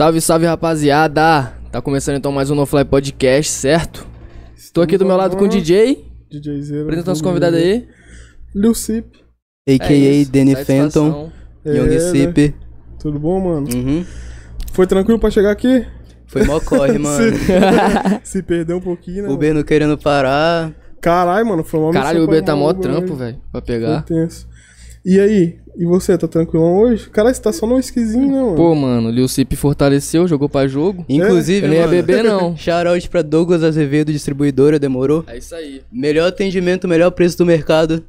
Salve, salve, rapaziada! Tá começando então mais um No Fly Podcast, certo? Tô aqui do meu lado com o DJ. DJ Zero. Apresenta nosso convidado aí. Lil Sip. A.K.A. É Danny. Phantom, É, Young né? Sip. Tudo bom, mano? Uhum. Foi tranquilo pra chegar aqui? Foi mó corre, mano. Se perdeu um pouquinho, né? Uber não querendo parar. Caralho, mano, foi uma Caralho, o Uber tá mó o trampo, velho, pra Foi pegar. tenso. E aí? E você, tá tranquilão hoje? Caralho, você tá só no esquisinho, né, mano? Pô, mano, o Lil Sip fortaleceu, jogou pra jogo. Inclusive, Eu nem ia beber, não. Shoutout pra Douglas Azevedo, distribuidora, demorou. É isso aí. Melhor atendimento, melhor preço do mercado.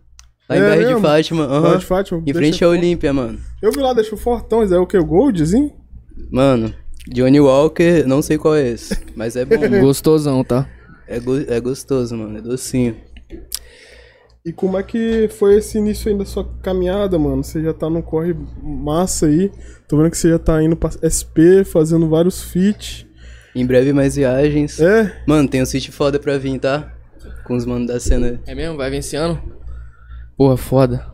Lá em É Bairro de? Fátima. Fala de Fátima, Em frente eu- à Olímpia, mano. Eu vi lá, deixa o Fortão, é o que? O Goldzinho? Mano, Johnny Walker, não sei qual é esse. Mas é bom. Gostosão, tá? é, go- é gostoso, mano. É docinho. E como é que foi esse início aí da sua caminhada, mano? Você já tá no corre massa aí. Tô vendo que você já tá indo pra SP, fazendo vários feats. Em breve mais viagens. É? Mano, tem um sítio foda pra vir, tá? Com os manos da cena. É mesmo? Vai vencendo? Porra, foda.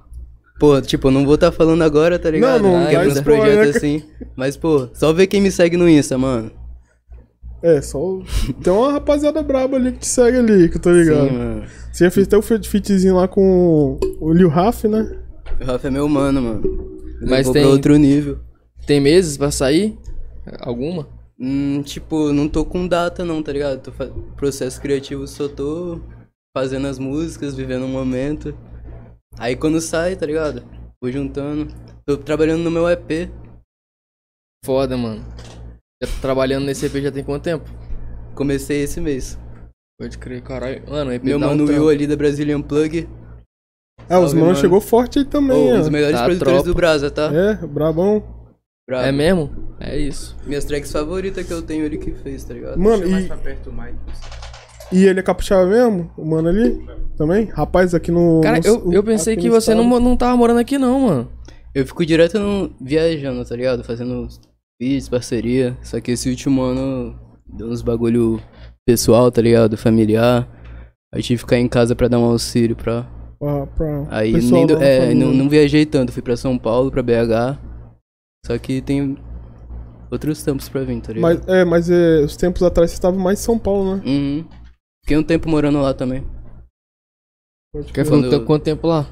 Pô, tipo, eu não vou estar falando agora, tá ligado? Não, não Que é dá uns projetos assim. Mas, pô, só ver quem me segue no Insta, mano. É, só. o- Tem uma rapaziada braba ali que te segue ali, que eu tô ligado. Sim, mano. Você já fez até o fitzinho lá com o Lil Raf, né? O Rafa é meu mano, mano. Mas Mas tem- outro nível. Tem meses pra sair? Alguma? Hum, tipo, não tô com data não, tá ligado? Tô fa... Processo criativo só tô fazendo as músicas, vivendo um momento. Aí quando sai, tá ligado? Vou juntando. Tô trabalhando no meu EP. Foda, mano. Já tô trabalhando nesse EP já tem quanto tempo? Comecei esse mês. Pode crer, caralho. Mano, o EP Meu um mano trampo. Will ali da Brazilian Plug. Ah, os mano. chegou forte aí também, um dos melhores Tá, produtores do Brasa, tá? É, brabão. Brabo. É mesmo? É isso. Minhas tracks favoritas que eu tenho ele que fez, tá ligado? Mano, e, perto mais. e ele é capixaba mesmo? O mano ali? Também? Rapaz, aqui no. Cara, no- eu, eu pensei que você não, estado. não tava morando aqui não, mano. Eu fico direto no... viajando, tá ligado? Fazendo vídeos, parceria. Só que esse último ano deu uns bagulho pessoal, tá ligado? Familiar. Aí tive que ficar em casa pra dar um auxílio pra. Pra, pra Aí pessoal nem do- é, não, não viajei tanto, fui pra São Paulo, pra BH. Só que tem outros tempos pra vir, tá ligado? Mas, é, mas é, os tempos atrás você estava mais em São Paulo, né? Uhum. Fiquei um tempo morando lá também. Quer tempo- quanto tempo lá?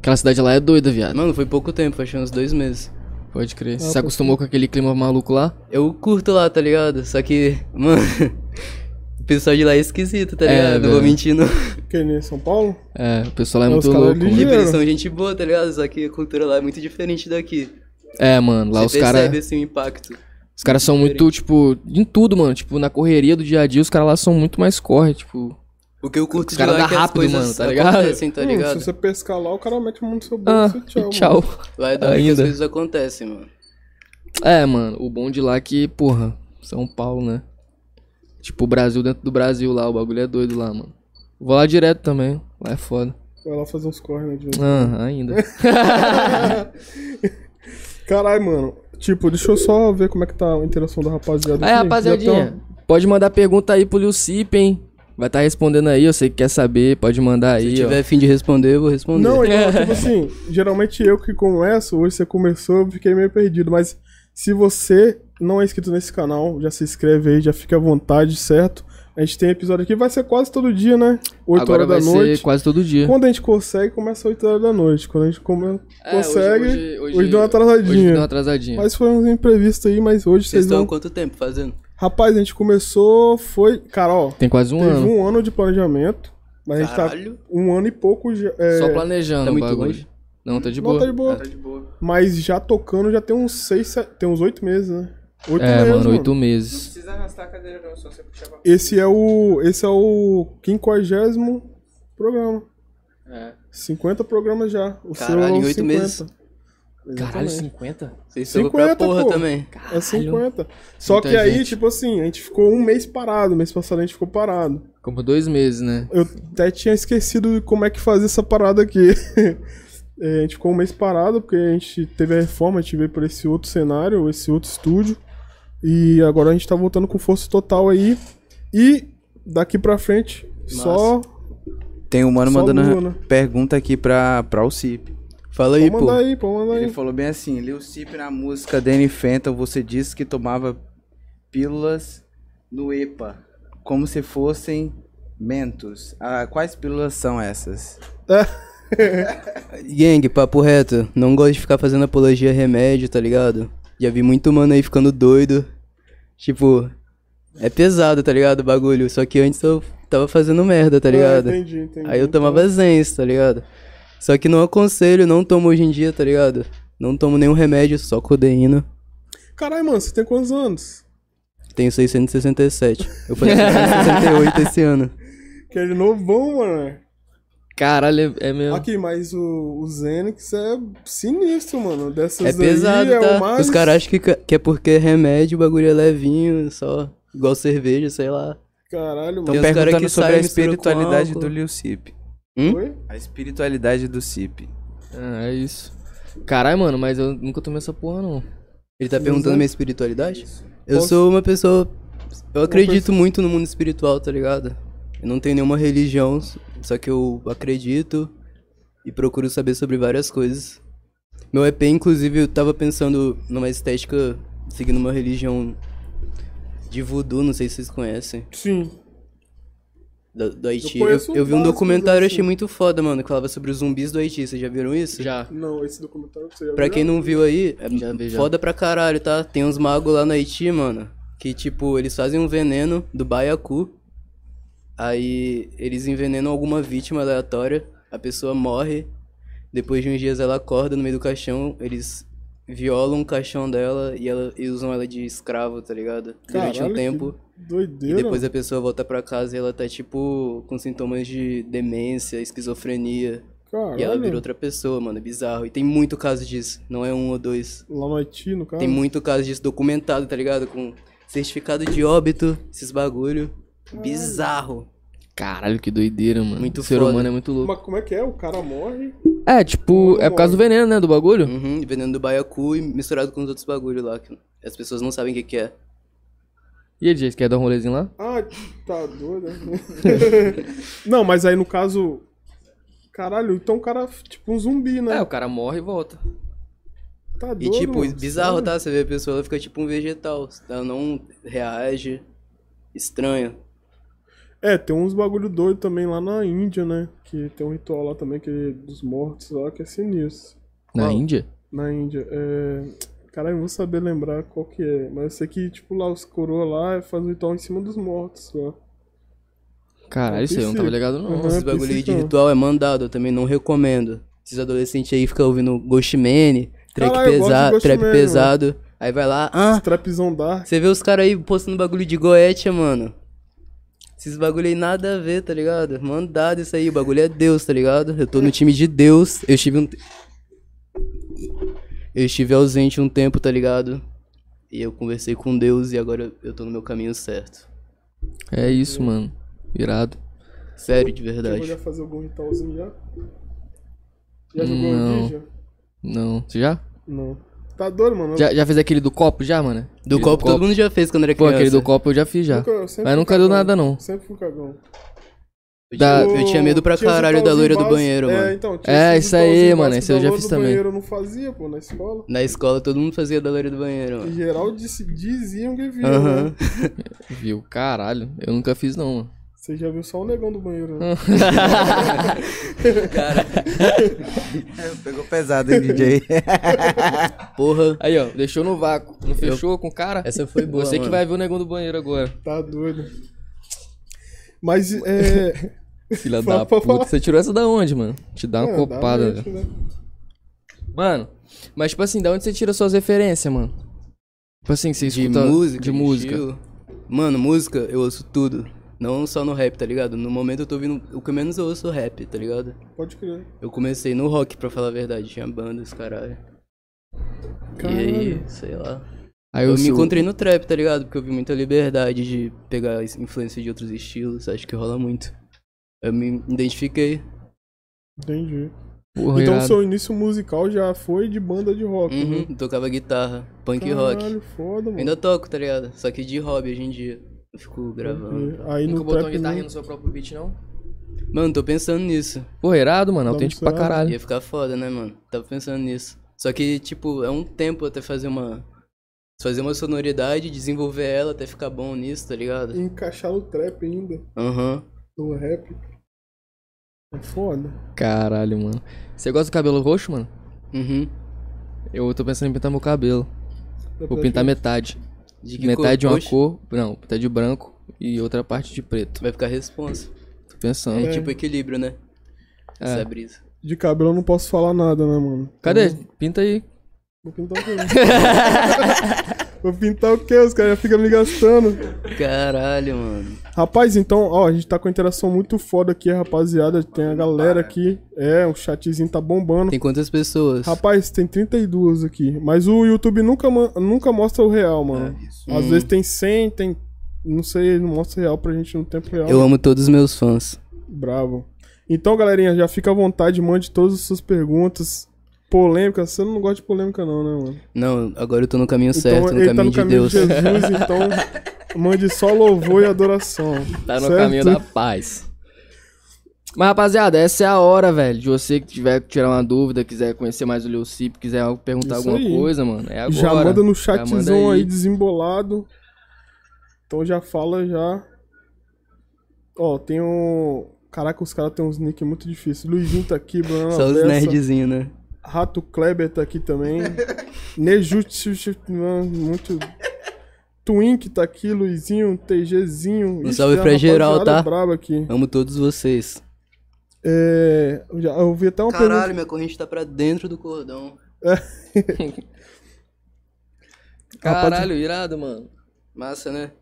Aquela cidade lá é doida, viado. Mano, foi pouco tempo, achei uns dois meses. Pode crer. Você Ah, se acostumou com aquele clima maluco lá? Eu curto lá, tá ligado? Só que, mano, o pessoal de lá é esquisito, tá É, ligado? não vou velho. mentir, não. Que nem São Paulo? É, o pessoal lá é É, muito louco, mano. Dinheiro. eles são gente boa, tá ligado? Só que a cultura lá é muito diferente daqui. É, mano, lá Você os percebe, caras. assim, o impacto. Os caras são muito, tipo, em tudo, mano. Tipo, na correria do dia a dia, os caras lá são muito mais corre, tipo. O que eu curto Os de cara lá dá é que as rápido, coisas mano, tá ligado? acontecem, tá Hum, ligado? se você pescar lá, o cara mete a mão no seu Ah, bolso e tchau. tchau. mano. Lá é da hora que as Ainda. coisas acontecem, mano. É, mano, o bom de lá é que, porra, São Paulo, né? Tipo, o Brasil dentro do Brasil lá, o bagulho é doido lá, mano. Vou lá direto também, lá é foda. Vai lá fazer uns corre, né? de vez em Ah, ainda. Caralho, mano. Tipo, deixa eu só ver como é que tá a interação da rapaziada. Aí, aqui. rapaziadinha, Já tá- pode mandar pergunta aí pro Lil Cip, hein? Vai estar respondendo aí, eu sei que quer saber, pode mandar aí, Se ó. tiver fim de responder, eu vou responder. Não, igual, tipo assim, geralmente eu que começo, hoje você começou, eu fiquei meio perdido, mas se você não é inscrito nesse canal, já se inscreve aí, já fica à vontade, certo? A gente tem episódio aqui, vai ser quase todo dia, né? 8 Agora horas vai da noite. ser quase todo dia. Quando a gente consegue, começa 8 horas da noite. Quando a gente come... É, hoje- consegue, hoje- hoje, hoje- deu uma atrasadinha. Hoje deu uma atrasadinha. Mas foi uns imprevistos aí, mas hoje Vocês vocês estão há vão... quanto tempo fazendo? Rapaz, a gente começou, foi... Cara, ó, Tem quase um teve ano. um ano de planejamento, mas a gente Caralho. tá um ano e pouco já... é, Só planejando Tá o bagulho. longe? Não, tá de Não, boa. tá de boa. Tá de boa. Mas já tocando já tem uns seis, sete, tem uns oito meses, né? Oito É, meses, mano, oito Não meses. precisa arrastar a cadeira não, só você puxar pra... Esse é o esse é o quinquagésimo programa. É. 50 programas já. O seu Caralho, é o em oito 50. Caralho, Exatamente. 50? Vocês estão pra 50, porra pô. também. É 50. Só Muita que aí, gente. tipo assim, a gente ficou um mês parado. Mês passado a gente ficou parado. Como dois meses, né? Eu até tinha esquecido como é que fazia essa parada aqui. É, a gente ficou um mês parado porque a gente teve a reforma, a gente veio por esse outro cenário, esse outro estúdio. E agora a gente tá voltando com força total aí. E daqui pra frente, só. Tem um mano Só mandando lua, né? pergunta aqui pra, pra o Cip. Fala aí, pô. aí, mandar Ele aí. falou bem assim, Lil Cip na música Danny Fenton, você disse que tomava pílulas no EPA, como se fossem mentos. Ah, quais pílulas são essas? Gang, papo reto. Não gosto de ficar fazendo apologia a remédio, tá ligado? Já vi muito mano aí ficando doido. Tipo, é pesado, tá ligado? O bagulho. Só que antes eu tava fazendo merda, tá ligado? Ah, entendi, entendi. Aí eu tomava Zens, tá ligado? Só que não aconselho, não tomo hoje em dia, tá ligado? Não tomo nenhum remédio, só codeína. Caralho, mano, você tem quantos anos? Tenho 667. Eu falei 668 esse ano. Que é de novão, mano. Caralho, é é mesmo. Aqui, mas o, o Zenix é sinistro, mano. Dessas É pesado, aí, é tá? o mais... Os caras acham que, que é porque é remédio, o bagulho é levinho, só igual cerveja, sei lá. Caralho, mano. cara perguntando que sobre sai a espiritualidade do Lil Cip. Hum? Oi? A espiritualidade do Cip. Ah, é isso. Caralho, mano, mas eu nunca tomei essa porra, não. Ele tá perguntando minha espiritualidade? Eu sou uma pessoa. Eu acredito muito no mundo espiritual, tá ligado? Eu não tenho nenhuma religião, só que eu acredito e procuro saber sobre várias coisas. Meu EP, inclusive, eu tava pensando numa estética seguindo uma religião de voodoo, não sei se vocês conhecem, Sim. Do, do Haiti. Eu, conheço eu vi um documentário, assim. achei muito foda, mano, que falava sobre os zumbis do Haiti. Vocês já viram isso? Já. Não, esse documentário você já Pra viu? quem não viu aí, é Já vi, já. foda pra caralho, tá? Tem uns magos lá no Haiti, mano, que tipo, eles fazem um veneno do baiacu. Aí eles envenenam alguma vítima aleatória, a pessoa morre. Depois de uns dias ela acorda no meio do caixão, eles violam o caixão dela e, ela, e usam ela de escravo, tá ligado? Durante Caralho, um tempo. que E Doideira. depois a pessoa volta pra casa e ela tá tipo com sintomas de demência, esquizofrenia. Caralho. E ela vira outra pessoa, mano, é bizarro. E tem muito caso disso, não é um ou dois. Lá no Haiti, no caso. Tem muito caso disso documentado, tá ligado? Com certificado de óbito, esses bagulho. Bizarro. Caralho, que doideira, mano. Muito o ser foda. humano é muito louco. Mas como é que é? O cara morre. É, tipo, é por causa do veneno, né? Do bagulho. Uhum, veneno do baiacu e misturado com os outros bagulho lá, que as pessoas não sabem o que, que é. E ele disse, quer dar um rolezinho lá? Ah, tá doido. né? não, mas aí no caso. Caralho, então o cara, tipo um zumbi, né? É, o cara morre e volta. Tá E doido. tipo, mano. bizarro, Sério? tá? Você vê a pessoa, ela fica tipo um vegetal. Ela não reage. Estranho. É, tem uns bagulho doido também lá na Índia, né? Que tem um ritual lá também que é dos mortos lá que é sinistro. Na Qual? Índia? Na Índia. É. Caralho, eu não vou saber lembrar qual que é. Mas eu sei que, tipo, lá os coroa lá fazem um ritual em cima dos mortos lá. Caralho, isso aí eu não tava ligado, não. Uhum. Esses bagulho aí de precisa. ritual é mandado, eu também não recomendo. Esses adolescentes aí ficam ouvindo Ghostman, track, Caralho, eu gosto de pesa Ghost trap Man, pesado. Aí vai lá, ah, Trapzão Dark. Você vê os caras aí postando bagulho de goetia, mano. Esses bagulho aí nada a ver, tá ligado? Mandado isso aí, o bagulho é Deus, tá ligado? Eu tô no time de Deus. Eu estive um. te- Eu estive ausente um tempo, tá ligado? E eu conversei com Deus e agora eu tô no meu caminho certo. É isso, mano. Irado. Sério, de verdade. já fazer algum ritualzinho já? Já jogou Não. Não. Você já? Não. Tá doido, mano? Já, já fez aquele do copo já, mano? Do Aquele copo todo mundo já fez quando era Pô, criança. aquele do copo eu já fiz já. Nunca- Mas nunca deu nada, não. Sempre fui cagão. Eu, Da- tinha, eu tinha medo pra Tinha caralho da loira do banheiro, É, mano. então, tinha É, esses isso aí, mano, esse eu já fiz do também. banheiro eu não fazia, pô, na escola. Na escola todo mundo fazia da loira do banheiro, Em mano. geral disse, diziam que via, Aham. né? Viu? Caralho. Eu nunca fiz, não, mano. Você já viu só o negão do banheiro, né? Pegou pesado, hein, DJ? Porra. Aí, ó. Deixou no vácuo. Não fechou com o cara? Essa foi boa, Você que mano. vai ver o negão do banheiro agora. Tá doido. Mas, é... Filha da puta. Você tirou essa da onde, mano? Te dá uma é, copada, dá velho. mente, né? Mano, mas tipo assim, da onde você tira suas referências, mano? Tipo assim, você De escuta música? De música. estilo. Mano, música, eu ouço tudo. Não só no rap, tá ligado? No momento eu tô ouvindo. O que menos eu ouço é rap, tá ligado? Pode crer. Eu comecei no rock, pra falar a verdade. Tinha bandas, caralho. E Caralho. aí, sei lá. Aí Eu eu me encontrei no trap, tá ligado? Porque eu vi muita liberdade de pegar influência de outros estilos. Acho que rola muito. Eu me identifiquei. Entendi. Porra, então, irado. seu início musical já foi de banda de rock, né? Uhum, tocava guitarra, punk rock. Caralho, foda, mano. Ainda toco, tá ligado? Só que de hobby hoje em dia. Eu fico gravando. Aí Nunca no botou uma trap, guitarrinha né? no seu próprio beat, não? Mano, tô pensando nisso. Porra, irado, mano. Dá Autêntico pra caralho. Ia ficar foda, né, mano? Tava pensando nisso. Só que, tipo, é um tempo até fazer uma. fazer uma sonoridade, desenvolver ela até ficar bom nisso, tá ligado? E encaixar no trap ainda, Aham. no rap. É foda. Caralho, mano. Você gosta do cabelo roxo, mano? Uhum. Eu tô pensando em pintar meu cabelo. Dá Vou pintar metade. De que metade de cor? uma Roxo? cor. Não, pintar de branco e outra parte de preto. Vai ficar responsa. Tô pensando. É, É. tipo equilíbrio, né? É. Essa é a brisa. De cabelo eu não posso falar nada, né, mano? Cadê? Então, Pinta aí. Vou pintar o quê? Vou pintar o quê? Os caras já ficam me gastando. Caralho, mano. Rapaz, então, ó, a gente tá com uma interação muito foda aqui, rapaziada. Tem a galera aqui. É, o chatzinho tá bombando. Tem quantas pessoas? Rapaz, tem 32 aqui. Mas o YouTube nunca, nunca mostra o real, mano. isso. Às Hum. vezes tem 100, tem. Não sei, não mostra real pra gente no tempo real. Eu amo todos os meus fãs. Bravo. Então, galerinha, já fica à vontade, mande todas as suas perguntas. Polêmica, você não gosta de polêmica, não, né, mano? Não, agora eu tô no caminho Então, certo, no ele tá caminho no de caminho Deus. de Jesus, então mande só louvor e adoração. Tá no certo? caminho da paz. Mas, rapaziada, essa é a hora, velho. De você que tiver que tirar uma dúvida, quiser conhecer mais o Leucip, quiser perguntar Isso alguma aí. coisa, mano. É agora. Já manda no Já manda chatzão aí. aí. desembolado. Então já fala já. Ó, tem um. Caraca, os caras têm uns nick muito difíceis. Luizinho tá aqui, Bruno. Só os nerdzinhos, né? Rato Kleber tá aqui também. Nejutsu, muito. Twink tá aqui, Luizinho, TGzinho. Um salve pra geral, tá? Braba aqui. Amo todos vocês. É, eu, já, eu vi até uma pergunta. Caralho, minha corrente tá pra dentro do cordão. Caralho, irado, mano. Massa, né?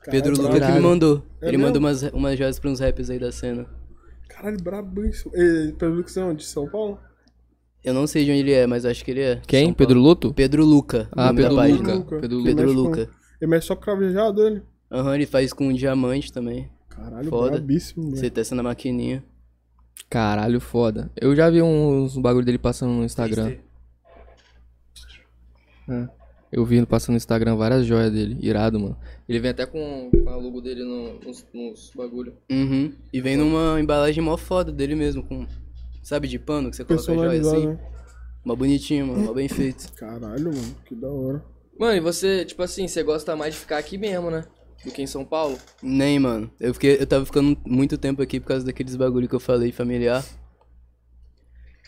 Caralho, Pedro brabo. Luca que me mandou. É Ele mesmo? mandou umas, umas joias pra uns raps aí da cena. Caralho, brabíssimo. E, Pedro Lucas é onde? São Paulo? Eu não sei de onde ele é, mas acho que ele é. Quem? São Pedro. Luto? Pedro Luca. Ah, Pedro página. Luca. Pedro Luca. Pedro mexe com- Luca. Ele mexe só cravejado, ele. Aham, ele faz com diamante também. Caralho, Foda. brabíssimo, Você moleque. testa na maquininha. Caralho, foda. Eu já vi uns bagulho dele passando no Instagram. É. Eu vi ele passando no Instagram várias joias dele. Irado, mano. Ele vem até com, com a logo dele no- nos, nos bagulho. Uhum. E vem numa embalagem mó foda dele mesmo, com. Sabe de pano que você coloca a joia assim? né? Mó bonitinho, mano. Mó bem feito. Caralho, mano, que da hora. Mano, e você, tipo assim, você gosta mais de ficar aqui mesmo, né? Do que em São Paulo? Nem, mano. Eu, fiquei, eu tava ficando muito tempo aqui por causa daqueles bagulho que eu falei familiar.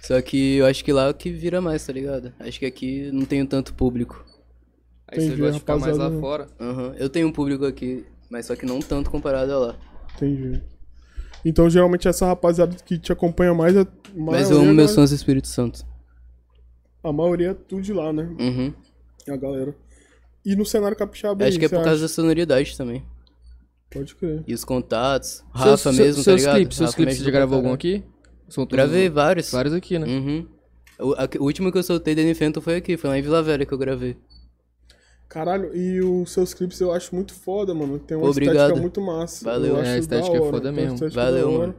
Só que eu acho que lá é o que vira mais, tá ligado? Acho que aqui não tenho tanto público. Aí você Entendi, gosta de ficar mais lá fora. Aham. Eu tenho um público aqui, mas só que não tanto comparado a lá. Entendi. Então, geralmente, essa rapaziada que te acompanha mais é. Mas eu amo meus fãs do Espírito Santo. A maioria é tudo de lá, né? Uhum. A galera. E no cenário capixaba Acho aí, que é por causa da acha? sonoridade também. Pode crer. E os contatos. Rafa Seus- mesmo, seus, tá seus ligado? clipes, seus clipes, você já gravou pra algum aqui? São todos- Gravei vários. Vários aqui, né? Uhum. O, a- o último que eu soltei da Nifento foi aqui, foi lá em Vila Velha que eu gravei. Caralho, e os seus clipes eu acho muito foda, mano. Tem uma Pô, estética obrigado. muito massa. Valeu. Eu É, acho a estética é da hora, foda mesmo. Valeu, mano.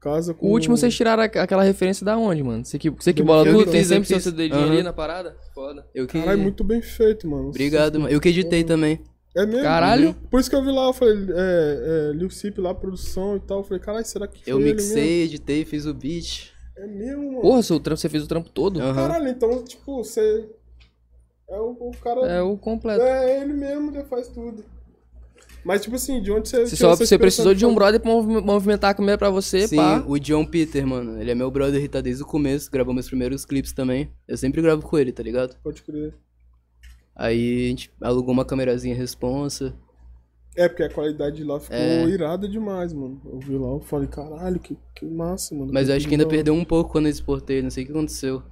Casa com... O último vocês tiraram aquela referência da onde, mano? Você que, você que bola tudo, tem sempre seu dedinho Aham. ali na parada? Foda. Eu que. Caralho, muito bem feito, mano. Obrigado, mano. Eu que editei também. É mesmo? Caralho. Por isso que eu vi lá, eu falei, é, é, Lil Cip lá, produção e tal. Eu falei, caralho, será que foi Eu ele mixei, editei, fiz o beat. É mesmo, mano. Porra, seu trampo, você fez o trampo todo? Aham. Caralho, então, tipo, você... É o, o cara... É o completo. É ele mesmo, ele faz tudo. Mas, tipo assim, de onde você... Você, só, você precisou de um brother pra mov- movimentar a câmera pra você, Sim, pá. o John Peter, mano. Ele é meu brother e tá desde o começo. Gravou meus primeiros clipes também. Eu sempre gravo com ele, tá ligado? de- Pode crer. Aí a gente alugou uma câmerazinha responsa. É, porque a qualidade de lá ficou É. irada demais, mano. Eu vi lá, eu falei, caralho, que, que massa, mano. Mas eu acho que ainda Da- perdeu um pouco quando eu exportei, não sei o que aconteceu.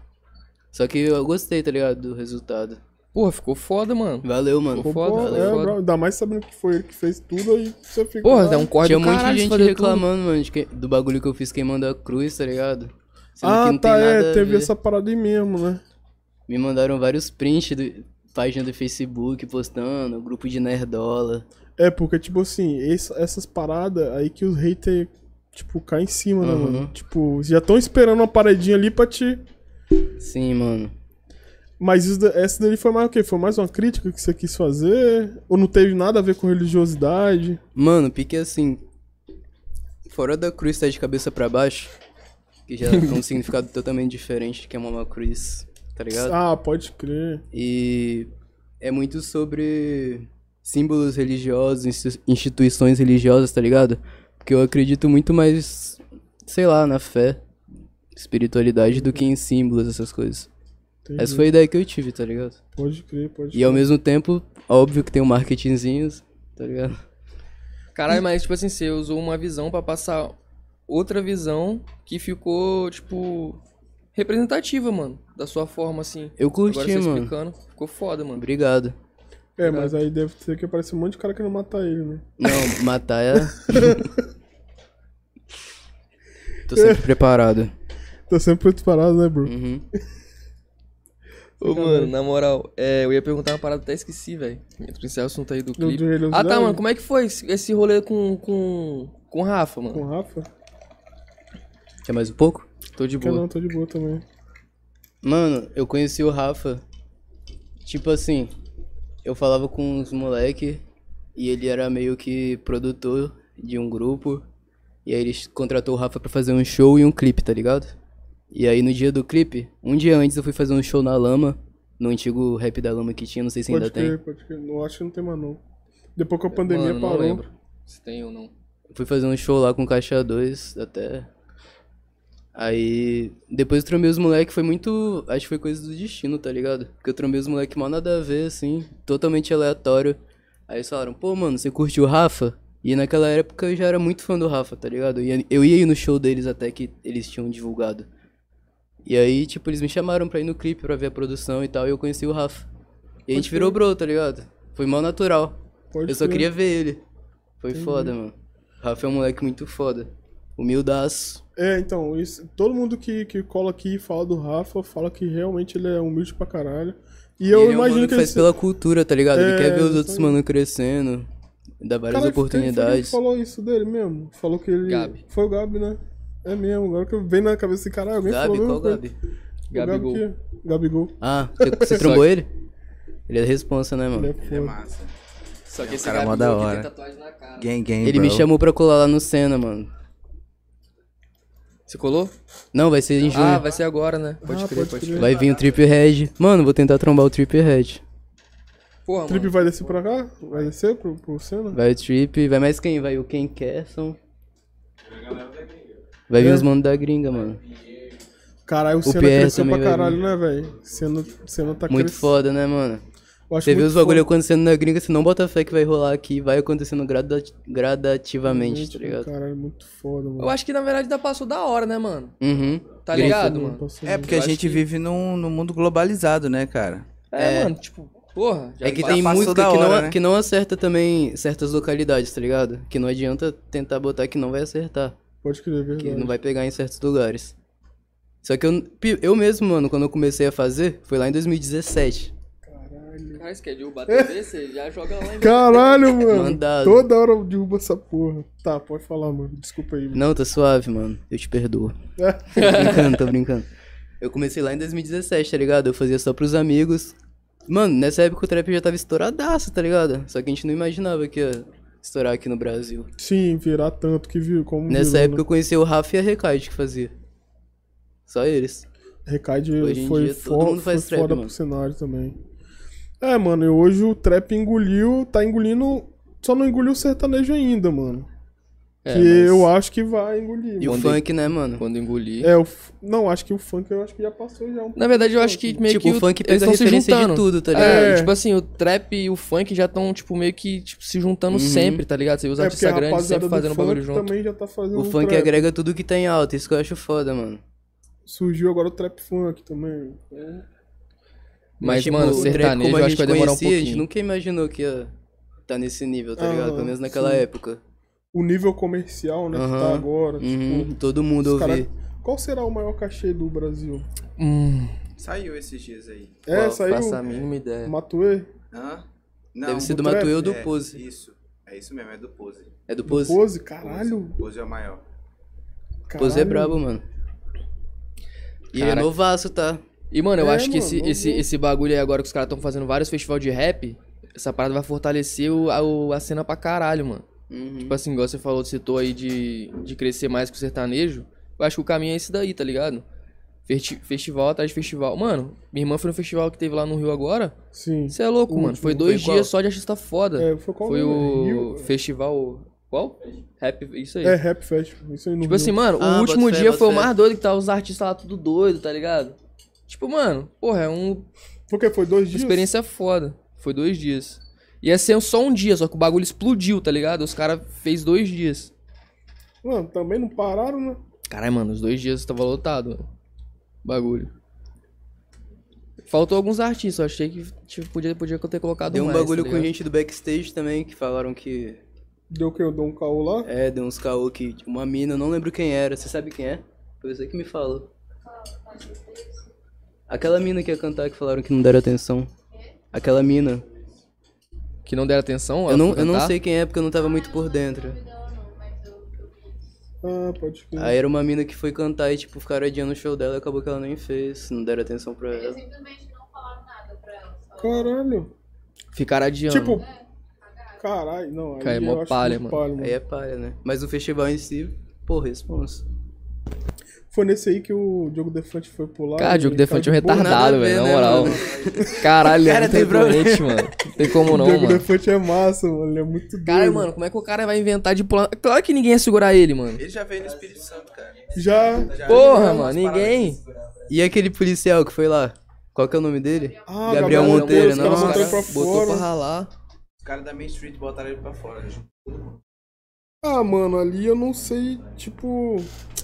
Só que eu gostei, tá ligado? Do resultado. Porra, ficou foda, mano. Valeu, mano. Pô, foda, pô, valeu, é, foda. bro, ainda mais sabendo que foi ele que fez tudo, aí você fica... Porra, é um corre Tinha um monte de gente reclamando, mano, de que- do bagulho que eu fiz queimando a cruz, tá ligado? Sendo que Ah, não tá, tem nada é, a teve ver. essa parada aí mesmo, né? Me mandaram vários prints do página do Facebook postando, grupo de nerdola. É, porque, tipo assim, esse- essas paradas aí que os haters, tipo, caem em cima, né, Uhum. mano? Tipo, já estão esperando uma paradinha ali pra te... Sim, mano. Mas isso, essa daí foi mais o quê? Foi mais uma crítica que você quis fazer? Ou não teve nada a ver com religiosidade? Mano, pique assim. Fora da cruz tá de cabeça pra baixo, que já tem um significado totalmente diferente de queimar uma cruz. tá ligado? Ah, pode crer. E é muito sobre símbolos religiosos, insti- instituições religiosas, tá ligado? Porque eu acredito muito mais, sei lá, na fé, espiritualidade do que em símbolos, essas coisas. Entendi. Essa foi a ideia que eu tive, tá ligado? Pode crer, pode E ao mesmo tempo, óbvio que tem um marketingzinhos, tá ligado? Caralho, mas tipo assim, você usou uma visão pra passar outra visão que ficou, tipo, representativa, mano. Da sua forma, assim. Eu Agora curti, você mano. explicando, ficou foda, mano. Obrigado. É, mas aí deve ser que aparece um monte de cara querendo matar ele, né? Não, matar é. Tô sempre preparado. Tá sempre preparado, né, bro? Uhum. Ô, mano, na moral, é, eu ia perguntar uma parada, até esqueci, velho. Entra esse assunto aí do clipe. Ah, tá, mano, como é que foi esse, rolê com, com, com o Rafa, mano? Com o Rafa? Quer mais um pouco? Tô de Quer boa. não, tô de boa também. Mano, eu conheci o Rafa. Tipo assim, eu falava com uns moleque e ele era meio que produtor de um grupo. E aí ele contratou o Rafa pra fazer um show e um clipe, tá ligado? E aí no dia do clipe, um dia antes eu fui fazer um show na Lama, no antigo rap da Lama que tinha, não sei se Pode ainda crer, tem. pode crer. Não, acho que não tem mais não. Depois que a pandemia Mano, não parou. lembro se tem ou não. Eu fui fazer um show lá com Caixa 2 até. Aí. Depois eu trombei os moleques, foi muito. Acho que foi coisa do destino, tá ligado? Porque eu trombei os moleques mal nada a ver, assim, totalmente aleatório. Aí eles falaram, pô, mano, você curtiu o Rafa? E naquela época eu já era muito fã do Rafa, tá ligado? Eu ia, eu ia ir no show deles até que eles tinham divulgado. E aí, tipo, eles me chamaram pra ir no clipe pra ver a produção e tal, e eu conheci o Rafa. E a gente virou bro, tá ligado? Foi mal natural. Pode Eu só crer. queria ver ele. Foi foda, mano. O Rafa é um moleque muito foda. Humildaço. É, então, isso, todo mundo que, que cola aqui e fala do Rafa fala que realmente ele é humilde pra caralho. E eu ele é um imagino que ele. faz pela cultura, tá ligado? É, ele quer ver os outros mano crescendo. Dá várias quem- oportunidades. Quem falou isso dele mesmo? Falou que ele. Gabi. Foi o Gabi, né? É mesmo, agora que eu venho na cabeça desse caralho, alguém Gabi, falou. qual mesmo, Gabi? Gabigol. Gabi Gabigol. Ah, você, você trombou ele? Ele é responsa, né, Ele mano? é Ele é massa. Só que É esse cara Gabigol da hora. tem tatuagem na cara. Gang, gang, Ele me bro. chamou pra colar lá no Senna, mano. Você colou? Não, vai ser em junho. Ah, vai ser agora, né? Pode Ah, crer, pode pode crer. Vai vir o Trip Red. Mano, vou tentar trombar o Trip Red. Porra, O Trip mano. vai descer pra cá? Vai descer pro, pro Senna? Vai o Trip, vai mais quem? Vai o Ken Kesson. Vai vir É. os manos da gringa, mano. Caralho, o Senna Pierre cresceu também pra caralho, né, velho? Senna, Senna tá Muito crescendo. foda, né, mano? Você vê muito os bagulho foda. acontecendo na gringa, você não bota fé que vai rolar aqui, vai acontecendo grada- gradativamente, tá ligado? Caralho, muito foda, mano. Eu acho que na verdade já passou da hora, né, mano? Uhum. Tá Ele- ligado, mano? É porque Eu a gente que- vive num, num mundo globalizado, né, cara? É, mano, tipo, porra. Já É que tem música da que, não, hora, né? que não acerta também certas localidades, tá ligado? Que não adianta tentar botar que não vai acertar. Pode crer, é verdade. Que não vai pegar em certos lugares. Só que eu, eu mesmo, mano, quando eu comecei a fazer, foi lá em 2017. Cara, você quer derrubar a TV? Você já joga lá em Caralho, mano. Mandado. Toda hora eu derrubo essa porra. Tá, pode falar, mano. Desculpa aí. mano. Não, tá suave, mano. Eu te perdoo. Tô brincando, tô brincando. Eu comecei lá em 2017, tá ligado? Eu fazia só pros amigos. Mano, nessa época o trap já tava estouradaço, tá ligado? Só que a gente não imaginava que ia estourar aqui no Brasil. Sim, virar tanto que viu. Como Nessa virou, época né? eu conheci o Rafa e a Recaide que fazia. Só eles. Recaide Hoje foi, dia todo mundo faz trap, foda mano. pro cenário também. É, mano, e hoje o trap engoliu, tá engolindo. Só não engoliu o sertanejo ainda, mano. É, que mas eu acho que vai engolir. E o funk, né, mano? Quando engolir. É, o f- não, acho que o funk eu acho que já passou já um Na verdade, eu acho que meio Tipo, que o funk eles estão se juntando. tudo, tá ligado? É, É. tipo assim, o trap e o funk já estão, tipo, meio que tipo, se juntando sempre, tá ligado? Você vê os É artistas grandes sempre do fazendo bagulho funk junto. também já tá fazendo O funk trap. agrega tudo que tá em alta, isso que eu acho foda, mano. Surgiu agora o trap funk também. Mas, tipo, mano, o sertanejo eu acho gente que vai demorar um conhecia, A gente pouquinho. nunca imaginou que ia tá nesse nível, tá Aham, ligado? Pelo menos naquela sim. época. O nível comercial, né, que tá agora. Uhum, Tipo, todo mundo os cara- ouvir. Qual será o maior cachê do Brasil? Hum, Saiu esses dias aí. É, Qual? saiu. faça a mínima ideia. Matuê? Hã? Não, Deve ser do do? Matuê ou do é, Pose. Isso. É isso mesmo, é do Pose. É do Do Pose? Pose? Caralho. Pose é o maior. Pose é caralho. brabo, mano. E ele é Caraca. novaço, tá? E, mano, eu É, acho que mano, esse, não esse, vou. esse bagulho aí agora que os caras estão fazendo vários festivais de rap, essa parada vai fortalecer o, a, a cena pra caralho, mano. Uhum. Tipo assim, igual você falou, citou aí de, de crescer mais com o sertanejo. Eu acho que o caminho é esse daí, tá ligado? Festi- festival atrás de festival. Mano, minha irmã foi no festival que teve lá no Rio agora. Sim. Você é louco, O mano. último Foi dois foi dias qual? só de artista foda. É, foi qual foi o Rio? festival. Qual? Rap, isso aí. É, Rap Festival. Isso aí no Tipo Rio. assim, mano, Ah, o último fé, dia foi o fé. mais doido que tava os artistas lá tudo doido, tá ligado? Tipo, mano, porra, é um- Porque foi dois uma dias? experiência foda. Foi dois dias. Ia ser só um dia, só que o bagulho explodiu, tá ligado? Os caras fez dois dias. Mano, também não pararam, né? Caralho, mano, os dois dias tava lotado, mano. Bagulho. Faltou alguns artistas, eu achei que tipo, podia, podia ter colocado Deu um mais, bagulho tá com gente do backstage também, que falaram que. Deu o que? Eu dou um caô lá? É, deu uns caô que tipo, uma mina, eu não lembro quem era. Você sabe quem é? Foi você que me falou. Aquela mina que ia cantar que falaram que não deram atenção. Aquela mina. Que não deram atenção? Eu não, eu não sei quem é porque eu não tava muito por dentro. Ah, pode crer. Aí era uma mina que foi cantar e, tipo, ficaram adiando o show dela e acabou que ela nem fez. Não deram atenção pra ela. simplesmente não falaram nada pra ela. Só Caralho. Ficaram adiando. Tipo, caralho, não. Aí Cara, é eu mó acho palha, mano. palha, mano. Aí é palha, né? Mas o festival em si, pô, responsa. Foi nesse aí que o Diogo Defante foi pular. Cara, o e Diogo Defante é um de retardado, velho, na né, moral. mano? Caralho, Cara, é tem muito doente, mano. Não tem como O não, Diogo mano. Defante é massa, mano. Ele é muito doido. Cara, mano, como é que o cara vai inventar de pular? Claro que ninguém ia segurar ele, mano. Ele já veio no Espírito Santo, cara. Já. Porra, mano, ninguém. E aquele policial que foi lá? Qual que é o nome dele? Ah, Gabriel Monteiro, não, cara botou pra ralar. Os caras da Main Street botaram ele pra fora. Ah, mano, ali eu não sei, tipo.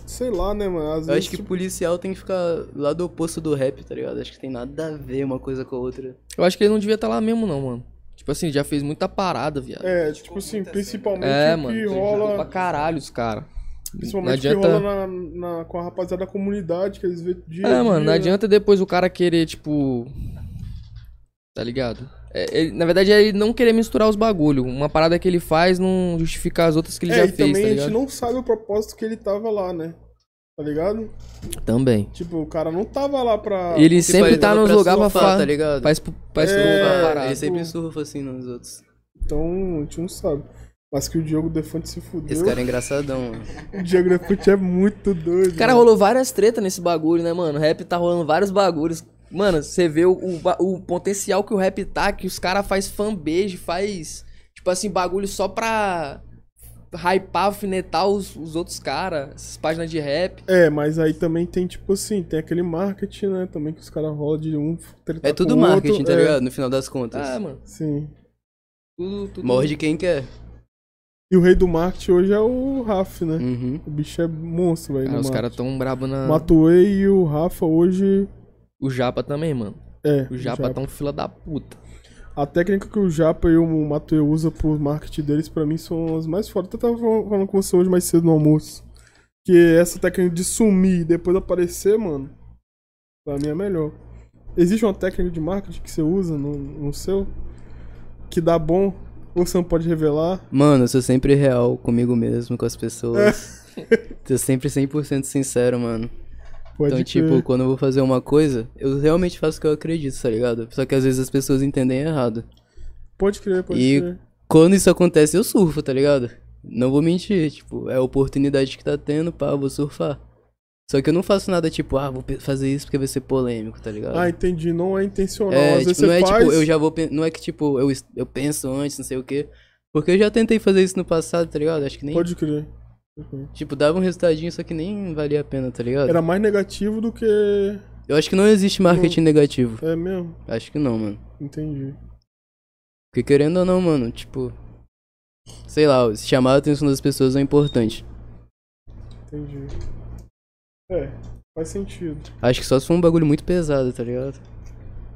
Sei lá, né, mano? Às Eu vezes, acho que tipo, policial tem que ficar lá do oposto do rap, tá ligado? Acho que tem nada a ver uma coisa com a outra. Eu acho que ele não devia estar lá mesmo, não, mano. Tipo assim, já fez muita parada, viado. É, tipo assim, principalmente É, o mano. que Pra rola. caralho os caras. Não Principalmente o que adianta. rola na, na- com a rapaziada da comunidade, que eles vê dia É, mano, dia, não né? adianta depois o cara querer, tipo. Tá ligado? É, ele- na verdade, é ele não querer misturar os bagulho. Uma parada que ele faz não justifica as outras que ele É, já e fez, também tá a gente não sabe o propósito que ele tava lá, né? Tá ligado? Também. Tipo, o cara não tava lá pra. Ele Tipo, sempre ele tá nos lugares pra falar. tá ligado? Faz, faz É, Ah, parada. ele sempre surfa assim nos outros. Então, a gente não sabe. Mas que o Diogo Defante se fudeu. Esse cara é engraçadão, mano. O Diogo Defante é muito doido. Cara, mano. rolou várias tretas nesse bagulho, né, mano? O rap tá rolando vários bagulhos. Mano, você vê o, o, o potencial que o rap tá, que os caras faz fanbase, faz, tipo assim, bagulho só pra hypar, alfinetar os, os outros caras, essas páginas de rap. É, mas aí também tem, tipo assim, tem aquele marketing, né? Também que os caras rolam de um É tudo marketing, outro, tá é, ligado? No final das contas. Ah, mano, Sim. tudo, tudo. Morde quem quer. E o rei do marketing hoje é o Raf, né? Uhum. O bicho é monstro, velho. No os caras tão brabo na. Matuei e o Rafa hoje. O Japa também, mano. É. O Japa tá um fila da puta. A técnica que o Japa e o Matuei usa pro marketing deles, pra mim, são as mais fortes. Eu tava falando com você hoje mais cedo no almoço. Que essa técnica de sumir e depois aparecer, mano, pra mim é melhor. Existe uma técnica de marketing que você usa no, no seu? Que dá bom? Ou você não pode revelar? Mano, eu sou sempre real comigo mesmo, com as pessoas. Tô sempre 100% sincero, mano. Pode então, tipo, quando eu vou fazer uma coisa, eu realmente faço o que eu acredito, tá ligado? Só que às vezes as pessoas entendem errado. Pode crer, pode E- crer. Quando isso acontece, eu surfo, tá ligado? Não vou mentir, tipo, é a oportunidade que tá tendo, pá, eu vou surfar. Só que eu não faço nada tipo, ah, vou fazer isso porque vai ser polêmico, tá ligado? Ah, entendi. Não é intencional. é, Às vezes tipo, não você é faz. tipo, eu já vou. Não é que tipo, eu, eu penso antes, não sei o quê. Porque eu já tentei fazer isso no passado, tá ligado? Acho que nem. Pode crer. Uhum. Tipo, dava um resultadinho, só que nem valia a pena, tá ligado? Era mais negativo do que. Eu acho que não existe marketing negativo. É mesmo. Acho que não, mano. Entendi. Porque querendo ou não, mano, tipo. Sei lá, chamar a atenção das pessoas é importante. Entendi. É, faz sentido. Acho que só se for um bagulho muito pesado, tá ligado?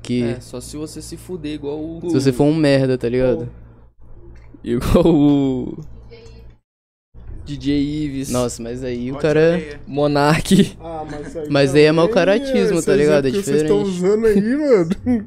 Que. É, só se você se fuder igual o. Se você for um merda, tá ligado? Igual o. DJ Ives. Nossa, mas aí o cara. Monark. Ah, mas aí. Mas aí é mau caratismo, esse tá ligado? É que Vocês estão diferente. usando aí, mano.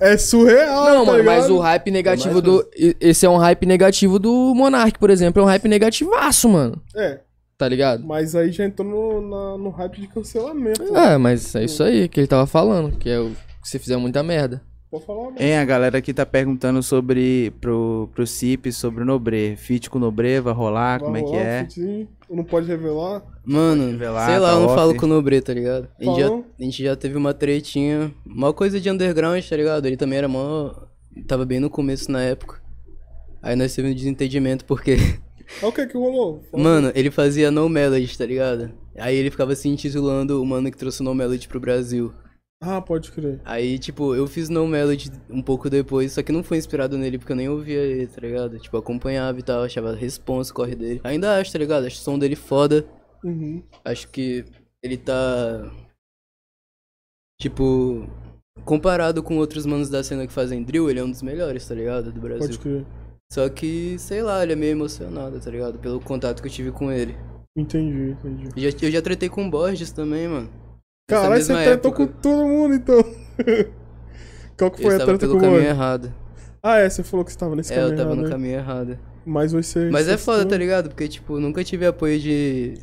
É surreal, Não, tá mano, mas ligado? o hype negativo mais do. Esse é um hype negativo do Monark, por exemplo. É um hype negativaço, mano. É, Tá ligado? mas aí já entrou no, na- no hype de cancelamento. É, mas é isso aí que ele tava falando. Que é o. Que você fizer muita merda. Pode falar, mano. É, a galera aqui tá perguntando sobre pro, pro Cip, sobre o Nobre. Fit com o Nobre, vai rolar, Vai como é que rolar um é? fitzinho? Não pode revelar? Mano, revelar, sei lá, tá eu não off. falo com o Nobre, tá ligado? A gente, já, a gente já teve uma tretinha, uma coisa de underground, tá ligado? Ele também era mó. Tava bem no começo na época. Aí nós tivemos um desentendimento porque. Ah, o que que rolou? Fala. Mano, ele fazia No Melody, tá ligado? Aí ele ficava se intitulando o mano que trouxe o No Melody pro Brasil. Ah, pode crer. Aí, tipo, eu fiz No Melody um pouco depois, só que não foi inspirado nele porque eu nem ouvia ele, tá ligado? Tipo, acompanhava e tal, achava a responsa, corre dele. Ainda acho, tá ligado? Acho o som dele foda. Uhum. Acho que ele tá. Tipo. Comparado com outros manos da cena que fazem drill, ele é um dos melhores, tá ligado? Do Brasil. Pode crer. Só que, sei lá, ele é meio emocionado, tá ligado? Pelo contato que eu tive com ele. Entendi, entendi. Eu já, eu já tretei com o Borges também, mano. Caralho, você mesma tretou época. com todo mundo, então. Qual que Eu foi a estava treta com o caminho errado. Ah, é, você falou que você tava nesse É, caminho eu tava errado, no né? caminho errado. Mas você... Mas é foda, tá ligado? Porque, tipo, nunca tive apoio de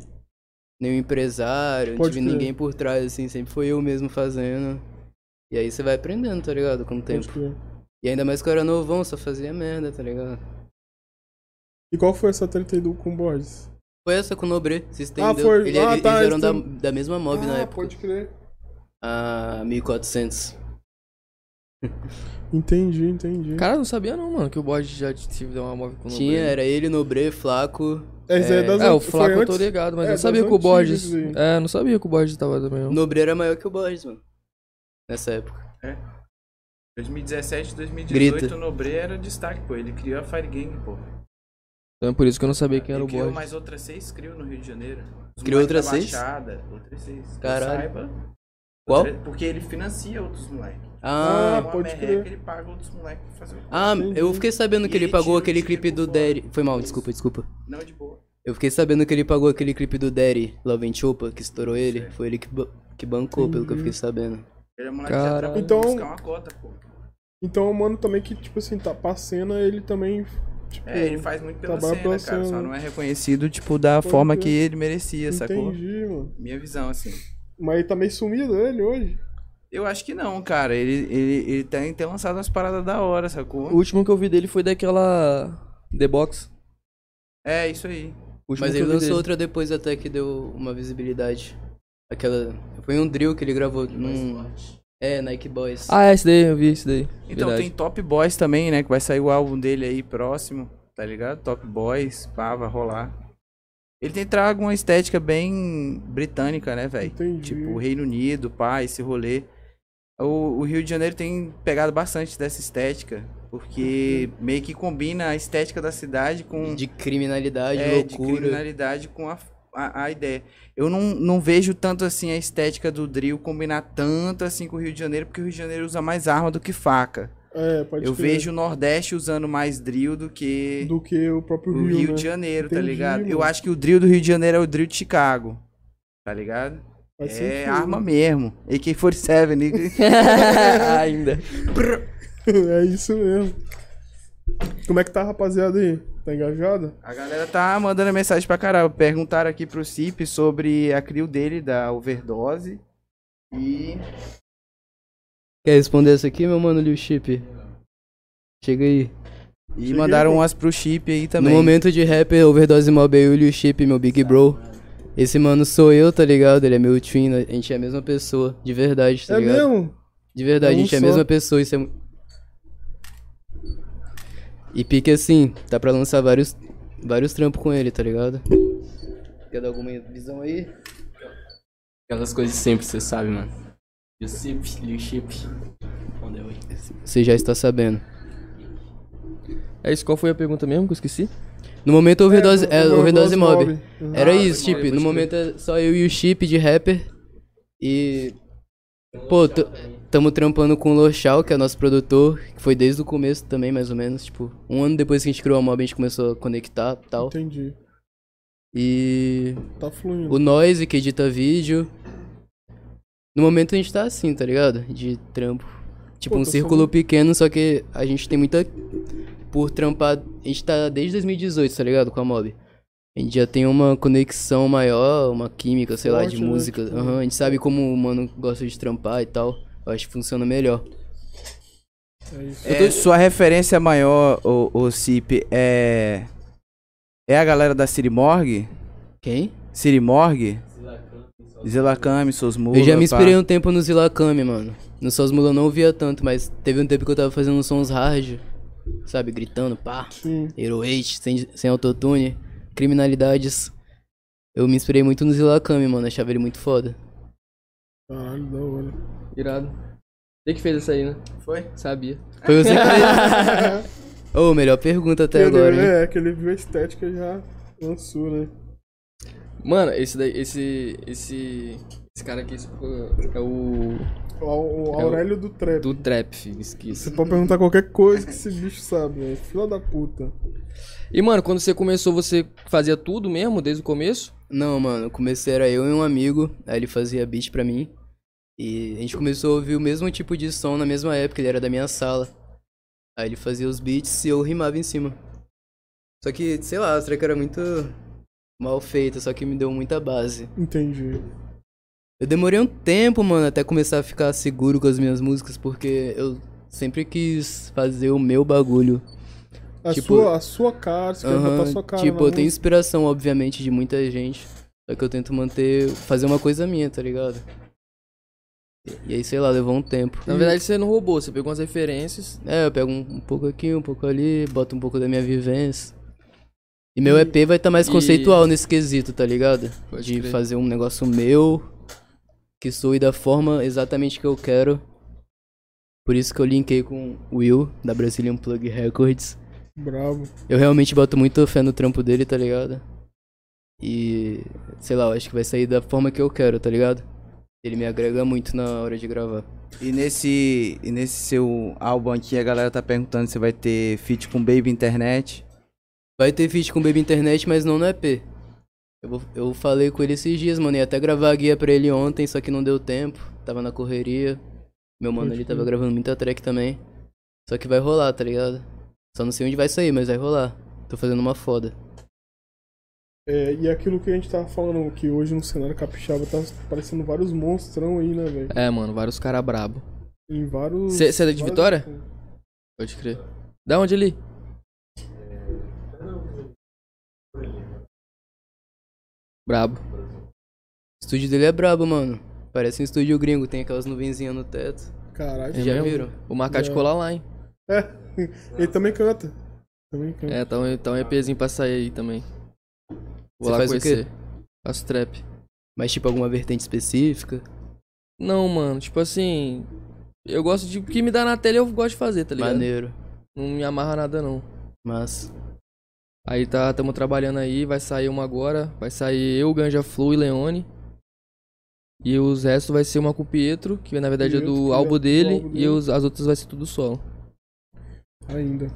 nenhum empresário, não Pode tive crer. ninguém por trás, assim, sempre foi eu mesmo fazendo. E aí você vai aprendendo, tá ligado? Com o tempo. E ainda mais que eu era novão, só fazia merda, tá ligado? E qual foi essa treta aí do, com Borges? Foi essa com o Nobre, se estendeu. Ah, foi. Ele- Ah, eles tá, eram da, eles da mesma mob na ah, época. pode crer. A 1400. Entendi, entendi. Cara, não sabia não, mano, que o bode já tive uma móvel com o Tinha, Nobre. era ele, Nobre, Flaco. É, isso aí é das É, o Flaco eu tô ligado, mas É, eu sabia que o Borges... aí. É, não sabia que o Borges tava também. Nobre era maior que o Borges, mano. Nessa época. 2017, 2018, Grita. o Nobre era destaque, pô. Ele criou a Fire Gang, pô. Então é por isso que eu não sabia quem era o criou Borges. mais outras seis criou no Rio de Janeiro. Os Criou outras seis? Baixada, outras seis. Caralho. Saiba, Qual? outra- Porque ele financia outros moleques. Ah, Ah, pode crer. ele paga outros moleques pra fazer o ah, entendi. eu fiquei sabendo que ele ele pagou aquele clipe do. Daddy. Foi mal, desculpa, desculpa. Não, de boa. Eu fiquei sabendo que ele pagou aquele clipe do Daddy, Love and Chopa, que estourou ele. Sei. Foi ele que, ba- que bancou, pelo que eu fiquei sabendo. Ele é moleque que já trabalha Então- uma cota, pô. Então, o mano também que, tipo assim, tá pra cena, ele também, tipo... É, ele faz muito pela cena, pela cara. cena. Só não é Reconhecido, tipo, da Pode forma que ele merecia, sacou? Entendi, mano. minha visão, assim. Mas ele tá meio sumido, ele, hoje. Eu acho que não, cara. Ele, ele, ele tem, tem lançado umas paradas da hora, sacou? O último que eu vi dele foi daquela... The Box. É, isso aí. Mas ele lançou dele. outra depois até que deu uma visibilidade. Aquela. Foi um drill que ele gravou num. É, Nike Boys. Ah, é, esse daí, eu vi esse daí. Então Verdade. tem Top Boys também, né? Que vai sair o álbum dele aí próximo, tá ligado? Top Boys, pá, vai rolar. Ele tem trago uma estética bem britânica, né, velho? Tipo, Reino Unido, pá, esse rolê. O, o Rio de Janeiro tem pegado bastante dessa estética, porque meio que combina a estética da cidade com De criminalidade, é, de loucura. criminalidade com a, a, a ideia. Eu não, não vejo tanto assim a estética do drill combinar tanto assim com o Rio de Janeiro, porque o Rio de Janeiro usa mais arma do que faca. É, pode Eu crer. vejo o Nordeste usando mais drill do que Do que o próprio o Rio, Rio né? de Janeiro, tá Entendi, ligado? Eu mano. acho que o drill do Rio de Janeiro é o drill de Chicago, tá ligado? Faz é arma mesmo. AK-47, nigga. Ainda. é isso mesmo. Como é que tá, rapaziada aí? Tá engajada? A galera tá mandando mensagem pra caralho. Perguntaram aqui pro Cip sobre a crio dele da overdose. E Quer responder essa aqui, meu mano Liu Chip? Chega aí. E Cheguei, mandaram umas pro chip aí também. No momento de rapper, Overdose Mob aí, o Liu Chip, meu big bro. Esse mano sou eu, tá ligado? Ele é meu twin, a gente é a mesma pessoa, de verdade, tá é ligado? mesmo? De verdade, É um a gente é a mesma pessoa, isso é E pique assim, tá pra lançar vários, vários trampos com ele, tá ligado? Quer dar alguma visão aí? Aquelas coisas sempre, você sabe, mano. E o Chip, Liu Chip. Você já está sabendo. É isso, qual foi a pergunta mesmo que eu esqueci? No momento, overdose, é, no overdose mob. Uhum. Era Ah, isso, tipo, mob, no momento é só eu e o Chip de rapper. E. Pô, t- tamo trampando com o Lochal, que é nosso produtor, que foi desde o começo também, mais ou menos. Tipo, um ano depois que a gente criou a mob, a gente começou a conectar e tal. Entendi. E. Tá fluindo. O Noise, que edita vídeo. No momento a gente tá assim, tá ligado? De trampo. Tipo, Pô, um círculo pequeno, só que a gente tem muita. Por trampar. A gente tá desde 2018, tá ligado? Com a Mob. A gente já tem uma conexão maior, uma química, sei lá, de Forte, né? música. Tipo- Aham, a gente sabe como o mano gosta de trampar e tal. Eu acho que funciona melhor. É isso. É, Sua referência maior, o, o Cip, é. É a galera da City Morgue? Quem? City Morgue? Zilakami, Sosmula. Eu já me pá. inspirei um tempo no Zilakami, mano. No Sosmula eu não ouvia tanto, mas teve um tempo que eu tava fazendo uns sons hard, sabe? Gritando, pá. Sim. Hero 8, sem, sem autotune, criminalidades. Eu me inspirei muito no Zilakami, mano. Achava ele muito foda. Caralho, da hora. Irado. Você que fez essa aí, né? Foi? Sabia. Foi você que fez? Ô, melhor pergunta até Que ele- agora, hein? É, que ele viu a estética e já lançou, né? Mano, esse daí, esse. Esse. Esse cara aqui esse, é o. O, o É o- Aurélio do Trap. Do trap, filho, Você esqueci. pode perguntar qualquer coisa que esse bicho sabe, né? Fila da puta. E, mano, quando você começou, você fazia tudo mesmo, desde o começo? Não, mano, eu comecei, era eu e um amigo, aí ele fazia beat pra mim. E a gente começou a ouvir o mesmo tipo de som na mesma época, ele era da minha sala. Aí ele fazia os beats e eu rimava em cima. Só que, sei lá, a track era muito mal feita, só que me deu muita base. Entendi. Eu demorei um tempo, mano, até começar a ficar seguro com as minhas músicas, porque eu sempre quis fazer o meu bagulho. A, Tipo- sua, a sua cara, você Aham, botar a sua cara tipo, eu tenho música. inspiração, obviamente, de muita gente. Só que eu tento manter, fazer uma coisa minha, tá ligado? E- aí, sei lá, levou um tempo. Na verdade, você não roubou, você pegou umas referências. É, eu pego um, um pouco aqui, um pouco ali, boto um pouco da minha vivência. E meu EP vai estar mais e- conceitual nesse quesito, tá ligado? Pode de crer. fazer um negócio meu, que soe da forma exatamente que eu quero. Por isso que eu linkei com o Will, da Brazilian Plug Records. Bravo. Eu realmente boto muito fé no trampo dele, tá ligado? E, sei lá, eu acho que vai sair da forma que eu quero, tá ligado? Ele me agrega muito na hora de gravar. E nesse, e nesse seu álbum aqui, a galera tá perguntando se vai ter feat com Baby Internet. Vai ter feat com Baby Internet, mas não no EP. Eu, eu falei com ele esses dias, mano. Ia até gravar a guia pra ele ontem, só que não deu tempo. Tava na correria. Meu mano ali tava gravando muita track também. Só que vai rolar, tá ligado? Só não sei onde vai sair, mas vai rolar. Tô fazendo uma foda. É, e aquilo que a gente tava falando, que hoje no cenário capixaba tá aparecendo vários monstrão aí, né, velho? É, mano, vários caras brabo. Em vários. Cê- cê é de vários- Vitória? Pode crer. Da onde ali? Brabo. O estúdio dele é brabo, mano. Parece um estúdio gringo, tem aquelas nuvenzinhas no teto. Caralho. Já mesmo? viram? O de Já. colar lá, hein? É, ele também canta. Também canta. É, tá um, tá um EPzinho pra sair aí também. Vou Você lá faz o conhecer. quê? Faço trap. Mas tipo alguma vertente específica? Não, mano, tipo assim. Eu gosto de. O que me dá na tela eu gosto de fazer, tá ligado? Maneiro. Não me amarra nada, não. Mas. Aí tá, tamo trabalhando aí, vai sair uma agora. Vai sair eu, Ganja Flow e Leone. E os restos vai ser uma com o Pietro, que na verdade é Pietro, do é álbum dele. álbum E dele. os, as outras vai ser tudo solo. Ainda.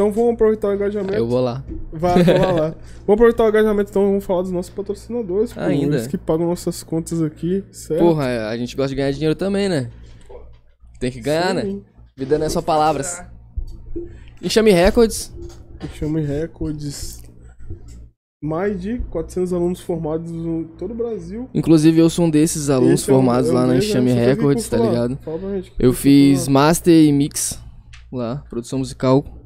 Então vamos aproveitar o engajamento. Eu vou lá. Vai falar lá. Vamos aproveitar o engajamento, então vamos falar dos nossos patrocinadores. pô. Ainda. Eles que pagam nossas contas aqui, certo? Porra, a gente gosta de ganhar dinheiro também, né? Tem que ganhar, né? Sim. Vida não é só palavras. Enxame Records. Chama Records. Mais de 400 alunos formados em todo o Brasil. Inclusive eu sou um desses alunos Esse é um- formados eu lá na Enxame Records, tá ligado? Eu fiz master e mix lá, produção musical.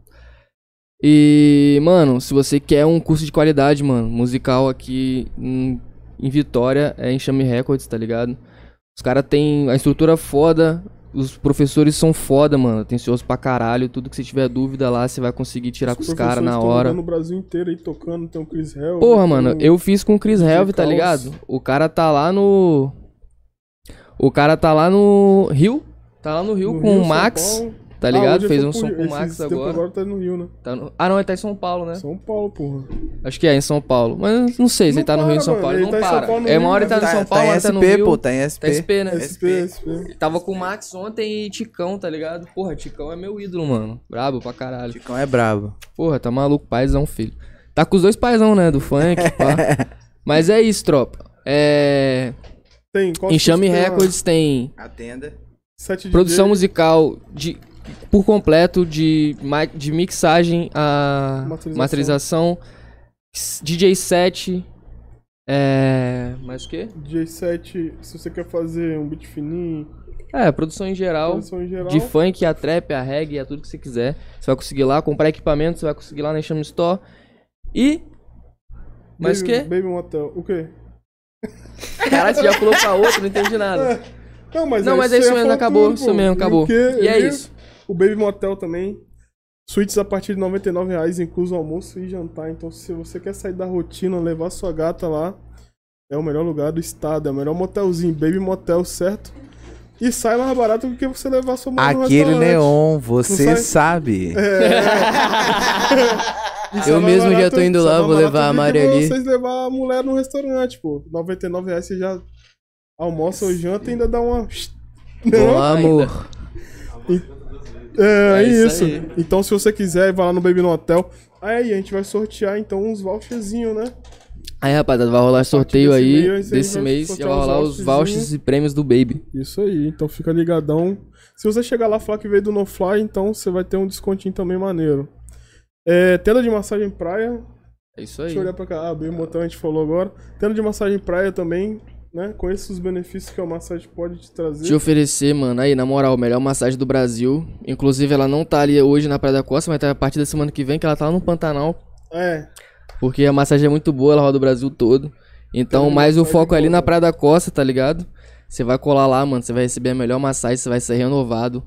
E, mano, se você quer um curso de qualidade, mano, musical aqui em, em Vitória, é Enxame Records, tá ligado? Os caras têm a estrutura foda, os professores são foda, mano, atenciosos pra caralho. Tudo que você tiver dúvida lá, você vai conseguir tirar com os caras na hora. no Brasil inteiro aí tocando, tem o Chris Hell. Porra, mano, eu fiz com o Chris Helve, tá ligado? O cara tá lá no. O cara tá lá no Rio. Tá lá no Rio no com Rio, o Max. Tá Ah, ligado? hoje Fez um som com o Esse Max tempo agora. agora tá no Rio, né? Tá no- Ah, não, ele tá em São Paulo, né? São Paulo, porra. Acho que é, em São Paulo. Mas não sei se Não ele tá no Rio ou São Paulo. Ele ele não tá São para. Paulo, É uma hora ele tá em São tá Paulo, uma hora tá no SP, Rio. pô, tá em SP. Tá SP, né? SP, SP. Tava com o Max ontem e Ticão, tá ligado? Porra, Ticão é meu ídolo, mano. Brabo pra caralho. Chicão é brabo. Porra, tá maluco, paizão, filho. Tá com os dois paizão, né? Do funk, pá. Mas é isso, tropa. É. Tem, Enxame? Records tem Atenda. Sete produção musical de por completo de, de mixagem a Masterização. masterização, DJ set, é, mais o quê? DJ 7, se você quer fazer um beat fininho, É, produção em geral. Produção em geral. De funk, a trap, a reggae, a tudo que você quiser. Você vai conseguir lá, comprar equipamento, você vai conseguir lá na Enxame Store. E. Mas o Baby, quê? Baby Motel. O quê? Caralho, você já pulou pra outro, não entendi nada. Não, mas, Não, mas é isso ia mesmo, acabou, tudo, isso mesmo, acabou. quê? E é E isso. O Baby Motel também. Suítes a partir de 99 reais, incluso almoço e jantar. Então, se você quer sair da rotina, levar sua gata lá, é o melhor lugar do estado. É o melhor motelzinho, Baby Motel, certo? E sai mais barato do que você levar sua mulher no Aquele neon, você sai- sabe. Sai Eu mesmo já barato- tô indo lá, vou levar a Mari ali. Vocês levar a mulher no restaurante, pô. 99 reais você já almoça ou janta e ainda dá uma... Bom amor. É, É isso isso. aí. Então, se você quiser, vai lá no Baby no Hotel. Aí a gente vai sortear, então, uns voucherzinhos, né? Aí, rapaziada, vai rolar sorteio desse aí mês, desse mês. Sortear vai rolar os vouchers e prêmios do Baby. Isso aí, então fica ligadão. Se você chegar lá e falar que veio do No Fly, então você vai ter um descontinho também maneiro. É, tenda de massagem praia. É isso aí. Deixa eu olhar pra cá. Ah, bem motel a gente falou agora. Tenda de massagem praia também, né? Conheça os benefícios que a massagem pode te trazer. Te oferecer, mano, aí, na moral, melhor massagem do Brasil. Inclusive, ela não tá ali hoje na Praia da Costa, mas tá a partir da semana que vem, que ela tá lá no Pantanal. É, Porque a massagem é muito boa, ela roda o Brasil todo. Então, mais o foco é ali na né? Praia da Costa, tá ligado? Você vai colar lá, mano, você vai receber a melhor massagem, você vai ser renovado.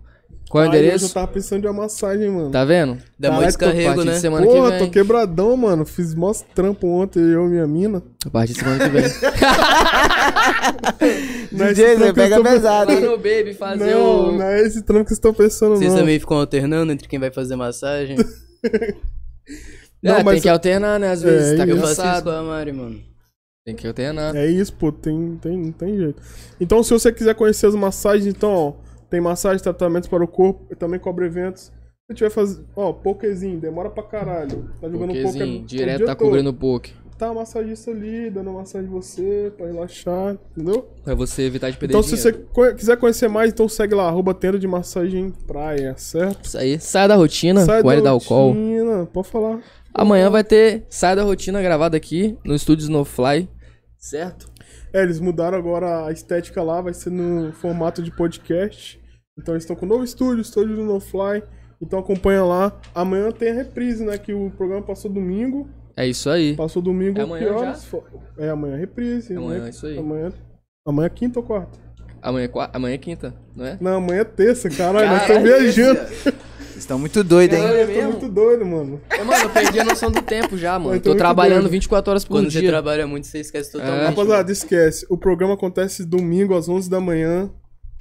Qual é o hoje eu endereço? tava pensando em uma massagem, mano. Tá vendo? Dá descarrego, partir né? de semana Porra, que tô vem. quebradão, mano. Fiz mó trampo ontem, eu e minha mina. A partir de semana que vem. Não é esse DJ, trampo você que eu pega tô pensando- pesado, hein? no Baby fazer Não, não é esse trampo que vocês estão pensando, Vocês não. também ficam alternando entre quem vai fazer massagem? Não, é, mas- tem que alternar, né? Às vezes, É, tá isso. Eu faço isso cansado. com a Mari, mano. Tem que alternar. É isso, pô, tem, tem, não tem jeito. Então, se você quiser conhecer as massagens, então, ó, tem massagem, tratamentos para o corpo, eu também cobro eventos. Se tiver fazer, ó, pokezinho, demora pra caralho. Tá jogando poker Pokézinho, o direto tá cobrindo poke. Tá massagista ali, dando massagem em você, pra relaxar, entendeu? Pra você evitar de perder Então, se você dinheiro. co- quiser conhecer mais, então segue lá, arroba tenda de massagem praia, certo? Isso aí. Sai da rotina, Sai L da Alcohol. rotina, pode falar. Amanhã vai ter Sai da Rotina gravado aqui no estúdio No Fly. Certo? É, eles mudaram agora a estética lá, vai ser no formato de podcast. Então eles estão com um novo estúdio, estúdio do No Fly. Então acompanha lá. Amanhã tem a reprise, né? Que o programa passou domingo. É isso aí. Passou domingo É amanhã que horas? Fo- É amanhã a reprise. Amanhã, né? isso aí. Amanhã, amanhã é quinta ou quarta? Amanhã, é amanhã é quinta, não é? Não, amanhã é terça, caralho. Nós Caralho, estamos viajando. Estão muito doidos, hein? Caralho. Eu tô mesmo? muito doido, mano. Ô, mano, eu perdi a noção do tempo já, mano. Eu tô tô trabalhando doido. 24 horas por Quando você dia. trabalha muito, você esquece totalmente. Rapaziada, esquece. O programa acontece domingo às 11 da manhã.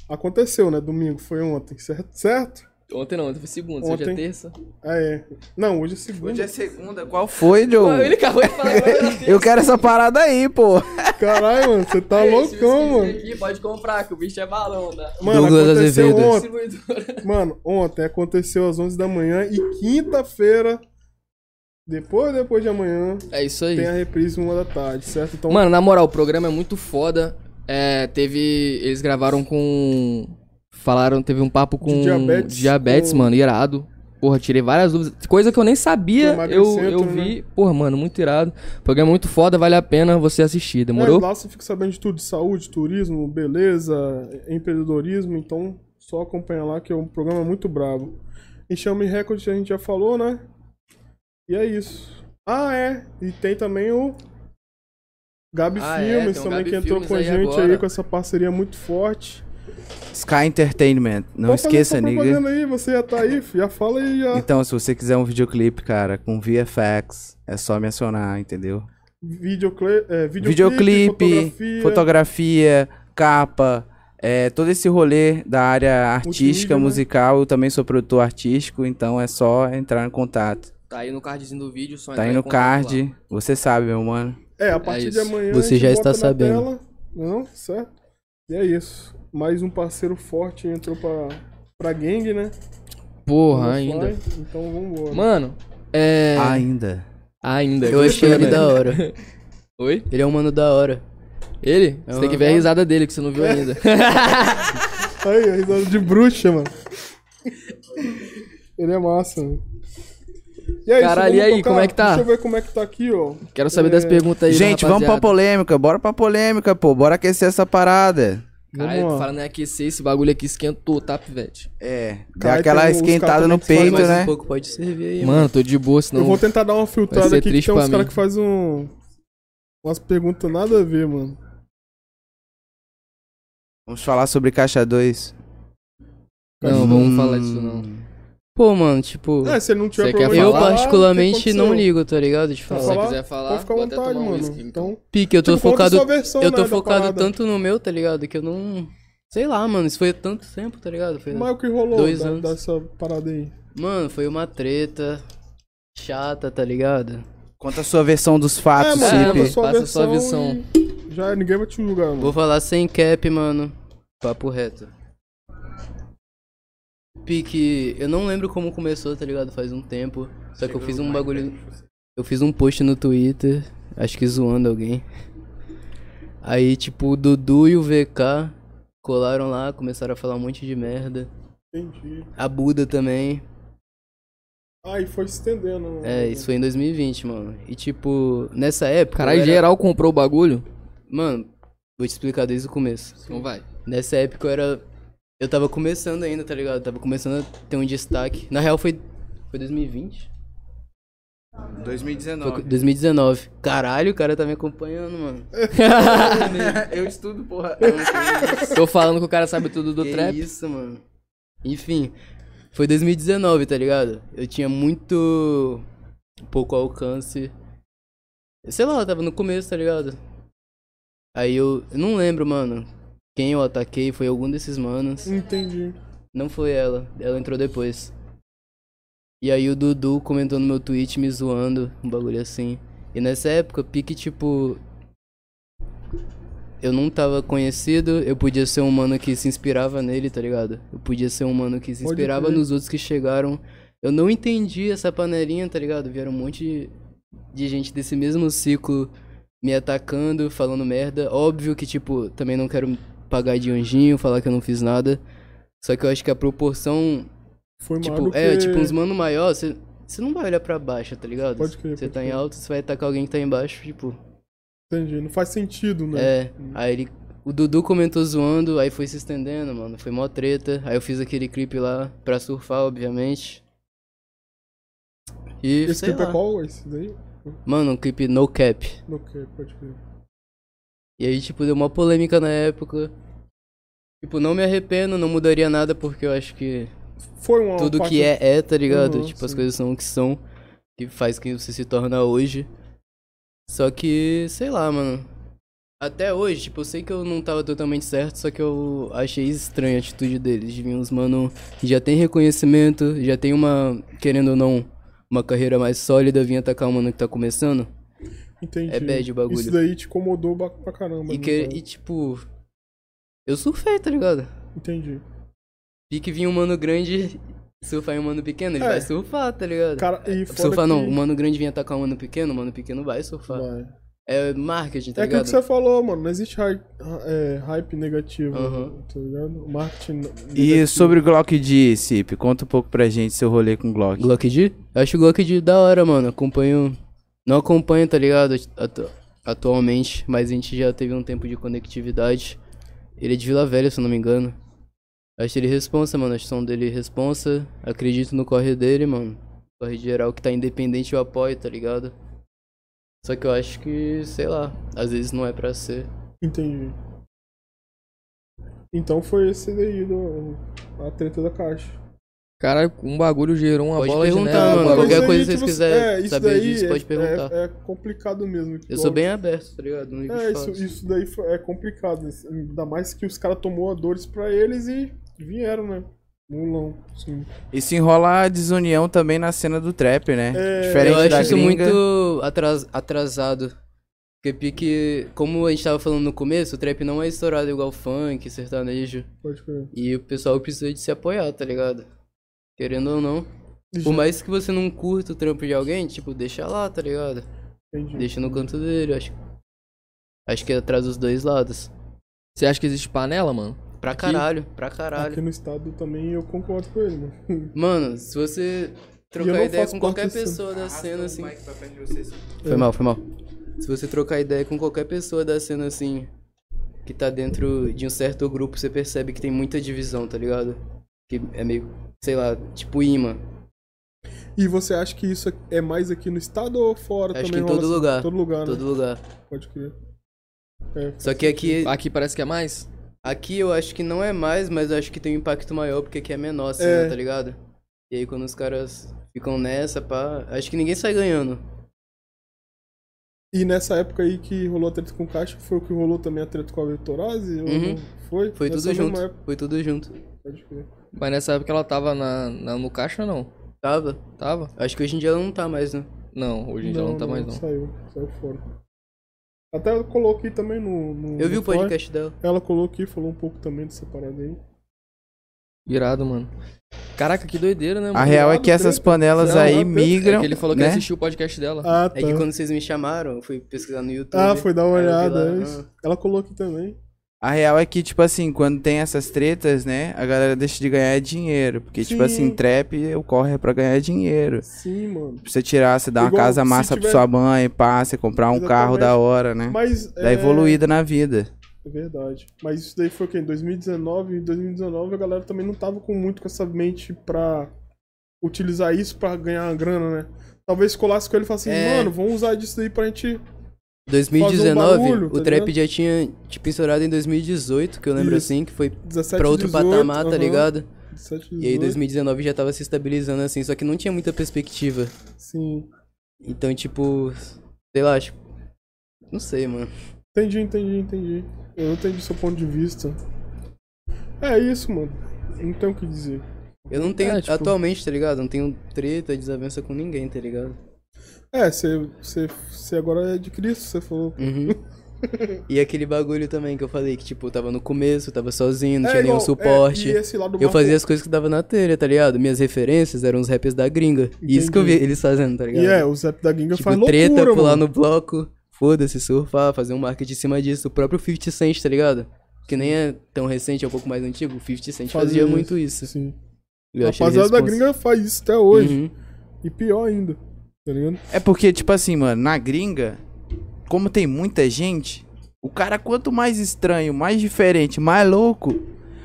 Aconteceu, né? Domingo, foi ontem, certo? Certo? Ontem não, ontem foi segunda, hoje é Ontem. terça. Ah, é. Não, hoje é segunda. Hoje é segunda, qual foi, Joe? Pô, ele acabou de falar. Eu quero essa parada aí, pô. Caralho, mano, você tá se loucão, mano. aqui, pode comprar, que o bicho é balão, tá? Mano, Douglas aconteceu ontem. Mano, ontem aconteceu às 11 da manhã e quinta-feira, depois depois de amanhã, É isso aí. tem a reprise uma da tarde, certo? Então, Mano, na moral, o programa é muito foda. É, teve. Eles gravaram com. Falaram, teve um papo com. De diabetes, diabetes, com- mano, irado. Porra, tirei várias dúvidas. Coisa que eu nem sabia, eu, eu né? vi. Porra, mano, muito irado. O programa é muito foda, vale a pena você assistir, é, demorou? lá você fica sabendo de tudo, de saúde, turismo, beleza, empreendedorismo, então só acompanha lá que é um programa muito brabo. Enxame Record a gente já falou, né? E é isso. Ah, é. E tem também o Gabi Ah, é, Filmes tem o também Gabi que entrou Filmes com a gente agora. aí com essa parceria muito forte. Sky Entertainment. Não Pode esqueça, nigga. aí, você já tá aí, já fala aí já. Então, se você quiser um videoclipe, cara, com VFX, é só me acionar, entendeu? Videoclipe, é, videoclipe, Videoclipe, fotografia. fotografia, capa, é, todo esse rolê da área artística, Multimídia, né? musical. Eu também sou produtor artístico, então é só entrar em contato. Tá aí no cardzinho do vídeo, só Tá entrar aí em no contato card, lá. você sabe, meu mano. É, a partir de isso. amanhã. Você a gente já bota está na sabendo. tela, não, certo? E é isso. Mais um parceiro forte entrou pra, pra gangue, né? Porra, No ainda. Fly, Então vambora. Mano, é. Ainda. Ainda. Eu achei ele da hora. Oi? Ele é um mano da hora. Ele? Você tem que ver a risada dele, que você não viu ainda. Aí, a risada de bruxa, mano. Ele é massa, mano. E é Caralho, vamos e aí, tocar? como é que tá? Deixa eu ver como é que tá aqui, ó. Quero saber das É, perguntas aí, Gente, vamos pra polêmica. Bora pra polêmica, pô. Bora aquecer essa parada. Caralho, Vamos falando em aquecer, esse bagulho aqui esquentou, tá, pivete? É, dá Cara, aquela esquentada no peito, mais né? um pouco pode servir aí, Mano, tô de boa, senão... Eu vou tentar dar uma filtrada aqui, que triste tem uns caras que fazem um... umas perguntas nada a ver, mano. Vamos falar sobre caixa 2. Não, vamos Hum. falar disso não. Pô, mano, tipo, É, se ele não tiver problema eu falar, particularmente não ligo, tá ligado? De Se falar. Pra você quiser falar, Pode ficar à vontade, um mano. whisky, então. Então, Pique, eu tô tipo, focado. versão, Eu né, tô da focado tanto no meu, tá ligado? Que eu não. Sei lá, mano, isso foi tanto tempo, tá ligado? Foi... Mas o que rolou Dois da- anos. dessa parada aí? Mano, foi uma treta chata, tá ligado? Conta a sua versão dos fatos, é, mano, Cip. sua Passa a sua versão. e Já é, ninguém vai te julgar, mano. Vou falar sem cap, mano. Papo reto. Pique, eu não lembro como começou, tá ligado? Faz um tempo. Só que eu fiz um bagulho. Eu fiz um post no Twitter, acho que zoando alguém. Aí, tipo, o Dudu e o VK colaram lá, começaram a falar um monte de merda. Entendi. A Buda também. Ah, e foi se estendendo. É, isso foi em 2020, mano. E tipo, nessa época. Caralho, era- geral comprou o bagulho? Mano, vou te explicar desde o começo. Então vai. Nessa época eu era. Eu tava começando ainda, tá ligado? Tava começando a ter um destaque. Na real foi. Foi 2020? Foi 2019. 2019. Caralho, o cara tá me acompanhando, mano. eu estudo, porra. Tô falando que o cara sabe tudo do que trap. isso, mano. Enfim, foi 2019, tá ligado? Eu tinha muito pouco alcance. Sei lá, eu tava no começo, tá ligado? Aí eu, eu não lembro, mano. Quem eu ataquei foi algum desses manos. Entendi. Não foi ela, ela entrou depois. E aí o Dudu comentou no meu tweet me zoando, um bagulho assim. E nessa época, pique tipo. Eu não tava conhecido, eu podia ser um mano que se inspirava nele, tá ligado? Eu podia ser um mano que se inspirava nos outros que chegaram. Eu não entendi essa panelinha, tá ligado? Vieram um monte de gente desse mesmo ciclo me atacando, falando merda. Óbvio que, tipo, também não quero pagar de anjinho, falar que eu não fiz nada. Só que eu acho que a proporção. Foi Tipo, é, que... tipo, uns mano maior, você não vai olhar pra baixo, tá ligado? Pode crer, Você tá em crer. alto, você vai atacar alguém que tá embaixo, tipo. Entendi. Não faz sentido, né? É. Aí ele. O Dudu comentou zoando, aí foi se estendendo, mano. Foi mó treta. Aí eu fiz aquele clipe lá pra surfar, obviamente. E. Esse clipe é qual? Esse daí? Mano, um clipe no cap. No que, pode crer. E aí, tipo, deu uma polêmica na época. Tipo, não me arrependo, não mudaria nada, porque eu acho que Foi uma tudo parte- que é, é, tá ligado? Uhum, tipo, as sim. coisas são o que são, que faz quem você se torna hoje. Só que, sei lá, mano. Até hoje, tipo, eu sei que eu não tava totalmente certo, só que eu achei estranha a atitude deles. De vir uns mano que já tem reconhecimento, já tem uma, querendo ou não, uma carreira mais sólida, vir atacar um mano que tá começando. Entendi. É bad o bagulho. Isso daí te incomodou pra caramba. E, né, que, e tipo, eu surfei, tá ligado? Entendi. E que vinha um mano grande surfar em um mano pequeno, ele É. vai surfar, tá ligado? Cara, e fora surfar não, que- o mano grande vinha atacar um mano pequeno, o mano pequeno vai surfar. Vai. É marketing, tá É aquilo ligado? que você falou, mano. Não existe hype, é, hype negativo, Aham. tá ligado? O marketing. E negativo. sobre o Glock D, Cip, conta um pouco pra gente seu rolê com o Glock. Glock D? Eu acho o Glock D da hora, mano. Acompanho. Não acompanho, tá ligado? Atu- atualmente, mas a gente já teve um tempo de conectividade. Ele é de Vila Velha, se eu não me engano. Acho ele responsa, mano. Acho som dele responsa. Acredito no corre dele, mano. Corre geral que tá independente eu apoio, tá ligado? Só que eu acho que, sei lá, às vezes não é pra ser. Entendi. Então foi esse daí, do, a treta da caixa. Caralho, um bagulho gerou uma Pode bola de perguntar, neve. mano. Qualquer coisa que vocês tipo, quiserem isso saber daí disso, é- pode perguntar. É, é complicado mesmo. Eu sou bem aberto, tá ligado? É, isso, isso daí é complicado. Ainda mais que os caras tomou a dores pra eles e vieram, né? Mulão, sim. E se enrola a desunião também na cena do trap, né? É, Diferente eu acho da isso gringa. muito atras- atrasado. Porque pique, como a gente tava falando no começo, o trap não é estourado igual funk, sertanejo. Pode crer. E o pessoal precisa de se apoiar, tá ligado? Querendo ou não. Por mais que você não curta o trampo de alguém, tipo, deixa lá, tá ligado? entendi. Deixa no canto dele, acho. Acho que é atrás dos dois lados. Você acha que existe panela, mano? Pra caralho, pra caralho. Aqui no estado também eu concordo com ele, mano. Mano, se você trocar ideia com qualquer pessoa da cena assim. É. Foi mal, foi mal. Se você trocar ideia com qualquer pessoa da cena assim, que tá dentro de um certo grupo, você percebe que tem muita divisão, tá ligado? Que é meio, sei lá, tipo imã. E você acha que isso é mais aqui no estado ou fora Acho também? que em todo assim? lugar. Todo lugar, né? Todo lugar. Pode crer. É, Só que aqui, Aqui parece que é mais? aqui eu acho que não é mais, mas eu acho que tem um impacto maior, porque aqui é menor, assim, né, É. tá ligado? E aí quando os caras ficam nessa, pá, acho que ninguém sai ganhando. E nessa época aí que rolou a treta com o Caixa, foi o que rolou também a treta com a Vitorazzi? ou Uhum. Foi? Foi Nessa tudo junto, época, foi tudo junto. pode crer. Mas nessa época ela tava na, na- no caixa, não? Tava? Tava? Acho que hoje em dia ela não tá mais, né? Não, hoje em dia ela não tá mais, não. Saiu, saiu fora. Até eu coloquei também no. no Eu vi no o podcast dela. Ela colocou e falou um pouco também dessa parada aí. Irado, mano. Caraca, que doideira, né, mano? A real é que essas panelas Não, aí é migram. É que ele falou que né? assistiu o podcast dela. Ah, tá. É que quando vocês me chamaram, eu fui pesquisar no YouTube. Ah, foi dar uma olhada. lá, é isso. ah. Ela colocou aqui também. A real é que, tipo assim, quando tem essas tretas, né? A galera deixa de ganhar dinheiro. Porque, tipo Sim. assim, trap ocorre é pra ganhar dinheiro. Sim, mano. Pra você tirar, você dar uma casa massa tiver- pra sua mãe, pá, você comprar um carro Exatamente. da hora, né? Mas. Dá é... evoluída na vida. É verdade. Mas isso daí foi o quê? Em 2019? Em 2019 a galera também não tava com muito com essa mente pra utilizar isso pra ganhar grana, né? Talvez colasse com ele e falasse assim, É. mano, vamos usar disso daí pra gente. 2019, barulho, o tá trap ligado? já tinha, tipo, estourado em 2018, que eu lembro Isso. assim, que foi 17, pra outro 18, patamar, tá ligado? 17, 18, E aí 2019 já tava se estabilizando assim, só que não tinha muita perspectiva. Sim. Então, tipo, sei lá, tipo, não sei, mano. Entendi, entendi, entendi. Eu entendi seu ponto de vista. É isso, mano. Não tenho o que dizer. Eu não tenho, É, tipo- atualmente, tá ligado? Não tenho treta, desavença com ninguém, tá ligado? É, você, você, você agora é de Cristo, você falou. Uhum. e aquele bagulho também que eu falei, que tipo, eu tava no começo, tava sozinho, não É, tinha nenhum igual, suporte. é, e esse lado Eu fazia as coisas que dava na telha, tá ligado? Minhas referências eram os rappers da gringa. E isso que eu vi Entendi. eles fazendo, tá ligado? E é, o Zep da Ginga tipo, faz loucura, treta, pular mano. no bloco, foda-se, surfar, fazer um marketing em cima disso. O próprio 50 Cent, tá ligado? Que nem é tão recente, é um pouco mais antigo. O 50 Cent Fazia fazia isso. muito isso. Sim. Eu rapaziada da gringa faz isso até hoje. Uhum. E pior ainda. Tá ligado? É porque, tipo assim, mano, na gringa, como tem muita gente, o cara, quanto mais estranho, mais diferente, mais louco,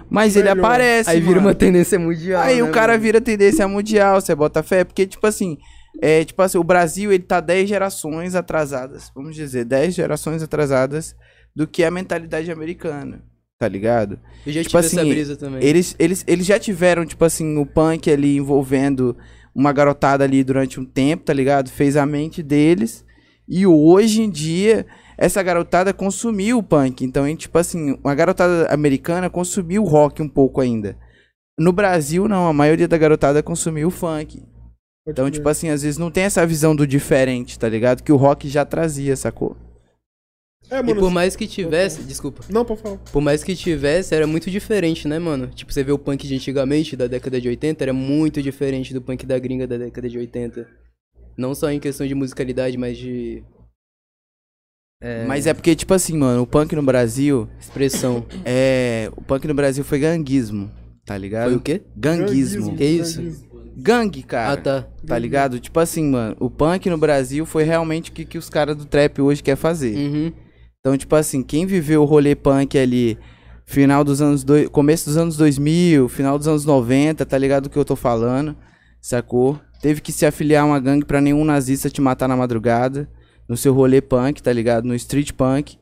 mais ele Melhor. aparece. Aí vira mano. uma tendência mundial. Aí né, o cara mano? vira tendência mundial, você bota fé, porque, tipo assim, é, tipo assim, o Brasil, ele tá 10 gerações atrasadas, vamos dizer, 10 gerações atrasadas do que a mentalidade americana, tá ligado? Eu já tipo tive essa assim, brisa também. Eles, eles, eles já tiveram, tipo assim, o punk ali envolvendo uma garotada ali durante um tempo, tá ligado? Fez a mente deles. E hoje em dia, essa garotada consumiu o punk. Então, hein, tipo assim, uma garotada americana consumiu o rock um pouco ainda. No Brasil, não, a maioria da garotada consumiu o funk. Então, tipo assim, às vezes não tem essa visão do diferente, tá ligado? Que o rock já trazia, sacou? É, E mano. por mais que tivesse, desculpa, Não, pra falar. por mais que tivesse, era muito diferente, né, mano? Tipo, você vê o punk de antigamente, da década de 80, era muito diferente do punk da gringa da década de 80. Não só em questão de musicalidade, mas de Mas é porque, tipo assim, mano, o punk no Brasil, expressão. é. O punk no Brasil foi ganguismo, tá ligado? Foi o quê? Ganguismo. Que isso? ganguismo. Gangue, cara. Ah, tá. Tá ligado? Tipo assim, mano, o punk no Brasil foi realmente o que, que os caras do trap hoje quer fazer. Uhum. Então, tipo assim, quem viveu o rolê punk ali, final dos anos. dois começo dos anos 2000, final dos anos 90, tá ligado do que eu tô falando? Sacou? Teve que se afiliar a uma gangue pra nenhum nazista te matar na madrugada. No seu rolê punk, tá ligado? No street punk.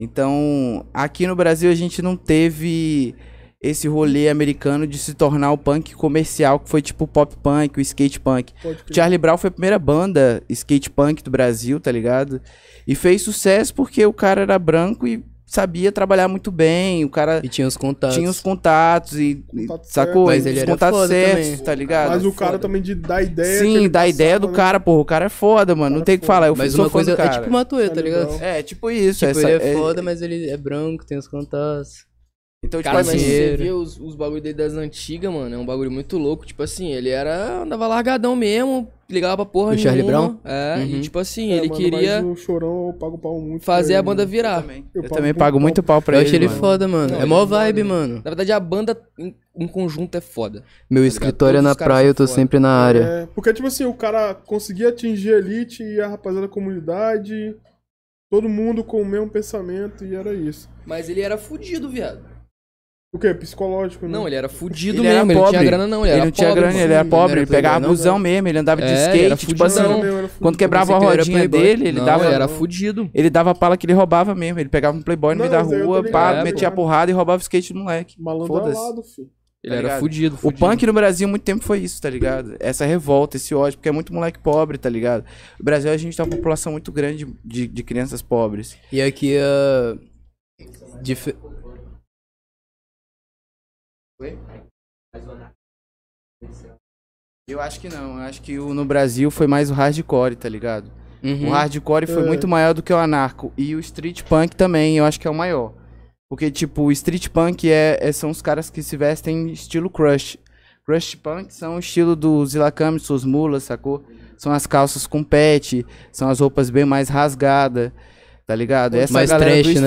Então, aqui no Brasil a gente não teve esse rolê americano de se tornar o punk comercial, que foi tipo o pop punk, o skate punk. O. Charlie Brown foi a primeira banda skate punk do Brasil, tá ligado? E fez sucesso porque o cara era branco e sabia trabalhar muito bem. O cara E tinha os contatos. tinha os contatos e, Contato sacou? Mas Os ele era contatos foda certos, também. tá ligado? Mas o cara foda. também de dar ideia. Sim, da ideia do né? cara, porra. O cara é foda, mano. Não cara tem é o que falar. Eu Mas uma coisa do cara. é tipo Matuê, tá ligado? É, tipo isso. Tipo, essa, ele é é- foda, mas ele é branco, tem os contatos. Então, tipo assim, você vê os, os bagulho dele das antigas, mano, é um bagulho muito louco. Tipo assim, ele era. andava largadão mesmo, ligava pra porra O Charlie nenhuma. Brown? É, Uhum. e tipo assim, É, ele mano, queria Mas o chorão eu pago pau muito. fazer pra a ele, banda mano. virar. também. Eu Eu, pago pago pau. muito pau pra Eu ele. achei ele mano. foda, mano. Não, é ele mó é vibe, mano. Na verdade, a banda em, em conjunto é foda. Meu ligado? escritório é na praia, eu tô foda. sempre na área. É, porque, tipo assim, o cara conseguia atingir a elite e a rapaziada da comunidade. todo mundo com o mesmo pensamento e era isso. Mas ele era fudido, viado. O quê? Psicológico, né? Não, ele era fudido Ele era mesmo. Ele pobre. tinha grana, não. Ele, Ele era não tinha pobre, grana, ele era pobre, era ele pegava não, busão mesmo, ele andava de É, ele era skate, tipo assim, era fudido. quando quebrava a era rodinha dele, ele Não, dava ele era fudido. ele dava pala que ele roubava mesmo, ele pegava um playboy no Não, meio da rua, pá, é, metia a porrada e roubava o skate do moleque. Malandro Foda-se. alado, filho. Ele Tá era ligado? fudido, O fudido. punk no Brasil muito tempo foi isso, tá ligado? Essa revolta, esse ódio, porque é muito moleque pobre, tá ligado? No Brasil a gente tem uma população muito grande de, de crianças pobres. E aqui a. dif- Eu acho que não, eu acho que o, no Brasil foi mais o hardcore, tá ligado? Uhum. O hardcore foi É. muito maior do que o anarco. E o street punk também, eu acho que é o maior. Porque, tipo, o street punk é, é- são os caras que se vestem estilo crush. Crush punk são o estilo do Zilakami, suas mulas, sacou? São as calças com pet, são as roupas bem mais rasgadas, tá ligado? Essa Mais é a galera trash, do né?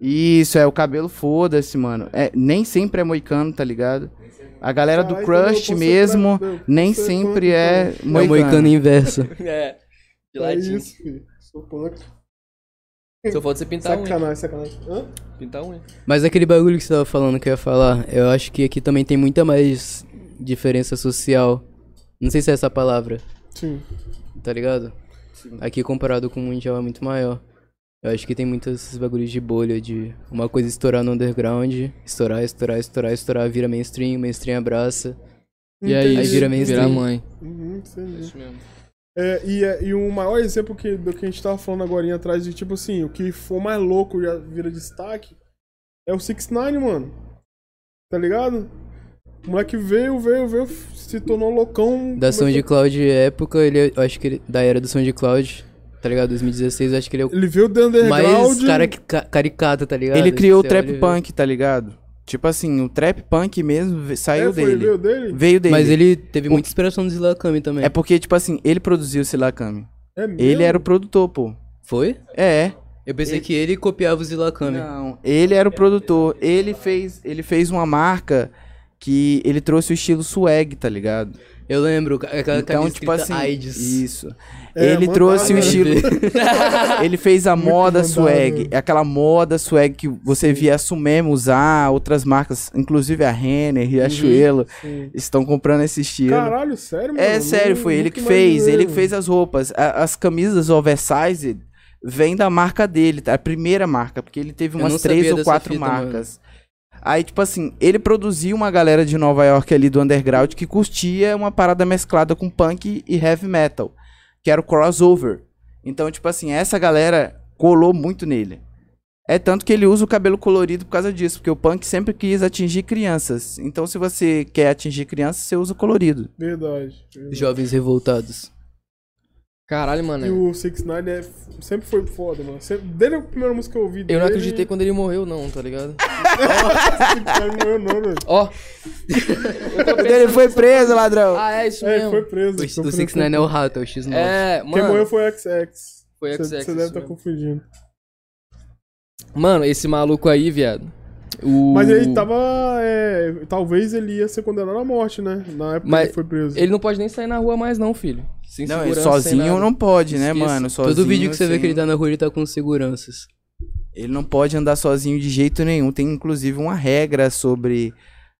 Isso, é o cabelo foda-se, mano. É, nem sempre é moicano, tá ligado? A galera do Caralho, então crush ser mesmo, nem ser sempre punk, é então. É moicano. moicano inverso. É. De É isso, filho. Sou punk. Só falta você pintar um. Sacanagem, sacanagem. Hã? Pintar um. Mas aquele bagulho que você tava falando que eu ia falar, eu acho que aqui também tem muita mais diferença social. Não sei se é essa palavra, Sim. tá ligado? Aqui comparado com o mundial é muito maior. Eu acho que tem muitos esses bagulhos de bolha, de uma coisa estourar no underground, estourar, estourar, estourar, estourar, vira mainstream, mainstream abraça. E aí, Entendi. vira mainstream. Vira mãe. Uhum, entendi. Isso mesmo. É, e, é- e o maior exemplo que, do que a gente tava falando agora atrás de, tipo assim, o que for mais louco já vira destaque é o 6 9 mano. Tá ligado? O moleque veio, veio, veio, se tornou loucão. Da SoundCloud época, ele, eu acho que ele, da era do SoundCloud, tá ligado? 2016, eu acho que ele é o Ele veio do underground. mais cara, ca- caricato, tá ligado? Ele criou o Você trap olha punk, tá ligado? Tipo assim, o trap punk mesmo ve- saiu é, foi, dele. veio dele? Veio dele. Mas ele teve muita inspiração do Zilakami também. É porque, tipo assim, ele produziu o Silakami. É mesmo? Ele era o produtor, pô. Foi? É. Eu pensei que ele copiava o Zilakami. Não, ele era o produtor. Ele fez, ele fez uma marca que ele trouxe o estilo swag, tá ligado? Eu lembro, ca- aquela Então, camisa tipo escrita assim, AIDS. isso. É, ele trouxe o né? estilo. ele fez a Muito moda mandado. swag, aquela moda swag que você via a Sumemo usar, outras marcas, inclusive a Renner, Riachuelo, Sim. estão comprando esse estilo. Caralho, sério, mano? É sério, foi ele que fez, ele que fez as roupas. A- as camisas oversized vêm da marca dele, tá? A primeira marca, porque ele teve umas três ou quatro fita, marcas. Aí, tipo assim, ele produziu uma galera de Nova York ali do underground que curtia uma parada mesclada com punk e heavy metal, que era o crossover. Então, tipo assim, essa galera colou muito nele. É tanto que ele usa o cabelo colorido por causa disso, porque o punk sempre quis atingir crianças. Então, se você quer atingir crianças, você usa o colorido. Verdade. verdade. Jovens revoltados. Caralho, mano. E o 6 9 é, sempre foi foda, mano. Sempre, desde a primeira música que eu ouvi Eu não dele, acreditei quando ele morreu, não, tá ligado? Morreu não, velho. Ó. Ele foi preso, ladrão. Ah, é isso É, mesmo. foi preso. O, foi o preso. 6 9 é o rato, é o X9. É, Quem mano. morreu foi o XX. Foi Você- XX, Você deve estar mesmo. confundindo. Mano, esse maluco aí, viado. O... Mas ele tava. é, talvez ele ia ser condenado à morte, né? Na época Mas que ele foi preso. Ele não pode nem sair na rua mais, não, filho. Sem Não, ele segurança, sem sozinho nada. não pode, né, Esqueça. mano? Sozinho, Todo vídeo que você vê que ele tá na rua, ele tá com seguranças. Ele não pode andar sozinho de jeito nenhum. Tem inclusive uma regra sobre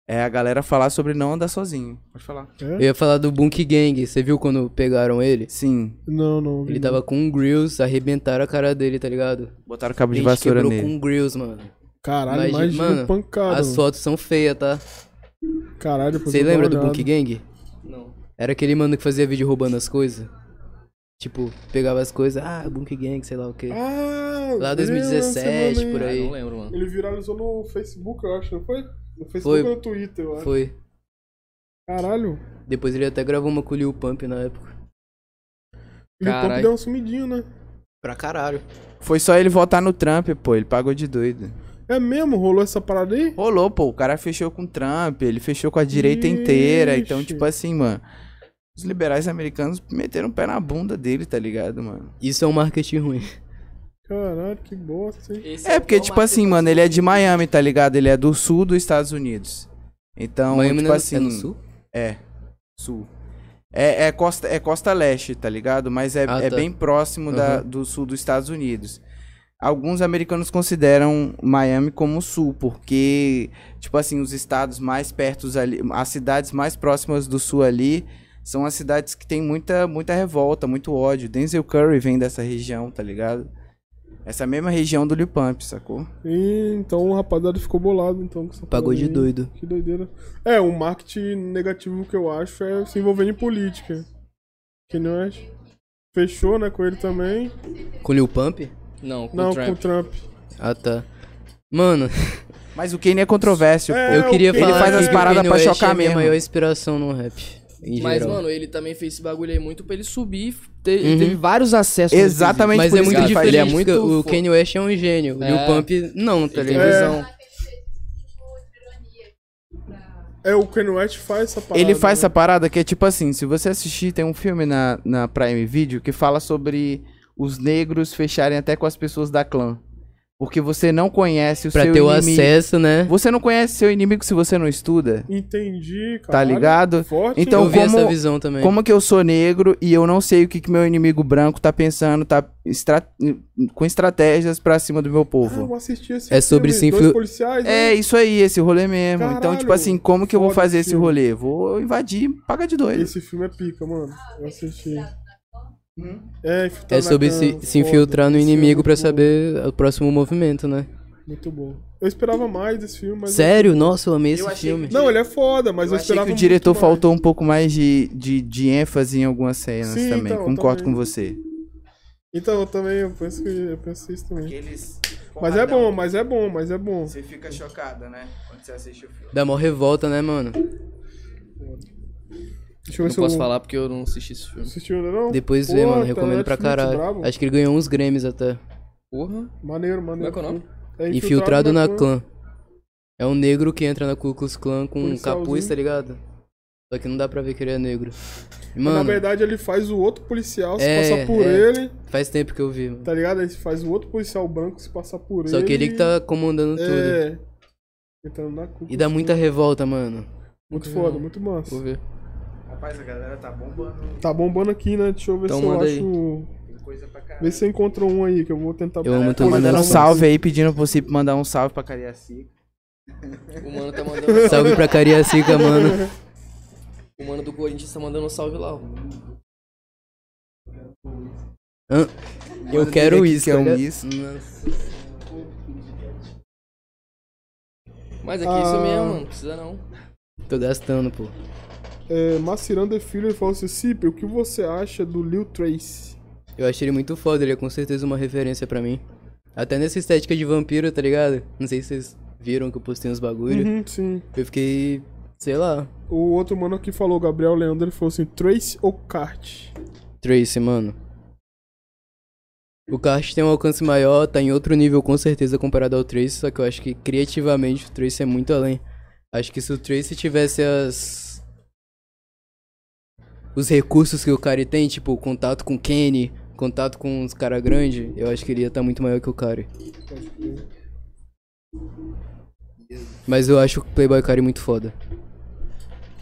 é, a galera falar sobre não andar sozinho. Pode falar. Eu ia falar do Bunk Gang, você viu quando pegaram ele? Sim, Não, não. vi Ele não. tava com um grills, arrebentaram a cara dele, tá ligado? botaram cabo de Gente, vassoura quebrou nele. com um grills, mano. Caralho, Imagina- imagina mano, pancada. As mano. fotos são feias, tá? Caralho, depois Você lembra do Bunk. Gang? Era aquele mano que fazia vídeo roubando as coisas. Tipo, pegava as coisas, ah, Bunk Gang, sei lá o quê. Ah, Lá eu 2017, lembro, esse por aí. Não lembro, mano. Ele viralizou no Facebook, eu acho, não foi? No Facebook Foi. ou no Twitter, eu acho. Foi. Caralho. Depois ele até gravou uma com o Lil Pump na época. O Pump deu um sumidinho, né? Pra caralho. Foi só ele votar no Trump, pô. Ele pagou de doido. É mesmo? Rolou essa parada aí? Rolou, pô. O cara fechou com o Trump, ele fechou com a direita inteira. Então, Ixi. tipo assim, mano. Os liberais americanos meteram o pé na bunda dele, tá ligado, mano? Isso é um marketing ruim. Caralho, que bosta, hein? Esse É, porque, o tipo assim, mano, ele é de Miami, tá ligado? Ele é do sul dos Estados Unidos. Então, Miami tipo não é- assim. é no sul? É, sul. É, é costa, é costa leste, tá ligado? Mas é, Ah, é tá. bem próximo da- Uhum. do sul dos Estados Unidos. Alguns americanos consideram Miami como sul, porque, tipo assim, os estados mais perto ali, as cidades mais próximas do sul ali, são as cidades que tem muita, muita revolta, muito ódio. Denzel Curry vem dessa região, tá ligado? Essa mesma região do Lil Pump, sacou? E, então o rapaziada ficou bolado então com essa Pagou de aí. doido. Que doideira. É, o marketing negativo que eu acho é se envolvendo em política. Que não é. Fechou, né, com ele também. Com Lil Pump? Não, com não, o Trump. com o Trump. Ah, tá. Mano, Mas o Kanye é controverso, É, eu queria Ele falar faz as paradas o pra West chocar é a mesmo. maior inspiração no rap. Em Mas, geral. mano, ele também fez esse bagulho aí muito pra ele subir. Te- Uhum. teve vários acessos. Exatamente Mas por é isso muito diferente. ele é muito o fo- Kanye West é um gênio. O Lil É. Pump, não, tá ligado? É, o Kanye West faz essa parada. Ele faz né? essa parada que é tipo assim, se você assistir, tem um filme na, na Prime Video que fala sobre os negros fecharem até com as pessoas da clã. Porque você não conhece o Pra seu ter o inimigo. acesso, né? Você não conhece seu inimigo se você não estuda. Entendi, cara. Tá ligado? Forte, Então, eu vi como- essa visão também. Como que eu sou negro e eu não sei o que, que meu inimigo branco tá pensando, tá estra- com estratégias pra cima do meu Ah, eu povo. assisti esse É sobre se dois infil- policiais, É né? isso aí, esse rolê mesmo. então, Caralho, tipo assim, como que eu vou fazer esse filme. rolê? Vou invadir, paga de doido. Esse filme é pica, mano. Eu assisti. É, É sobre se, foda. se infiltrar no Esse é inimigo pra bom, saber o próximo movimento, né? Muito bom. Eu esperava mais desse filme, mas. Sério? Nossa, eu amei esse achei filme. Não, ele é foda, mas eu, eu achei esperava que o diretor muito mais. faltou um pouco mais de, de, de ênfase em algumas cenas Sim, também. então, Concordo também. com você. Então, eu também, eu penso, que, eu penso isso também. Mas é bom, mas é bom, mas é bom. Você fica chocada, né? Quando você assiste o filme. Dá mó revolta, né, mano? Deixa eu ver Não se posso eu falar porque eu não assisti esse filme. assistiu ainda não? Depois Pô, vê, mano. tá Recomendo pra caralho. brabo. Acho que ele ganhou uns Grammys até. Porra. Maneiro, maneiro. Como é que é o nome? É Infiltrado na clã. É um negro que entra na Ku Klux Klan com um capuz, tá ligado? Só que não dá pra ver que ele é negro. Mas, na Mano, verdade, ele faz o outro policial se É, passar por é. ele, faz tempo que eu vi, mano. tá ligado? Ele faz o outro policial branco se passar por Só ele. que ele que tá comandando tudo. É. Entrando na culpa. E dá muita revolta, mano. Muito foda, muito massa. Vou ver. Rapaz, a galera tá bombando. Tá bombando aqui, né? Deixa eu ver Então se eu aí. acho. Tem coisa pra caralho. Vê se você encontra um aí, que eu vou tentar. Eu amo Pô, também. Mandando um salve aí, pedindo pro Cip mandar um salve pra Cariacica. O mano tá mandando. Salve pra Cariacica, mano. o mano do Corinthians tá mandando um salve lá, ó. Hã? Eu Manda quero que isso, quer tá um isso. Mas aqui é Ah. isso mesmo, mano. Não precisa não. Tô gastando, pô. É, Maciranda Filho ele falou assim: Cipe, o que você acha do Lil Trace? Eu achei ele muito foda, ele é com certeza uma referência pra mim. Até nessa estética de vampiro, tá ligado? Não sei se vocês viram que eu postei uns bagulho. Uhum, sim. Eu fiquei, sei lá, O outro mano que falou, Gabriel Leandro, ele falou assim: Trace ou Kart? Trace, mano. O Kart tem um alcance maior, tá em outro nível com certeza comparado ao Trace, só que eu acho que criativamente o Trace é muito além. Acho que se o Trace tivesse as. Os recursos que o Kari tem, tipo, contato com o Kenny, contato com os caras grandes, eu acho que ele ia estar muito maior que o Kari. Mas eu acho o Playboy Kari muito foda.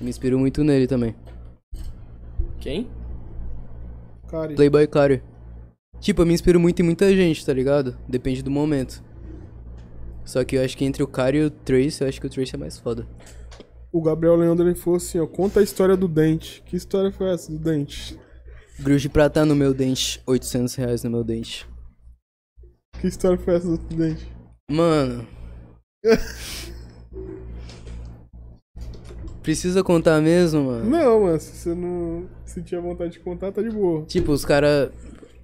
Me inspiro muito nele também. Quem? Kari. Playboy Kari. Tipo, eu me inspiro muito em muita gente, tá ligado? Depende do momento. Só que eu acho que entre o Kari e o Trace, eu acho que o Trace é mais foda. O Gabriel Leandro ele falou assim: ó, conta a história do dente. Que história foi essa do dente? Gruz de prata no meu dente, 800 reais no meu dente. Que história foi essa do dente? Mano. Precisa contar mesmo, mano? Não, mano, se você não sentir a vontade de contar, tá de boa. Tipo, os cara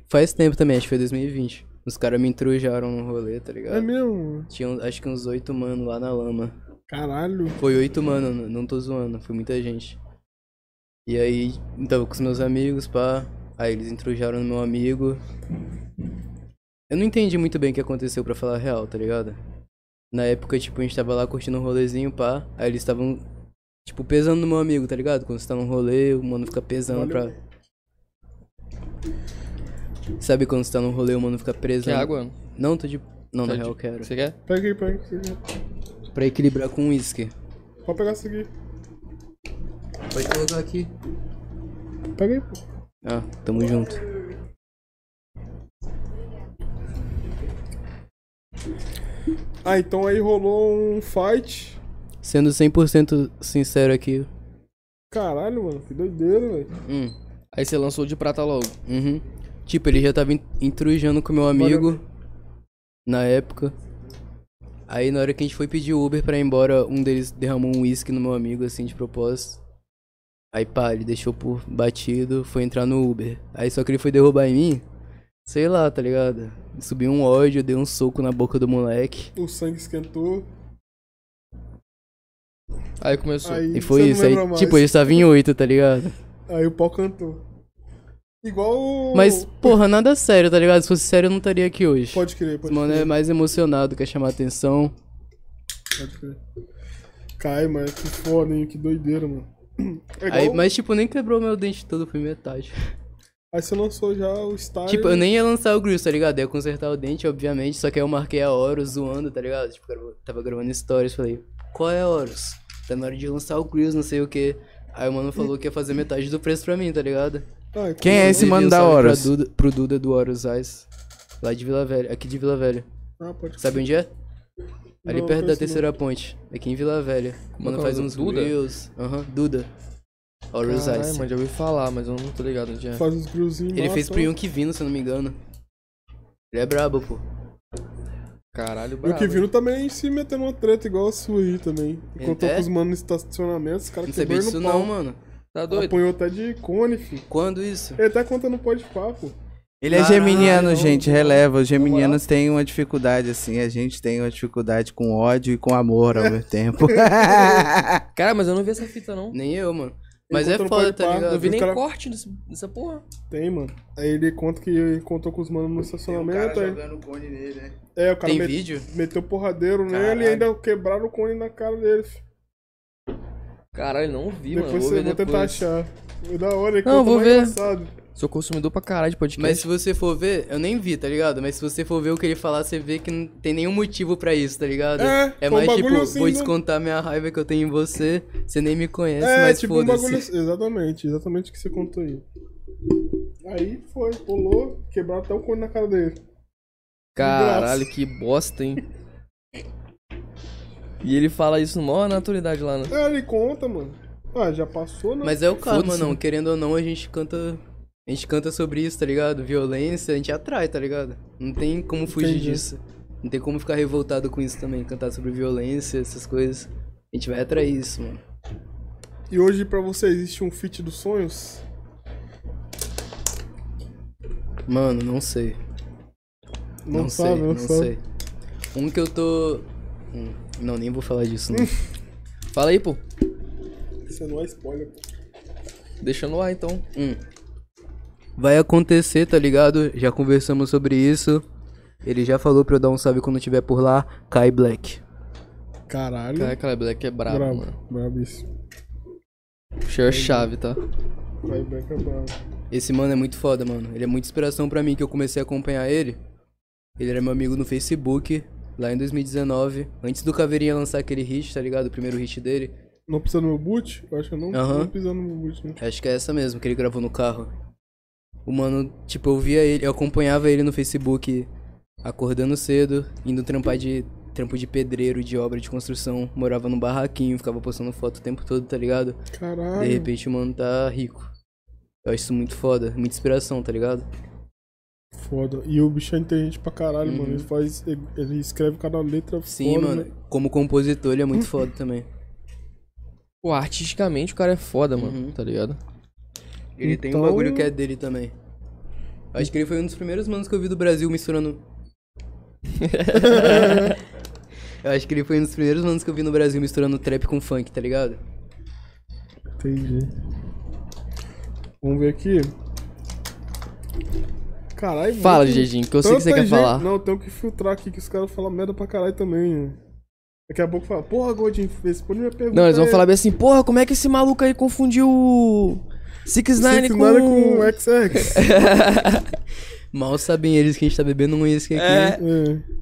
Faz tempo também, acho que foi 2020. Os caras me intrujaram no rolê, tá ligado? É mesmo? Tinha acho que uns oito mano lá na lama. Caralho. Foi oito mano, não tô zoando, foi muita gente. E aí, tava com os meus amigos, pá. Aí eles intrujaram no meu amigo. Eu não entendi muito bem o que aconteceu pra falar a real, tá ligado? Na época, tipo, a gente tava lá curtindo um rolezinho, pá. Aí eles estavam, tipo, pesando no meu amigo, tá ligado? Quando você tá num rolê, o mano fica pesando Valeu. pra. Sabe quando você tá num rolê, o mano fica preso? Quer água? Não, tô de. Não, na Tá de- real eu quero. Você quer? Pega aí, pega aí. Pra equilibrar com uísque. Pode pegar isso aqui. Pode colocar aqui. pega aí, pô. Ah, tamo junto. Ah, então aí rolou um fight. Sendo 100% sincero aqui. Caralho, mano, que doideira, velho. Hum, Aí você lançou de prata logo. uhum. Tipo, ele já tava in- intrujando com meu amigo na época. Aí na hora que a gente foi pedir Uber pra ir embora, um deles derramou um uísque no meu amigo, assim, de propósito. Aí pá, ele deixou por batido, foi entrar no Uber. Aí só que ele foi derrubar em mim. Sei lá, tá ligado? Subi um ódio, dei um soco na boca do moleque. O sangue esquentou. Aí começou. Aí E foi isso. Aí, mais. tipo, ele estava em oito, tá ligado? Aí o pau cantou. Igual. Mas, porra, nada sério, tá ligado? Se fosse sério, eu não estaria aqui hoje. Pode crer, pode mano crer. é mais emocionado, quer chamar atenção. Pode crer. Cai, mano, que foda, hein? Que doideira, mano. É igual... Aí, mas, tipo, nem quebrou meu dente todo, foi metade. Aí você lançou já o style. Tipo, eu nem ia lançar o Grills, tá ligado? Eu ia consertar o dente, obviamente, só que aí eu marquei a Horus zoando, tá ligado? Tipo, eu tava gravando stories, falei, qual é a Horus? Tá na hora de lançar o Grills, não sei o que. Aí o mano falou que ia fazer metade do preço pra mim, tá ligado? Ah, Quem é esse mano da Horus? Duda, pro Duda do Horus Eyes. Lá de Vila Velha, aqui de Vila Velha. Ah, pode. Sabe onde é? Ali Não, perto da terceira ponte, aqui em Vila Velha. O Mano é faz o uns Duda? reels. Aham, Duda. Horus Eyes. mano, já ouvi falar, mas eu não tô ligado onde é. Faz os grillzinhos Ele massa, fez pro Yonk Vino, se eu não me engano. Ele é brabo, pô. Caralho, E o brabo. Kivino também se meteu numa treta igual a sua aí também. Encontrou É? com os manos no estacionamento, os caras Não sabia quebrou disso no pau. não, mano. Tá doido? Apanhou até de cone, filho. Quando isso? Ele até conta no pode papo. Ele é geminiano, gente, releva. Os geminianos têm uma dificuldade, assim. A gente tem uma dificuldade com ódio e com amor ao mesmo tempo. Cara, mas eu não vi essa fita, não. Nem eu, mano. Mas é contou foda, tá ligado? Eu vi nem cara- corte desse- dessa porra. Tem, mano. Aí ele conta que encontrou com os manos no estacionamento. aí... cone nele, né? É, o cara Tem met- vídeo? meteu porradeiro nele Caralho. e ainda quebraram o cone na cara dele. filho. Caralho, não vi, mano. depois Vou você ver vou tentar achar. É da hora, ele Não, conta vou ver. engraçado. Sou consumidor pra caralho de podcast. Mas se você for ver, eu nem vi, tá ligado? Mas se você for ver o que ele falar, você vê que não tem nenhum motivo pra isso, tá ligado? É, foi um mais tipo, bagulho assim, vou não- descontar minha raiva que eu tenho em você, você nem me conhece, É, mas tipo um foda-se. bagulho assim. Exatamente, exatamente o que você contou aí. Aí foi, pulou, quebraram até o cone na cara dele. Caralho, que bosta, hein? E ele fala isso mó naturalidade lá, né? É, ele conta, mano. Ah, já passou, né? Mas é o karma, não. Querendo ou não, a gente canta. A gente canta sobre isso, tá ligado? Violência, a gente atrai, tá ligado? Não tem como fugir Entendi. disso. Não tem como ficar revoltado com isso também. Cantar sobre violência, essas coisas. A gente vai atrair isso, mano. E hoje pra você existe um feat dos sonhos? Mano, não sei. Não, Não, sabe, sei, não, não sabe. sei. Um que eu tô. Hum, Não, nem vou falar disso, não. Fala aí, pô. Isso não é spoiler, pô. Deixa no ar, então. Hum. Vai acontecer, tá ligado? Já conversamos sobre isso. Ele já falou pra eu dar um salve quando tiver por lá. Kai Black. Caralho. Cara, aquela Black é brabo, brabo, mano. brabíssimo. Share chave, tá? Vai back é brabo. Esse mano é muito foda, mano. Ele é muita inspiração pra mim que eu comecei a acompanhar ele. Ele era meu amigo no Facebook, lá em 2019. Antes do Caveirinha lançar aquele hit, tá ligado? O primeiro hit dele. Não precisa no meu boot? Eu acho que eu não, Aham. não no meu boot, né? Acho que é essa mesmo que ele gravou no carro. O mano, tipo, eu via ele, eu acompanhava ele no Facebook acordando cedo, indo trampar de trampo de pedreiro, de obra de construção, morava num barraquinho, ficava postando foto o tempo todo, tá ligado? Caralho. De repente o mano tá rico. Eu acho isso muito foda, muita inspiração, tá ligado? Foda. E o bicho é inteligente pra caralho, Uhum. mano. Ele faz. Ele, escreve cada letra Sim, foda, mano, né? como compositor ele é muito foda também. Pô, artisticamente o cara é foda, mano, Uhum. tá ligado? Ele tem um Então- bagulho que é dele também. Acho que ele foi um dos primeiros manos que eu vi do Brasil misturando. eu acho que ele foi um dos primeiros manos que eu vi no Brasil misturando trap com funk, tá ligado? Entendi. Vamos ver aqui. Caralho, Fala, Jeginho, que eu sei que você quer gente- falar. Não, eu tenho que filtrar aqui que os caras falam merda pra caralho também. né? Daqui a pouco fala, porra, Gordinho, responde minha pergunta. Não, eles vão aí. falar bem assim, porra, como é que esse maluco aí confundiu o 6ix9 Six com... Nine com o XX. Mal sabem eles que a gente tá bebendo um uísque aqui. É. é.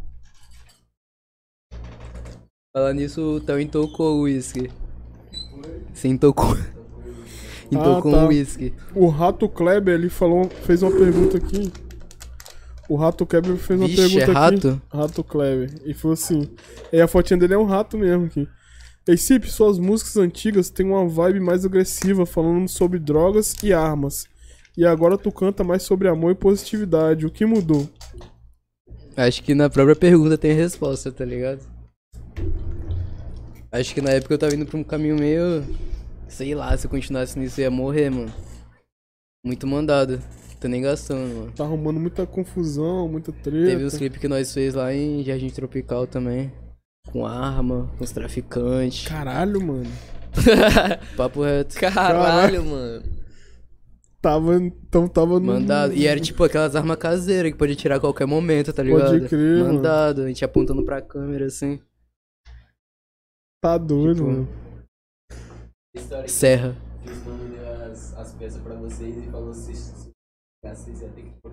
Falar nisso, o Théo intocou o uísque. Sim, tocou. Então Ah, com tá. whisky. O Rato Kleber, ele falou, fez uma pergunta aqui. O Rato Kleber fez uma Vixe, pergunta é aqui. rato? Rato Kleber. E falou assim. E a fotinha dele é um rato mesmo aqui. Ei, Cip, suas músicas antigas têm uma vibe mais agressiva, falando sobre drogas e armas. E agora tu canta mais sobre amor e positividade. O que mudou? Acho que na própria pergunta tem resposta, tá ligado? Acho que na época eu tava indo pra um caminho meio. Sei lá, se eu continuasse nisso eu ia morrer, mano. Muito mandado. Tô nem gastando, mano. Tá arrumando muita confusão, muita treta. Teve os clipes que nós fez lá em Jardim Tropical também. Com arma, com os traficantes. Caralho, mano. Papo reto. Caralho, mano. Tava. Então tava no. Mandado. E era tipo aquelas armas caseiras que pode tirar a qualquer momento, tá Pode ligado? crer, mano. Mandado. A gente apontando pra câmera assim. Tá doido, Tipo, mano. Serra. Fiz deu as, as peças pra vocês e falou vocês que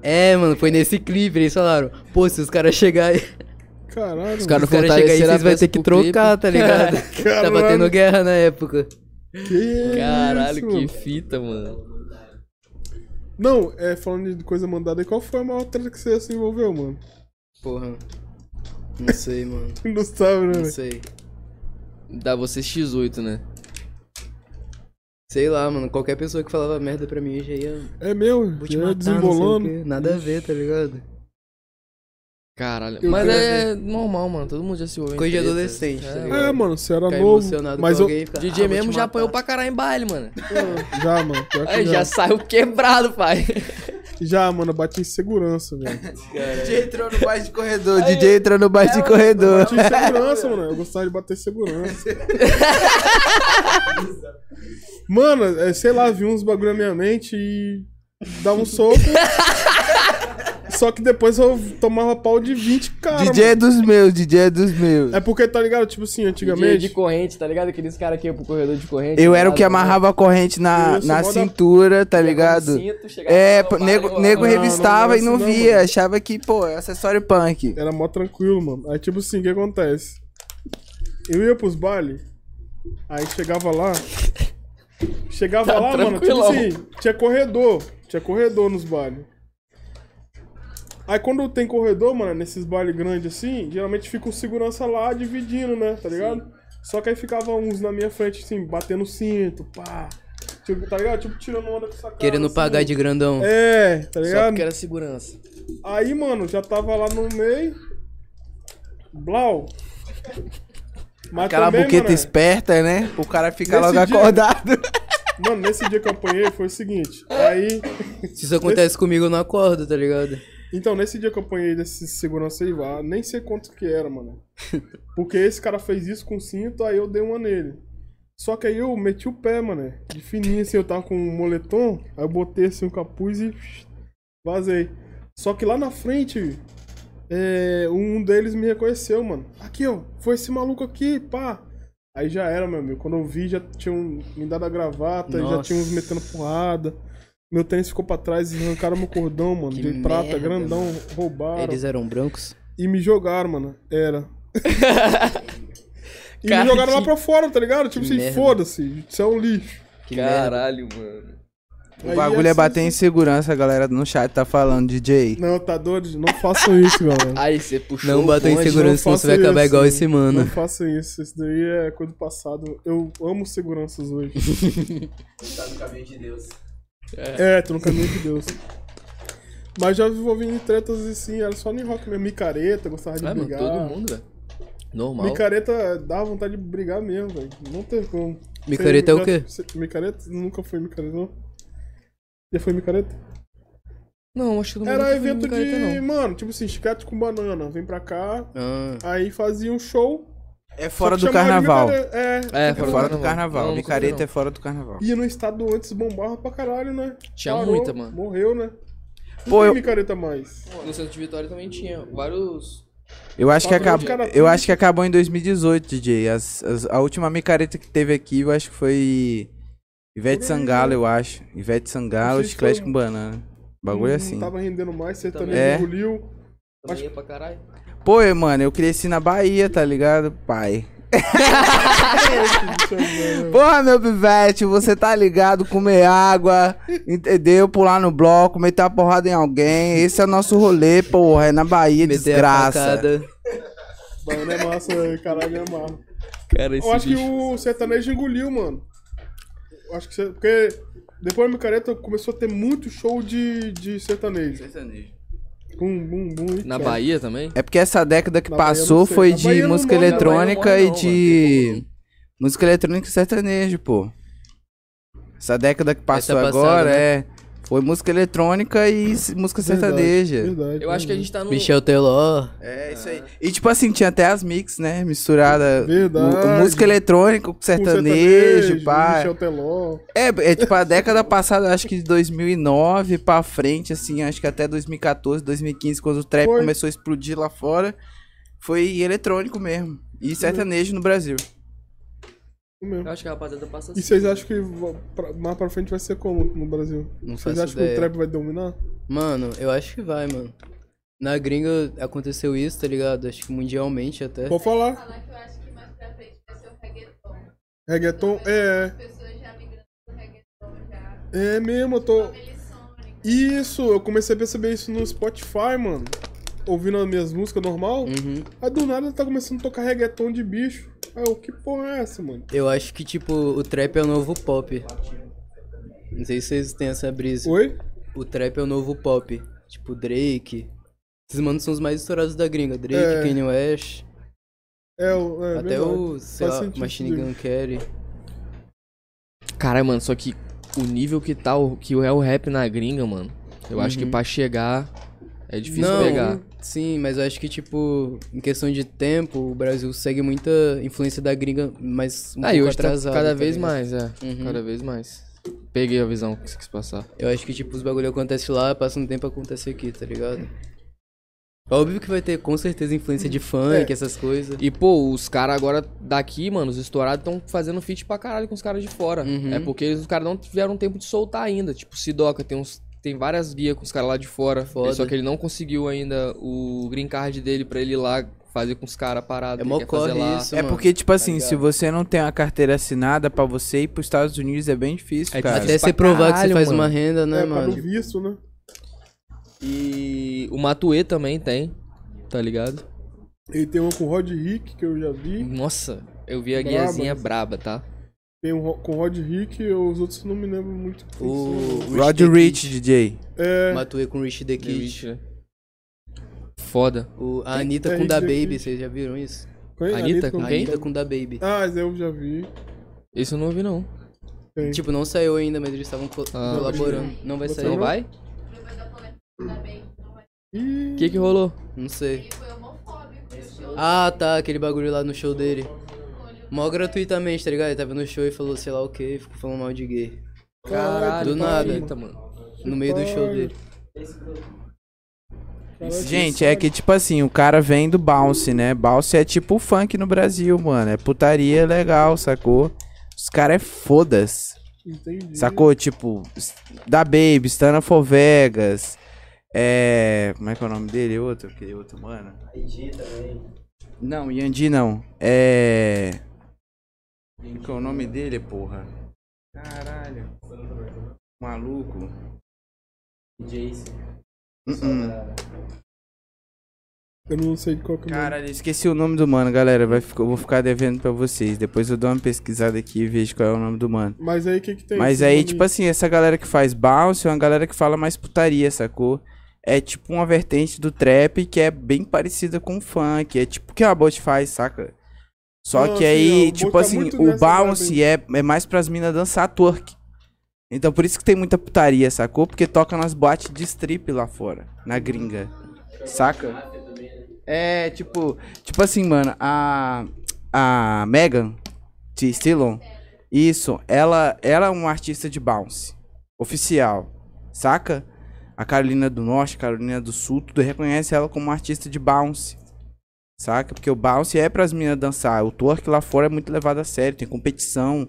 É, mano, foi nesse clipe, eles falaram, pô, se os caras chegarem. Caralho. Os mano. caras Os caras chegarem aí, vocês vão ter que pro clipe. trocar, tá ligado? Caralho. Tava tendo guerra na época. Que Caralho, isso, que mano. fita, mano. Não, é, falando de coisa mandada aí, qual foi a maior treta que você se envolveu, mano? Porra. Não sei, mano. Não sabe, né? Não sei. Dá você X8, né? Sei lá, mano. Qualquer pessoa que falava merda pra mim já ia. É meu, Vou te já matar, não sei o desembolando. Nada a ver, tá ligado? Caralho. Eu Mas é normal, mano. Todo mundo já se em Coisa de adolescente, tá É, ligado? É, mano, você era Ficar novo. emocionado Mas com eu. alguém ficar, DJ ah, mesmo já apanhou pra caralho em baile, mano. Já, mano. Aí já. já saiu quebrado, pai. Já, mano, eu bati em segurança, velho. DJ entrou no baixo de corredor. DJ entrou no baixo de corredor. Bati em segurança, mano. Eu gostava de bater em segurança. Mano, é, sei lá, vi uns bagulho na minha mente e dava um soco. Só que depois eu tomava pau de 20 cara. DJ é mano. dos meus, DJ é dos meus. É porque, tá ligado? Tipo assim, DJ antigamente. de corrente, tá ligado? Aqueles caras que iam pro corredor de corrente. Eu tá era o que amarrava a corrente na, Isso, na cintura, tá Pegava ligado? no cinto, chegava É, parou, nego, nego Não, revistava não, e não não, via, mano. achava que, pô, é acessório punk. Era mó tranquilo, mano. Aí, tipo assim, o que acontece? Eu ia pros bailes, aí chegava lá. Chegava Tá lá, mano, tipo assim, tinha corredor. Tinha corredor nos bailes. Aí quando tem corredor, mano, nesses bailes grandes assim, geralmente fica o segurança lá dividindo, né? Tá ligado? Só que aí ficava uns na minha frente, assim, batendo cinto, pá. Tipo, tá ligado? Tipo, tirando onda com essa cara. Querendo assim. pagar de grandão. É, tá Só ligado? porque era segurança. Aí, mano, já tava lá no meio. Blau. Mas Aquela também, buqueta mano, esperta, né? O cara fica Nesse logo dia- acordado. Mano, nesse dia que eu apanhei foi o seguinte. Aí. Se isso acontece comigo, eu não acordo, tá ligado? Então, nesse dia que eu apanhei desse segurança aí, ah, nem sei quanto que era, mano. Porque esse cara fez isso com cinto, aí eu dei uma nele. Só que aí eu meti o pé, mano. De fininho assim, eu tava com um moletom, aí eu botei assim o capuz e vazei. Só que lá na frente, é, um deles me reconheceu, mano. Aqui, ó, foi esse maluco aqui, pá. Aí já era, meu amigo. Quando eu vi, já tinham me dado a gravata, já Nossa. tinham uns metendo porrada. Meu tênis ficou pra trás e arrancaram meu cordão, mano. Que de prata, merda, grandão, roubaram. Eles eram brancos? E me jogaram, mano. Era. e Cara, me jogaram lá que- pra fora, tá ligado? Tipo que assim, merda. foda-se. Isso é um lixo. Que merda. Caralho, mano. O Aí bagulho é assim, bater em segurança, a galera no chat tá falando, DJ. Não, tá doido? Não façam isso, galera. Aí você puxou. Não bata em segurança, senão você vai acabar isso. igual esse Não mano. façam isso. Isso daí é coisa do passado. Eu amo seguranças hoje. tá no caminho de Deus. É, tô no caminho de Deus. Mas já envolvi em tretas assim, era só no rock mesmo. Micareta, gostava de mano, brigar. todo mundo, velho. Normal. Micareta dá vontade de brigar mesmo, velho. Não tem como. Micareta é o quê? Micareta? Nunca foi micareta, não? Já foi micareta? Não, acho que não Era evento micareta, de. não. Mano, tipo assim, chiclete com banana. Vem pra cá. Ah, Aí fazia um show. É fora só do que chamava de carnaval. micareta. É. É, É fora do carnaval. Não, Micareta é fora do carnaval. Ia no estado antes, bombava pra caralho, né? Tinha muita, mano. Morreu, né? Não Pô, tem eu- micareta mais. No centro de Vitória também tinha vários. Eu acho que acabou. Eu acho que acabou em 2018, DJ. As- as- a última micareta que teve aqui, eu acho que foi Ivete Por Sangalo, eu acho. Ivete Sangalo, chiclete foi- com banana. Bagulho não, assim. Não tava rendendo mais, sertanejo É. engoliu. Também Acho- ia pra caralho. Pô, eu, mano, eu cresci na Bahia, tá ligado? Pai. Porra, meu pivete, você tá ligado? Comer água, entendeu? Pular no bloco, meter a porrada em alguém. Esse é o nosso rolê, porra. É na Bahia, Meter desgraça. Baiano é massa, velho. Caralho, é massa. Cara, esse Eu acho que bicho- o sertanejo engoliu, mano. Eu acho que você. Porque depois da micareta começou a ter muito show de, de sertanejo. Bum, bum, bum. e Na. Bahia também? É porque essa década que Na passou não foi Na de Bahia não música eletrônica Bahia e não de. Música eletrônica e sertanejo, pô. Essa década que passou passada, agora né? é. Foi música eletrônica e música Verdade, sertaneja. Verdade, Eu acho que a gente tá no. Michel Teló. É isso aí. E tipo assim, tinha até as mix, né? Misturada. Verdade. Música eletrônica com Com sertanejo, pá. Michel Teló. É, é tipo a década passada, acho que de 2009 pra frente, assim, acho que até 2014, 2015, quando o trap Foi. começou a explodir lá fora, foi eletrônico mesmo. E sertanejo no Brasil. Mesmo. Eu acho que a rapaziada passa E assim. vocês acham que pra- mais pra frente vai ser como no Brasil? Não Vocês acham que o ideia. trap vai dominar? Mano, eu acho que vai, mano. Na gringa aconteceu isso, tá ligado? Acho que mundialmente até. Pode falar. Falar que eu acho que mais pra frente vai ser o reggaeton. Reggaeton, é. As pessoas já migrando pro reggaeton já. É mesmo, eu tô. Melissônica. Isso, eu comecei a perceber isso no Spotify, mano. Ouvindo as minhas músicas normal. Uhum. Aí do nada tá começando a tocar reggaeton de bicho. Aí eu, que porra é essa, mano? Eu acho que, tipo, o trap é o novo pop. Não sei se vocês têm essa brisa. Oi? O trap é o novo pop. Tipo, Drake. Esses manos são os mais estourados da gringa. Drake, É. Kanye West. É, o- é até verdade. o, sei Faz lá, Machine. Gun Kelly. Caralho, mano, só que o nível que tá, o, que é o rap na gringa, mano. Eu acho que Uhum. pra chegar é difícil Não, pegar. Sim, mas eu acho que, tipo, em questão de tempo, o Brasil segue muita influência da gringa, mas um Ah, pouco hoje tá atrasado. cada tá vez mais, é. Uhum. Cada vez mais. Peguei a visão que você quis passar. Eu acho que, tipo, os bagulho acontece lá, passa um tempo acontece aqui, tá ligado? Óbvio que vai ter com certeza influência de funk, É. essas coisas. E, pô, os caras agora daqui, mano, os estourados estão fazendo feat pra caralho com os caras de fora. Uhum. É porque eles, os caras não tiveram tempo de soltar ainda. Tipo, Sidoca tem uns. Tem várias vias com os caras lá de fora. Foda. Só que ele não conseguiu ainda o green card dele pra ele ir lá fazer com os caras parados. É lá. isso, É mano. porque, tipo assim, ligado? se você não tem uma carteira assinada pra você ir pros Estados Unidos é bem difícil, É cara. Até você provar que você faz mano. uma renda, né, é, mano? visto, né? E o Matuê também tem, tá ligado? Ele tem uma com o Rod Rick, que eu já vi. Nossa, eu vi a Braba. guiazinha braba, tá? Tem um com o Rod Rick, os outros não me lembro muito. O são. Rod Rich, Kid. DJ. É, Matuê com Rich the Kid. Rich, né? Foda. O, a Anitta é com Da Rich Baby, Kid. vocês já viram isso? quem? Anitta com A quem? Anitta com Da Baby. Ah, eu já vi. Esse eu não ouvi, não. Tem. Tipo, não saiu ainda, mas eles estavam Ah, colaborando. Não vai Você sair. Não vai? Não O que que rolou? Não sei. Ah, tá, aquele bagulho lá no show dele. Mó gratuitamente, tá ligado? Ele tava no show e falou sei lá o que, ficou falando mal de gay. Caralho, do nada. Eita, mano. No meio do show dele. Gente, é que tipo assim, o cara vem do bounce, né? Bounce é tipo funk no Brasil, mano. É putaria legal, sacou? Os caras é fodas. Entendi. Sacou? Tipo, da Baby, Stana for Vegas. É. Como é que é o nome dele? Outro? Aquele outro, mano. Não, Yandi não. É. Como que é o nome dele, porra? Caralho. Maluco. Jace. Uh-uh. Eu não sei de qual que é o nome. Caralho, esqueci o nome do mano, galera. Vai ficar, eu vou ficar devendo pra vocês. Depois eu dou uma pesquisada aqui e vejo qual é o nome do mano. Mas aí o que que tem? Mas aí, nome- tipo assim, essa galera que faz bounce é uma galera que fala mais putaria, sacou? É tipo uma vertente do trap que é bem parecida com o funk. É tipo o que a Bot faz, saca? Só Não, que assim, aí, tipo tá assim, o bounce é, é mais pras minas dançar twerk. Então por isso que tem muita putaria, sacou? Porque toca nas boates de strip lá fora, na gringa. Saca? É, tipo, tipo assim, mano, a a Megan Thee Stallion, isso, ela ela é uma artista de bounce oficial, saca? A Carolina do Norte, Carolina do Sul, tudo reconhece ela como uma artista de bounce. Saca? Porque o bounce é pras minas dançar. O twerk lá fora é muito levado a sério, tem competição.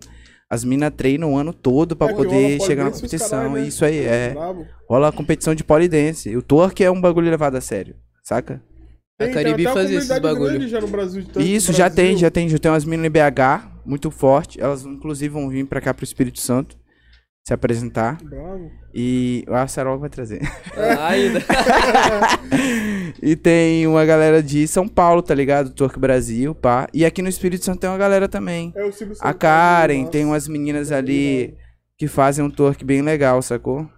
As minas treinam o ano todo pra É poder chegar na e competição. caralho, né? Isso aí, é. Rola a competição de polidense. O twerk é um bagulho levado a sério, saca? A Caribe fazia esses bagulho. já no Brasil. tanto Isso, no já tem, já tem. Já tem umas meninas em BH, muito forte. Elas, inclusive, vão vir pra cá pro Espírito Santo se apresentar. Bravo. E a Sarol vai trazer. Ah, ainda. e tem uma galera de São Paulo, tá ligado? Torque Brasil, pá. E aqui no Espírito Santo tem uma galera também. É, eu sigo A Karen, nossa. tem umas meninas ali que fazem um torque bem legal, sacou?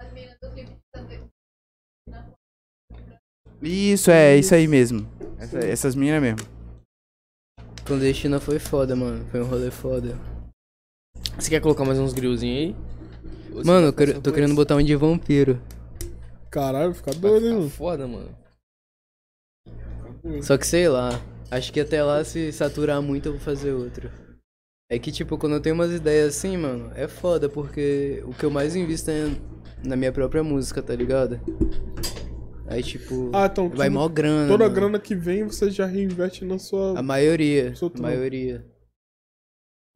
As meninas do clipe também. Isso, é, isso aí mesmo. Essa- essas meninas mesmo. Clandestina foi foda, mano. Foi um rolê foda. Você quer colocar mais uns grillzinhos aí? Ou Mano, eu quero- tô querendo botar um de vampiro. Caralho, fica doido, hein, ficar mano. foda, mano. Só que sei lá. Acho que até lá, se saturar muito, eu vou fazer outro. É que, tipo, quando eu tenho umas ideias assim, mano, é foda, porque o que eu mais invisto é na minha própria música, tá ligado? Aí, tipo, Ah, então vai mó grana. Toda a mano. grana que vem, você já reinveste na sua. A maioria. A maioria.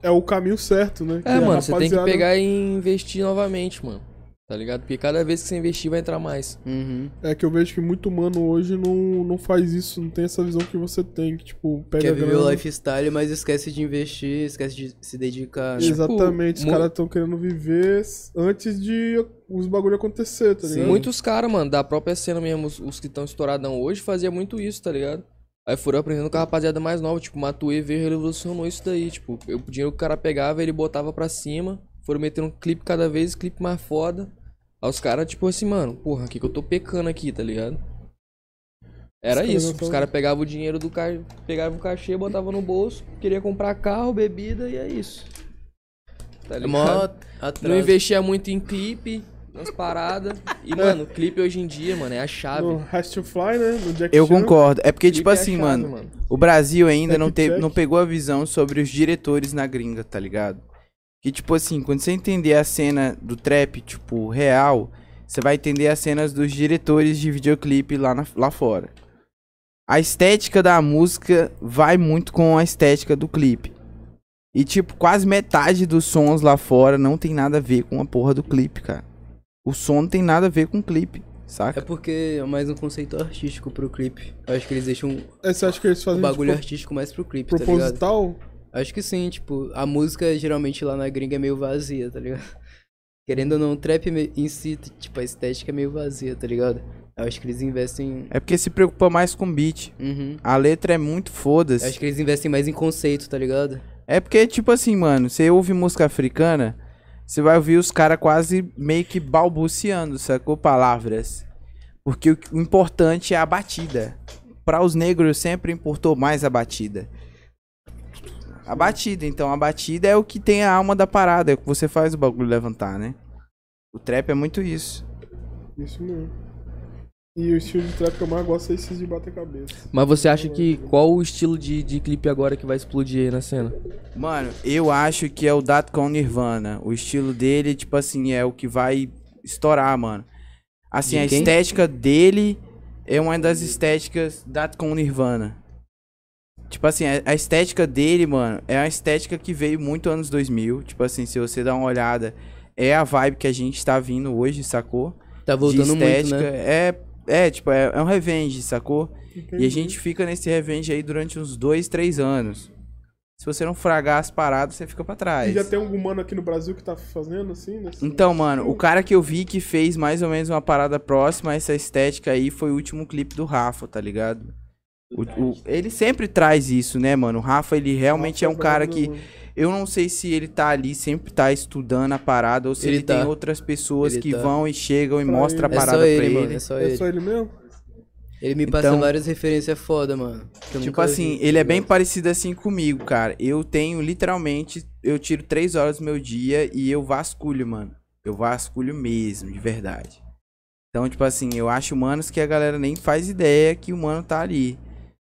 É o caminho certo, né? É, a mano, você tem que rapaziada- pegar e investir novamente, mano. Tá ligado? Porque cada vez que você investir vai entrar mais. Uhum. É que eu vejo que muito humano hoje não, não faz isso, não tem essa visão que você tem, que tipo, pega Quer viver o lifestyle, mas esquece de investir, esquece de se dedicar. né? Exatamente, os caras estão querendo viver antes de os bagulho acontecer, tá ligado? Muitos caras, mano, da própria cena mesmo, os, os que estão estouradão hoje, fazia muito isso, tá ligado? Aí foram aprendendo com a rapaziada mais nova, tipo, Matuê veio e revolucionou isso daí, tipo, o dinheiro que o cara pegava, ele botava pra cima, foram metendo um clipe cada vez, clipe mais foda. Aí os caras, tipo assim, mano, porra, o que que eu tô pecando aqui, tá ligado? Era isso, os caras pegavam o dinheiro do ca... pegavam o cachê, botavam no bolso, queria comprar carro, bebida e é isso. Tá É ligado? mó Não investia muito em clipe, nas paradas. E, mano, clipe hoje em dia, mano, é a chave. No Has to Fly, né? No Jack Eu Chan. concordo. É porque, Clipe tipo é assim, chave, mano, o Brasil ainda não, check. não pegou a visão sobre os diretores na gringa, tá ligado? Que, tipo assim, quando você entender a cena do trap, tipo, real, você vai entender as cenas dos diretores de videoclipe lá, na- lá fora. A estética da música vai muito com a estética do clipe. E, tipo, quase metade dos sons lá fora não tem nada a ver com a porra do clipe, cara. O som não tem nada a ver com o clipe, É saca? porque é mais um conceito artístico pro clipe. Eu acho que eles deixam É, Você acha que eles o fazem bagulho tipo, artístico mais pro clipe, tá ligado? Acho que sim, tipo, a música geralmente lá na gringa é meio vazia, tá ligado? Querendo ou não, o trap em si, tipo, a estética é meio vazia, tá ligado? Eu acho que eles investem. É porque se preocupa mais com beat. Uhum. A letra é muito foda-se. acho que eles investem mais em conceito, tá ligado? É porque, tipo assim, mano, você ouve música africana, você vai ouvir os caras quase meio que balbuciando, sacou? Palavras. Porque o, o importante é a batida. Para os negros sempre importou mais a batida. A batida, então a batida é o que tem a alma da parada, é o que você faz o bagulho levantar, né? O trap é muito isso. Isso mesmo. E o estilo de trap que eu mais gosto é esses de bater cabeça. Mas você acha que qual o estilo de, de clipe agora que vai explodir aí na cena? Mano, eu acho que é o Datcon Nirvana. O estilo dele, tipo assim, é o que vai estourar, mano. Assim, De a quem? estética dele é uma das estéticas Datcon Nirvana. Tipo assim, a estética dele, mano, é uma estética que veio muito anos 2000. Tipo assim, se você dar uma olhada, é a vibe que a gente tá vindo hoje, sacou? Tá De voltando muito, estética. né? É, é, tipo, é, é um revenge, sacou? E a Entendi. gente fica nesse revenge aí durante uns dois, três anos. Se você não fragar as paradas, você fica pra trás. E já tem algum mano aqui no Brasil que tá fazendo assim? nesse- Então, mano, o cara que eu vi que fez mais ou menos uma parada próxima a essa estética aí foi o último clipe do Rafa, tá ligado? O- o- ele sempre traz isso, né, mano? O Rafa, ele realmente é um Rafa cara que. Eu não sei se ele tá ali, sempre tá estudando a parada, ou se ele, Ele tem tá. outras pessoas Ele que tá. vão e chegam e Pra mostram a ele. É parada só ele, pra mano, ele. é só É ele. só ele mesmo? Ele me passa Então- várias referências foda, mano. que eu Tipo assim, vi, ele é bem parecido assim comigo, cara. Eu tenho literalmente, eu tiro três horas do meu dia e eu vasculho, mano. Eu vasculho mesmo, de verdade. Então, tipo assim, eu acho humanos que a galera nem faz ideia que o mano tá ali.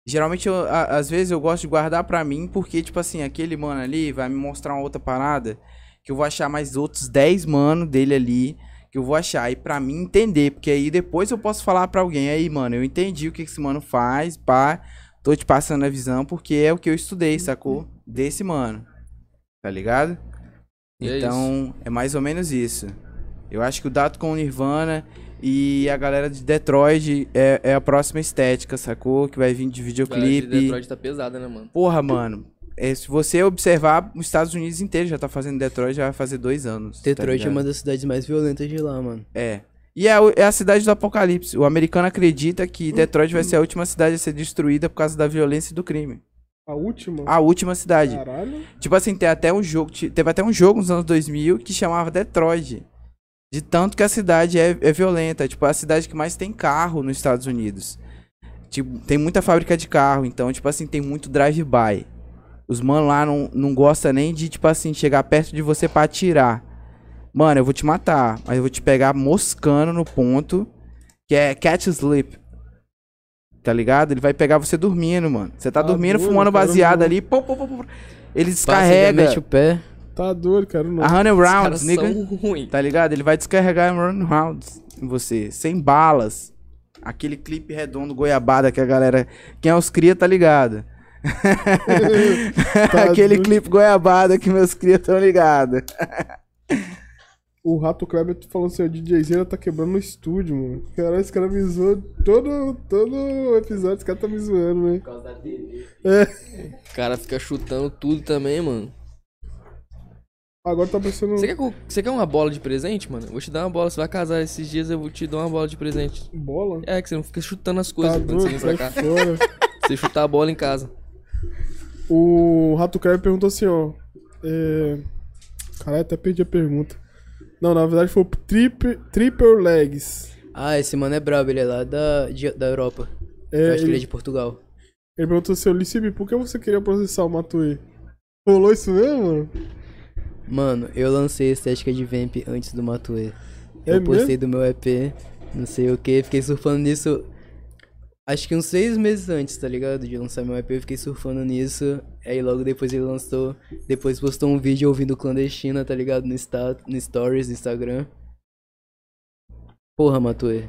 Geralmente, eu, a- às vezes, eu gosto de guardar pra mim, porque, tipo assim, aquele mano ali vai me mostrar uma outra parada, que eu vou achar mais outros 10 mano dele ali, que eu vou achar. E pra mim entender, porque aí depois eu posso falar pra alguém, aí, mano, eu entendi o que esse mano faz, pá, tô te passando a visão, porque é o que eu estudei, sacou? Desse mano. Tá ligado? E é então, é, mais ou menos isso. Eu acho que o Dato com o Nirvana, E a galera de Detroit é, é a próxima estética, sacou? Que vai vir de A galera de videoclipe. Detroit tá pesada, né, mano? Porra, mano. é, se você observar, os Estados Unidos inteiro já tá fazendo Detroit, já vai fazer dois anos. tá Detroit é ligado? uma das cidades mais violentas de lá, mano. É. E é, é a cidade do apocalipse. O americano acredita que Detroit vai ser a última cidade a ser destruída por causa da violência e do crime. A última? A última cidade. Caralho. Tipo assim, tem até um jogo, te- teve até um jogo nos anos 2000 que chamava Detroit. De tanto que a cidade é, é violenta. Tipo, é a cidade que mais tem carro nos Estados Unidos. Tipo, tem muita fábrica de carro. Então, tipo assim, tem muito drive-by. Os mano lá não, não gostam nem de, tipo assim, chegar perto de você pra atirar. Mano, eu vou te matar. Mas eu vou te pegar moscando no ponto. Que é catch sleep. Tá ligado? Ele vai pegar você dormindo, mano. Você tá Tá dormindo, fumando baseado ali. Pô, pô, pô, pô. Ele Passa, já descarrega. mete o pé. Tá doido, cara. Não. A caras rounds, nigga. Tá ligado? Ele vai descarregar hundred rounds em você. Sem balas. Aquele clipe redondo goiabada que a galera. Quem é os cria tá ligado. Tá Aquele doido. clipe goiabada que meus cria tão ligados. O Rato Kleber falando assim, o DJzinho tá quebrando no estúdio, mano. Caralho, esse cara me zoou todo, todo episódio, esse cara tá me zoando, né? O cara fica chutando tudo também, mano. Agora tá pensando. Você quer, você quer uma bola de presente, mano? Eu vou te dar uma bola. Você vai casar esses dias, eu vou te dar uma bola de presente. Bola? É, que você não fica chutando as Tá coisas quando você doido, vem sai pra cá. fora. Você chutar a bola em casa. O Rato Kleber perguntou assim, ó. É... Caralho, até perdi a pergunta. Não, na verdade foi o triple, triple Legs. Ah, esse mano é brabo, ele é lá da, de- da Europa. É, Eu acho que ele é ele, de Portugal. ele perguntou assim, Licibe, por que você queria processar o Matuê? Rolou isso mesmo, mano? Mano, eu lancei a estética de Vamp antes do Matue. É Eu postei do meu EP, não sei o que, fiquei surfando nisso. Acho que uns seis meses antes, tá ligado? De lançar meu EP, eu fiquei surfando nisso. Aí logo depois ele lançou. Depois postou um vídeo ouvindo clandestina, tá ligado? No, sta no Stories do Instagram. Porra, Matue.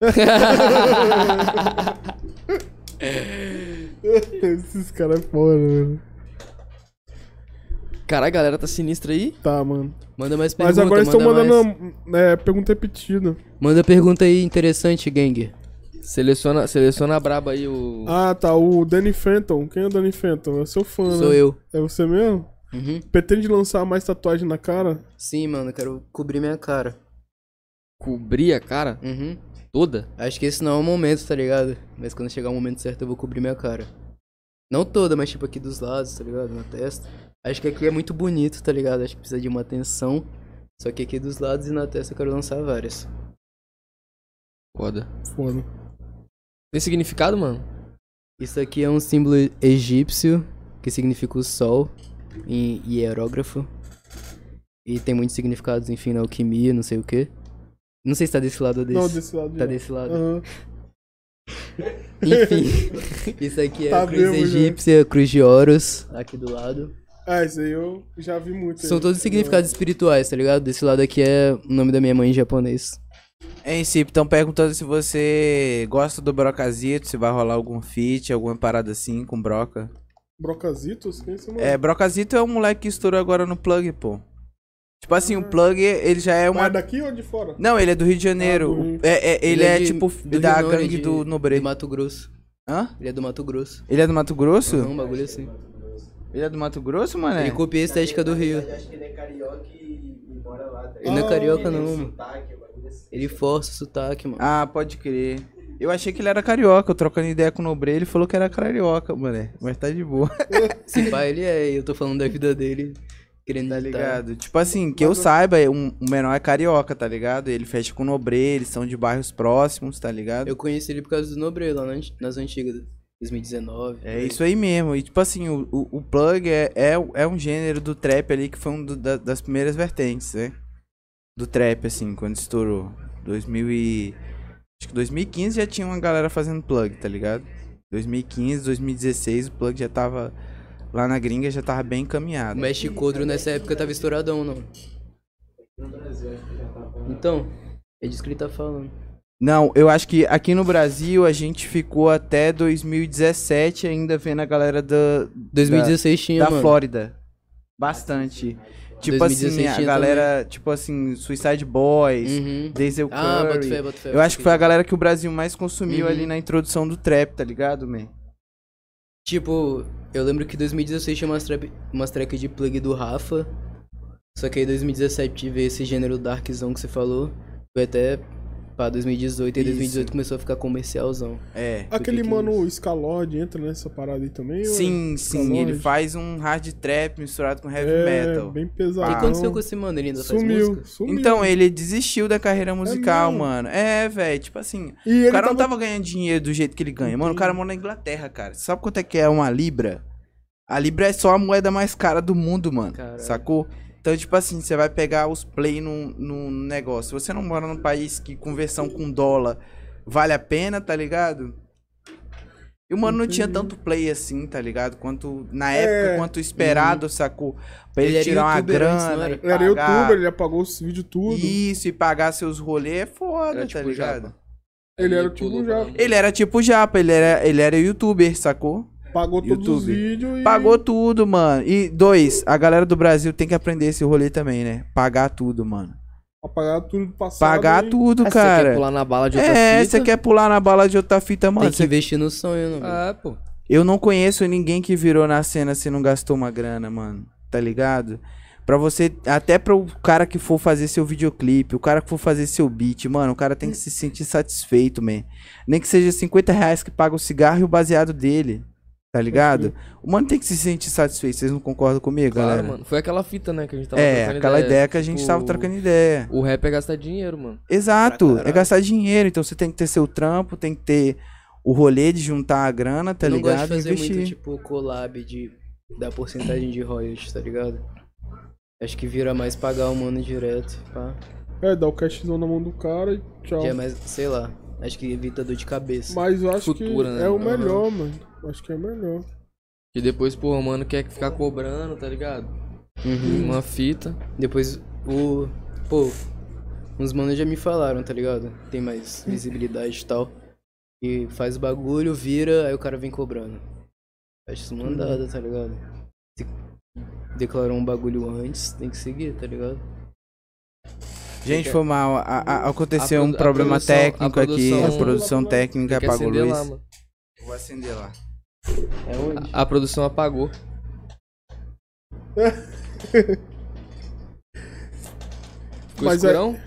Esses caras é foda, mano. Caralho, a galera tá sinistra aí. Tá, mano. Manda mais Mas pergunta, agora estão manda mandando mais. é, pergunta repetida. Manda pergunta aí interessante, gang. Seleciona, seleciona a braba aí o. Ah, tá. O Danny Fenton. Quem é o Danny Fenton? É seu fã, Sou né? eu. É você mesmo? Uhum. Pretende lançar mais tatuagem na cara? Sim, mano, eu quero cobrir minha cara. Cobrir a cara Uhum. toda? Acho que esse não é o momento, tá ligado? Mas quando chegar o momento certo eu vou cobrir minha cara. Não toda, mas tipo aqui dos lados, tá ligado? Na testa. Acho que aqui é muito bonito, tá ligado? Acho que precisa de uma atenção. Só que aqui dos lados e na testa eu quero lançar várias. Foda. Foda. Tem significado, mano? Isso aqui é um símbolo egípcio que significa o sol em hierógrafo. E tem muitos significados, enfim, na alquimia, não sei o que. Não sei se tá desse lado ou desse. Não, desse lado. Tá já. desse lado. Aham. Enfim, isso aqui é Tá a cruz mesmo, já. egípcia, cruz de Horus, aqui do lado. Ah, isso aí eu já vi muito. São aí. todos significados espirituais, tá ligado? Desse lado aqui é o nome da minha mãe em japonês. Em si, estão perguntando se você gosta do Brocazito, se vai rolar algum feat, alguma parada assim com Broca. Brocazitos? Quem é esse mano? É, Brocazito é um moleque que estourou agora no Plug, pô. Tipo assim, o Plug, ele já é Mas uma... é daqui ou de fora? Não, ele é do Rio de Janeiro. Ah, do. É, é- ele, é, de- tipo do da Rio, não, ele é gangue de- do Nobre. Do Mato Grosso. Hã? Ele é do Mato Grosso. Ele é do Mato Grosso? Uhum, um bagulho assim. Ele é do Mato Grosso, mano? Ele copia a estética do Rio. acho que ele é carioca e mora lá. Ele não é Ah, carioca, não, mano. Ele força o sotaque, mano. Ah, pode crer. Eu achei que ele era carioca, eu trocando ideia com o Nobre, ele falou que era carioca, mano. Mas tá de boa, Se pá, ele é, eu tô falando da vida dele. Querendo tá ligado? Tipo assim, que eu saiba, um, o menor é carioca, tá ligado? Ele fecha com o Nobre, eles são de bairros próximos, tá ligado? Eu conheci ele por causa do Nobre lá nas, nas antigas, 2019. É isso aí mesmo. E tipo assim, o, o, o plug é, é, é um gênero do trap ali que foi um do- da- das primeiras vertentes, né? Do trap, assim, quando estourou. 2000 e... Acho que 2015 já tinha uma galera fazendo plug, tá ligado? 2015, 2016 o plug já tava... Lá na gringa já tava bem O encaminhado. Mestre Codro nessa época tava estouradão, não. Então, é disso que ele tá falando. Não, eu acho que aqui no Brasil a gente ficou até 2017 ainda vendo a galera da, 2016 tinha, da mano. Flórida. Bastante. Tipo 2016 assim, a galera, tipo assim, Suicide Boys, Uhum. Denzel Ah, Curry. fé, bota fé. Eu acho que foi a galera que o Brasil mais consumiu Uhum. ali na introdução do trap, tá ligado, man? Tipo, eu lembro que em 2016 tinha umas, trap, umas tracks de plug do Rafa. Só que aí em 2017 veio esse gênero darkzão que você falou. Foi até pra 2018 e Isso. 2018 começou a ficar comercialzão. É. Aquele que mano Scalord entra nessa parada aí também? ou é- Sim, sim, Scalord? ele faz um hard trap misturado com heavy é, metal. bem O pesado. que aconteceu com esse mano? Ele ainda faz Sumiu, música? sumiu. Então, ele desistiu da carreira musical, mesmo? mano. É, velho, tipo assim, E o cara não tava- tava ganhando dinheiro do jeito que ele ganha. Mano, o cara mora na Inglaterra, cara. Sabe quanto é que é uma libra? A libra é só a moeda mais cara do mundo, mano. Caralho. Sacou? Então, tipo assim, você vai pegar os play num, num negócio. Se você não mora num país que conversão com dólar vale a pena, tá ligado? E o mano não tinha tanto play assim, tá ligado? Quanto na É. época, quanto esperado, sacou? Pra ele, Ele era tirar uma youtuber antes, grana. era? e Ele era pagar- youtuber, ele apagou os vídeos tudo. Isso, e pagar seus rolês é foda, Era tá tipo ligado? Japa. Ele era Aí tipo pra- Ele era tipo japa, ele era, ele era youtuber, sacou? Pagou todos os vídeos e. Pagou tudo, mano. E dois, a galera do Brasil tem que aprender esse rolê também, né? Pagar tudo, mano. Apagar tudo do passado. Pagar e- tudo, Ah, Você quer cara. pular na bala de outra É, fita? você quer pular na bala de outra fita, mano. Tem que Cê- investir no sonho, né, mano? Ah, pô. Eu não conheço ninguém que virou na cena se não gastou uma grana, mano. Tá ligado? Pra você, até pro cara que for fazer seu videoclipe, o cara que for fazer seu beat, mano, o cara tem que se sentir satisfeito, man. Nem que seja 50 reais que paga o cigarro e o baseado dele. Tá ligado? O mano tem que se sentir satisfeito. Vocês não concordam comigo, Claro, galera? mano. Foi aquela fita, né, que a gente tava É, trocando aquela ideia que a gente Tipo, tava trocando ideia. O rap é gastar dinheiro, mano. Exato, é gastar dinheiro. Então você tem que ter seu trampo, tem que ter o rolê de juntar a grana, tá eu não ligado? gosto de fazer investir. muito, tipo, collab de dar porcentagem de royalties, tá ligado? Acho que vira mais pagar o mano direto, pá. É, dá o cashzão na mão do cara e tchau. É mais, sei lá, acho que evita dor de cabeça. Mas eu acho Futura, que né? é o melhor, mano. Acho que é melhor. E depois, pô, o mano quer ficar cobrando, tá ligado? Uhum. Uma fita. Depois o. Pô, uns manos já me falaram, tá ligado? Tem mais visibilidade e tal. E faz o bagulho, vira, aí o cara vem cobrando. Acho isso mandada, tá ligado? Se declarou um bagulho antes, tem que seguir, tá ligado? Gente, foi mal. A- a- aconteceu A um problema produção- técnico a aqui. A produção- produção técnica apagou a acender luz. Vou acender lá. É onde? A produção apagou. Ficou Mas é- escurão?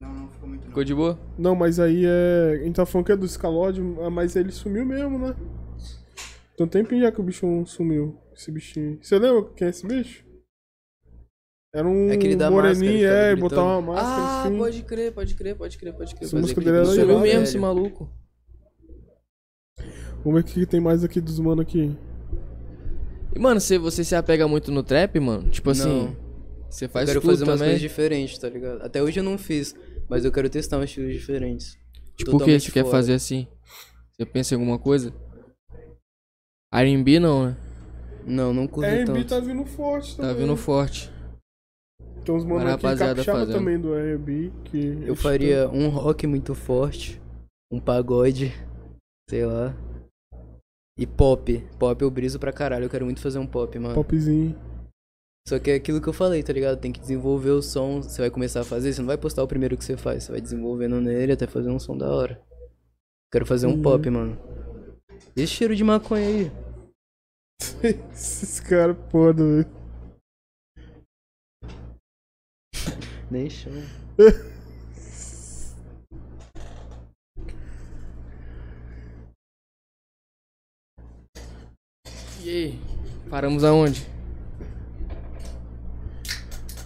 Não, não ficou muito. Ficou de boa? Não, mas aí é. A gente tá falando que é do Scalod, mas ele sumiu mesmo, né? Tem um tempinho já que o bicho sumiu. Esse bichinho. Você lembra quem é esse bicho? Era um É moreninho, é, e botar uma máscara Ah, assim. pode crer, pode crer, pode crer, pode crer. Essa música dele era Sumiu mesmo velho. esse maluco. Vamos ver o que que tem mais aqui dos mano aqui. E, mano, você, você se apega muito no trap, mano? Tipo assim, Não. você Eu faz quero tudo fazer umas também? coisas diferentes, tá ligado? Até hoje eu não fiz, mas eu quero testar uns estilos diferentes. Tipo, o que você quer fazer assim? Você pensa em alguma coisa? R&B não, né? Não, não curto R&B tanto. tá vindo forte também. Tá vindo forte. Tem uns mano aqui capixaba fazendo. também do R&B que... Eu faria um rock muito forte, um pagode, sei lá. E pop. Pop eu briso pra caralho, eu quero muito fazer um pop, mano. Popzinho. Só que é aquilo que eu falei, tá ligado? Tem que desenvolver o som, você vai começar a fazer, você não vai postar o primeiro que você faz, você vai desenvolvendo nele até fazer um som da hora. Quero fazer um Uhum. pop, mano. E esse cheiro de maconha aí? Esses caras, foda, velho. Nem chão. E aí? Paramos aonde?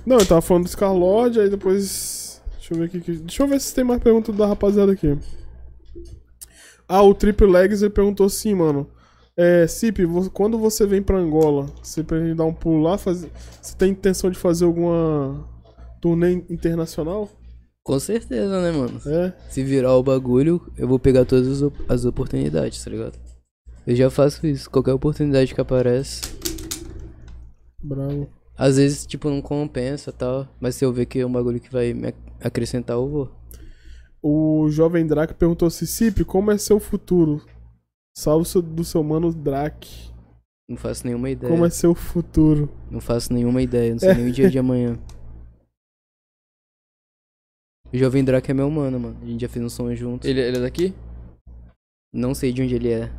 Não, eu tava falando do Scarlord, aí depois. Deixa eu ver aqui. que- Deixa eu ver se tem mais perguntas da rapaziada aqui. Ah, o Triple Legs ele perguntou assim, mano. É, Cip, quando você vem pra Angola, você pretende dar um pulo lá? Fazer... Você tem intenção de fazer alguma turnê internacional? Com certeza, né, mano? É? Se virar o bagulho, eu vou pegar todas as oportunidades, tá ligado? Eu já faço isso, qualquer oportunidade que aparece. Bravo. Às vezes, tipo, não compensa e tal, mas se eu ver que é um bagulho que vai me ac- acrescentar, eu vou. O jovem Drake perguntou assim, Cip, como é seu futuro? Salve do seu mano Drake. Não faço nenhuma ideia. Como é seu futuro? Não faço nenhuma ideia, não sei nem o dia de amanhã. O Jovem Draco é meu mano, mano. A gente já fez um som junto. Ele, ele é daqui? Não sei de onde ele é.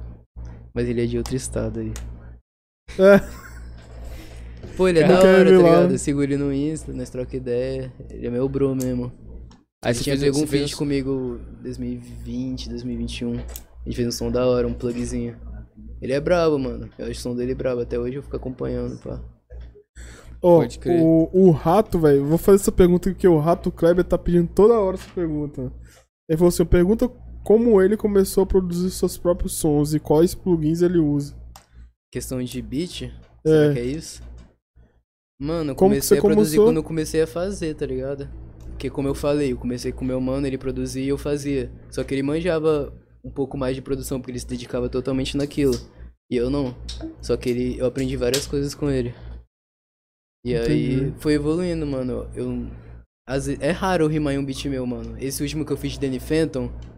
Mas ele é de outro estado aí. É. Pô, ele é da hora, tá ligado? Eu sigo ele no Insta, nós troca ideia. Ele é meu bro mesmo. Aí Ele você tinha fez, pego você um fez feat comigo 2020, 2021. A gente fez um som da hora, um plugzinho. Ele é brabo, mano. Eu acho o som dele brabo. Até hoje eu fico acompanhando, pá. Ó, Pode crer. o, o rato, velho, vou fazer essa pergunta porque o rato Kleber tá pedindo toda hora essa pergunta. Ele falou assim: pergunta como ele começou a produzir seus próprios sons e quais plugins ele usa. Questão de beat, É. será que é isso? Mano, eu Como comecei a produzir começou? quando eu comecei a fazer, tá ligado? Porque como eu falei, eu comecei com meu mano, ele produzia e eu fazia. Só que ele manjava um pouco mais de produção, porque ele se dedicava totalmente naquilo. E eu não. Só que ele, eu aprendi várias coisas com ele. E aí Entendi. foi evoluindo, mano. Eu. ve- é raro eu rimar em um beat meu, mano. Esse último que eu fiz de Danny Phantom, pra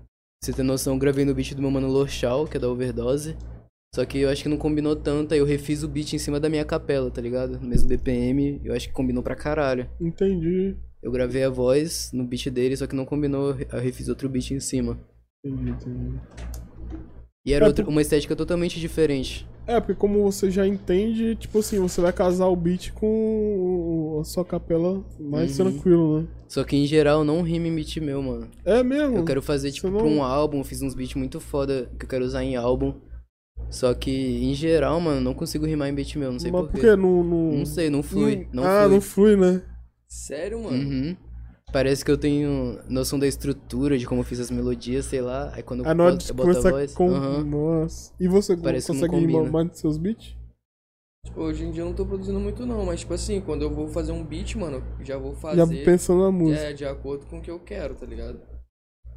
você ter noção, eu gravei no beat do meu mano Lorchal, que é da Overdose. Só que eu acho que não combinou tanto, aí eu refiz o beat em cima da minha capela, tá ligado? No mesmo BPM, eu acho que combinou pra caralho. Entendi. Eu gravei a voz no beat dele, só que não combinou, eu refiz outro beat em cima. Entendi, entendi. E era É, outra, por- uma estética totalmente diferente. É, porque como você já entende, tipo assim, você vai casar o beat com a sua capela mais Uhum. tranquilo, né? Só que em geral não rima em beat meu, mano. É mesmo? Eu quero fazer, tipo, Você pra não- um álbum, fiz uns beats muito foda que eu quero usar em álbum. Só que, em geral, mano, não consigo rimar em beat meu, não sei Mas por por quê. quê? Não, não... Não sei, não flui, não ah, flui. não flui, né? Sério, mano? Uhum. Parece que eu tenho noção da estrutura, de como eu fiz as melodias, sei lá. Aí quando eu, na hora boto, de eu boto a voz. com. aham. Nossa. E você Parece consegue rimar combina. mais dos seus beats? Tipo, hoje em dia eu não tô produzindo muito não, mas tipo assim, quando eu vou fazer um beat, mano, eu já vou fazer Já pensando na música. é, de acordo com o que eu quero, tá ligado?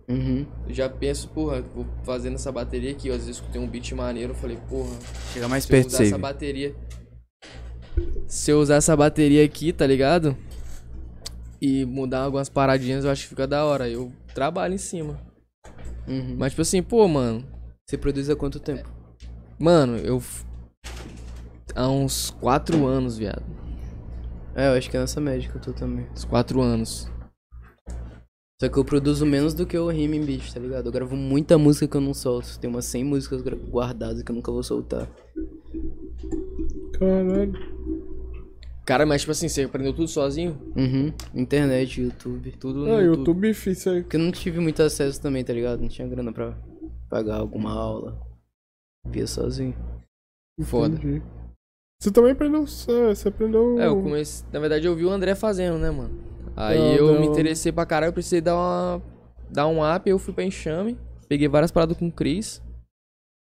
Uhum. Eu já penso, porra, vou fazendo essa bateria aqui, ó, às vezes eu escutei um beat maneiro, eu falei, porra, Chega mais se eu perto usar disso essa aí. bateria. Se eu usar essa bateria aqui, tá ligado? E mudar algumas paradinhas, eu acho que fica da hora. Eu trabalho em cima. Uhum. Mas tipo assim, pô, mano, Você produz há quanto tempo? mano, eu f- há uns quatro anos, viado. É, eu acho que é nessa média que eu tô também. Uns quatro anos. Só que eu produzo menos do que rimo em beat, tá ligado? Eu gravo muita música que eu não solto. Tem umas 100 músicas guardadas que eu nunca vou soltar. Caralho. Cara, mas tipo assim, você aprendeu tudo sozinho? Uhum. Internet, YouTube. Tudo no Ah, YouTube. YouTube fiz isso aí. Porque eu não tive muito acesso também, tá ligado? Não tinha grana pra pagar alguma aula. Via sozinho. Foda. Entendi. Você também aprendeu. Você aprendeu. É, eu comecei. Na verdade, eu vi o André fazendo, né, mano? Aí Ah, eu não. me interessei pra caralho, eu precisei dar uma. dar um up, eu fui pra enxame, peguei várias paradas com o Chris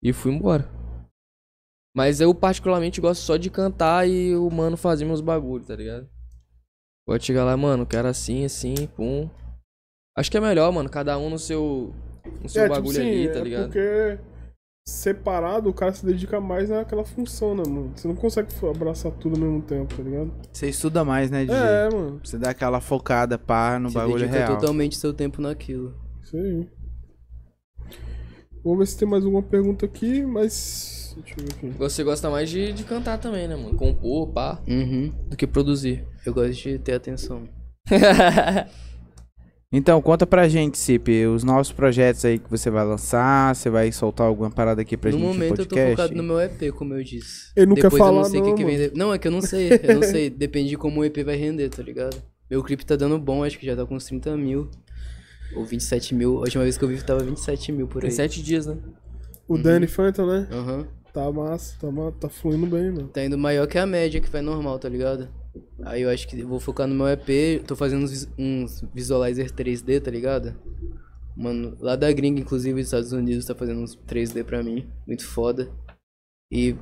e fui embora. Mas eu particularmente gosto só de cantar e o mano fazer meus bagulhos, tá ligado? Pode chegar lá, mano, quero assim, assim, pum. Acho que é melhor, mano, cada um no seu. no seu É, tipo bagulho assim, ali, é tá ligado? porque separado o cara se dedica mais naquela função, né, mano? Você não consegue abraçar tudo ao mesmo tempo, tá ligado? Você estuda mais, né, DJ? É, mano. Você dá aquela focada, pá, no Você bagulho dedica real. totalmente seu tempo naquilo. Isso aí. Vamos ver se tem mais alguma pergunta aqui, mas. Eu. Você gosta mais de, de cantar também, né, mano? Compor, pá, Uhum. do que produzir. Eu gosto de ter atenção. Então, conta pra gente, Cip, os novos projetos aí que você vai lançar, você vai soltar alguma parada aqui pra no gente no momento eu tô focado no meu EP, como eu disse. Ele não quer Depois eu não sei o que, não, que vem. de- Não, é que eu não sei, eu não sei. Depende de como o EP vai render, tá ligado? Meu clipe tá dando bom, acho que já tá com uns 30 mil. Ou 27 mil. A última vez que eu vi tava 27 mil por Tem aí. sete dias, né? O Danny Phantom, né? Aham. Tá massa, tá, tá fluindo bem, mano. Tá indo maior que a média, que vai normal, tá ligado? Aí eu acho que eu vou focar no meu EP. Tô fazendo uns, uns visualizer 3D, tá ligado? Mano, lá da gringa, inclusive, dos Estados Unidos, tá fazendo uns 3D pra mim. Muito foda. E,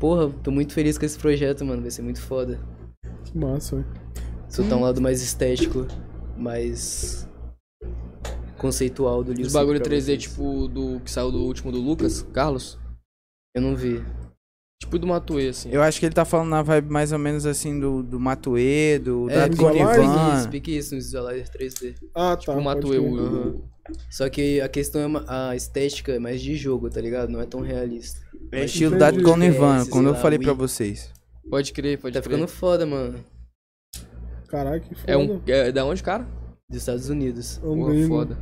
porra, tô muito feliz com esse projeto, mano. Vai ser muito foda. Que massa, velho. Soltar um lado mais estético, mais conceitual do livro. Os bagulho 3D, tipo, do que saiu do último do Lucas, Carlos. Eu não vi. Tipo do Matuê, assim. Eu acho que ele tá falando na vibe mais ou menos assim do, do Matuê, do É, da pique isso, pique isso, no Visualizer 3D. Ah, tá. Tipo o Matuê, o-. Só que a questão é uma- a estética é mais de jogo, tá ligado? Não é tão realista. É Mas estilo da Conivan, Esses quando eu lá, falei pra Wii. vocês. Pode crer, pode Tá crer. ficando foda, mano. Caralho, que foda. É um. É da onde, cara? Dos Estados Unidos. É Porra, foda.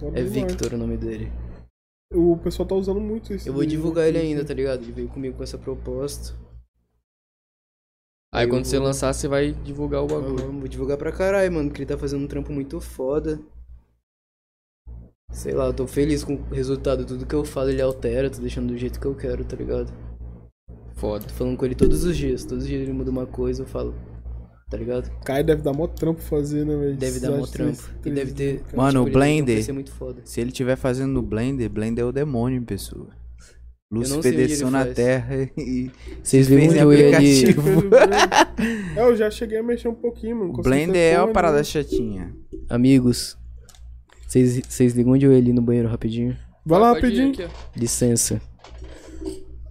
Foda É. Victor o nome dele. O pessoal tá usando muito isso. Eu vou divulgar ele ainda, tá ligado? Ele veio comigo com essa proposta. Aí Eu quando você vou- lançar, você vai divulgar o Eu bagulho. vou divulgar pra caralho, mano, porque ele tá fazendo um trampo muito foda. Sei lá, eu tô feliz com o resultado. Tudo que eu falo ele altera, tô deixando do jeito que eu quero, tá ligado? Foda. Tô falando com ele todos os dias. Todos os dias ele muda uma coisa, eu falo. Tá ligado? Cara, deve dar mó trampo fazer, né, velho? Deve dar mó trampo. E deve ter. Mano, o tem um Blender- PC muito foda. Se ele tiver fazendo no Blender, Blender é o demônio em pessoa. ele desceu na faz. terra e Vocês fez ligam em onde ele. aplicativo. É, eu já cheguei a mexer um pouquinho, mano. o Blender é uma parada né? chatinha. Amigos, vocês ligam onde eu ir ali no banheiro rapidinho? Vai lá Pode ir rapidinho. Licença.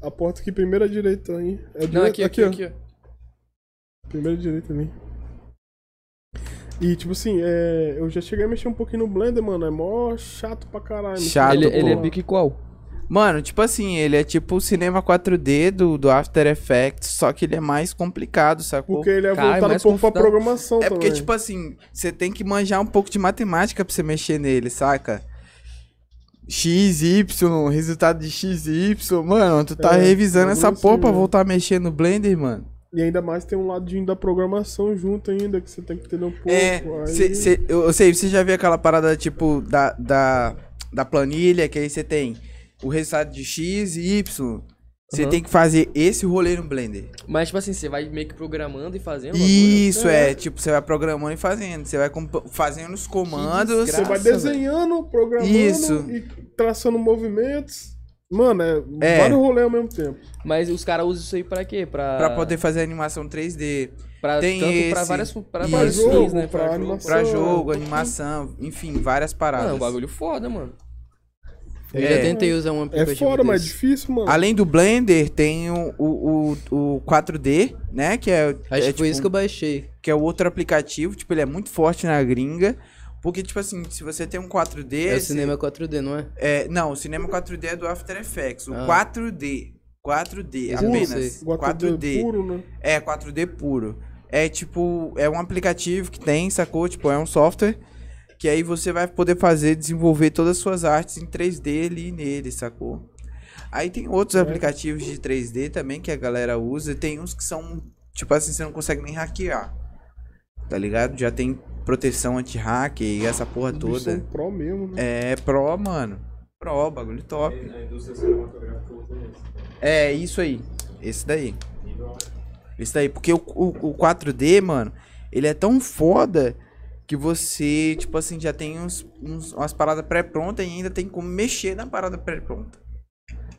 A porta aqui, primeira direita aí. É Não, aqui, aqui, ó. aqui, ó. Primeira direita ali. E, tipo assim, é, eu já cheguei a mexer um pouquinho no Blender, mano. É mó chato pra caralho. Chato, Ele, ele é pique qual? Mano, tipo assim, ele é tipo o cinema 4D do, do After Effects, só que ele é mais complicado, sacou? Porque ele é é voltado um pouco pra programação É porque, também. tipo assim, você tem que manjar um pouco de matemática pra você mexer nele, saca? X, Y, resultado de X e Y, mano, tu tá É, revisando essa bagulho porra assim, pra né? voltar a mexer no Blender, mano. E ainda mais tem um ladinho da programação junto ainda, que você tem que entender um pouco. É, aí... cê, cê- eu, eu sei, você já viu aquela parada, tipo, da, da, da planilha, que aí você tem o resultado de X e Y. Você Aham. tem que fazer esse rolê no Blender. Mas, tipo assim, você vai meio que programando e fazendo. Isso, é. tipo, você vai programando e fazendo. Você vai fazendo os comandos. Você vai desenhando, programando Isso. e traçando movimentos. Mano, é, É. vários rolês ao mesmo tempo. Mas os caras usam isso aí pra quê? Pra, Pra poder fazer animação 3D. Pra, tem tanto pra esse, várias, pra isso. vários Pra fins, jogo, né? pra jogo. animação. Pra jogo, animação, enfim, várias paradas. Não, é um bagulho foda, mano. Eu É. já tentei usar um É aplicativo foda, mas é desse. difícil, mano. Além do Blender, tem o, o, o, o 4D, né? Que é, Acho é, que foi tipo, isso que eu baixei. que é o outro aplicativo. Tipo, ele é muito forte na gringa. Porque, tipo assim, se você tem um 4D. É o você- cinema 4D, não é? É, não, o cinema 4D é do After Effects. O Ah. 4D. 4D, Esse eu não apenas. sei. 4D puro, né? É, 4D puro. É tipo, é um aplicativo que tem, sacou? Tipo, é um software que aí você vai poder fazer, desenvolver todas as suas artes em 3D ali nele, sacou? Aí tem outros aplicativos de 3D também que a galera usa. Tem uns que são, tipo assim, você não consegue nem hackear. Tá ligado? Já tem proteção anti-hack e essa porra Os bichos são toda. pro mesmo, né? É pro, mano. Pro, bagulho top. É, isso aí. Esse daí. Esse daí. Porque o, o, o 4D, mano, ele é tão foda que você, tipo assim, já tem uns, uns- umas paradas pré-prontas e ainda tem como mexer na parada pré-pronta.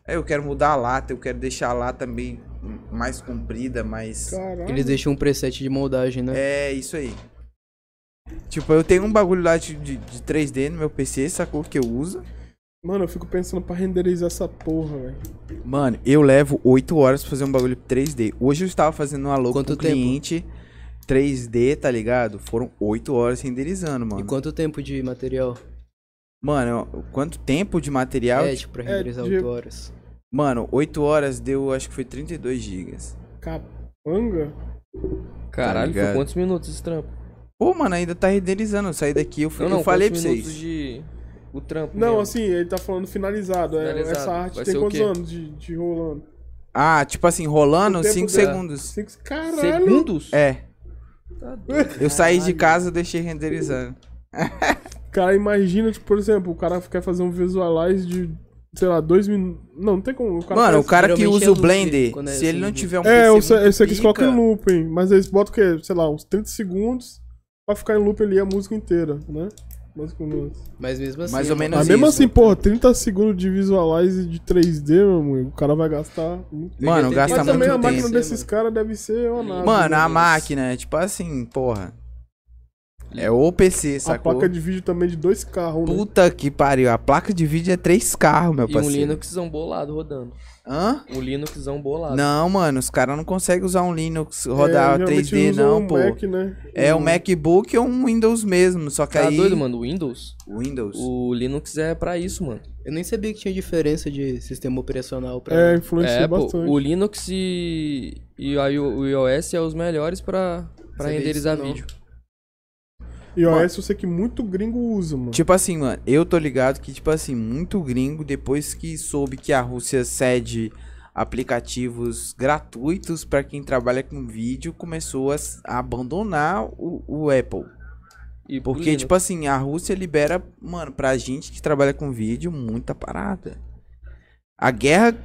Aí eu quero mudar a lata, eu quero deixar a lata também mais comprida, mais. Caralho. Eles deixam um preset de moldagem, né? É, isso aí. Tipo, eu tenho um bagulho lá de, de, de 3D no meu PC, sacou? Que eu uso. Mano, eu fico pensando pra renderizar essa porra, velho. Mano, eu levo 8 horas pra fazer um bagulho 3D. Hoje eu estava fazendo um alô Quanto com um cliente 3D, tá ligado? Foram 8 horas renderizando, mano. E quanto tempo de material? Mano, quanto tempo de material? é, tipo, pra renderizar de- 8 horas. Mano, 8 horas deu, acho que foi 32 gigas. Capanga? Caralho, foi ligado? quantos minutos esse trampo? Pô, mano, ainda tá renderizando. Eu saí daqui, eu, fui, Não, não, eu falei pra vocês. de... O trampo Não, mesmo. assim, ele tá falando finalizado. é, Finalizado. essa arte Vai tem quantos anos de, de rolando? Ah, tipo assim, rolando O tempo 5 dela. segundos. Cinco... Caralho! Segundos? É, Tá doido. eu saí de casa, eu deixei renderizando. Cara, imagina, tipo, por exemplo, o cara quer fazer um visualize de, sei lá, dois minutos. Não, não tem como. O cara Mano, o cara que usa é o Blender, é se ele assim, não né? tiver um É, eu PC sei, eu muito sei que eles pica- colocam em looping, mas eles botam o quê? Sei lá, uns 30 segundos pra ficar em loop ali a música inteira, né? Menos. Mas mesmo assim. Mais ou é menos Mas mesmo isso. assim, porra, 30 segundos de visualize de 3D, meu amigo, o cara vai gastar muito. Mano, gasta Mas tentei também a muito máquina tempo. desses caras deve ser uma nave. Mano, né? a máquina, tipo assim, porra. É o PC, A sacou? placa de vídeo também de dois carros, né? Puta que pariu. A placa de vídeo é três carros, meu E um parceiro. Linuxzão bolado rodando. Hã? Um Linuxzão bolado. Não, mano, os caras não conseguem usar um Linux É, rodar geralmente 3D, usam não, um pô. Mac, né? É um MacBook ou um Windows mesmo, só que Tá aí... doido, mano? Windows? Windows. O Linux é pra isso, mano. Eu nem sabia que tinha diferença de sistema operacional pra. É, influencia É, pô, bastante. o Linux e, e o iOS é os melhores pra, pra renderizar disso não. E iOS eu sei que muito gringo usa, mano. Tipo assim, mano, eu tô ligado que, tipo assim, muito gringo, depois que soube que a Rússia cede aplicativos gratuitos pra quem trabalha com vídeo, começou a, abandonar o, o Apple. E Porque, Linux. tipo assim, a Rússia libera, mano, pra gente que trabalha com vídeo, muita parada. A guerra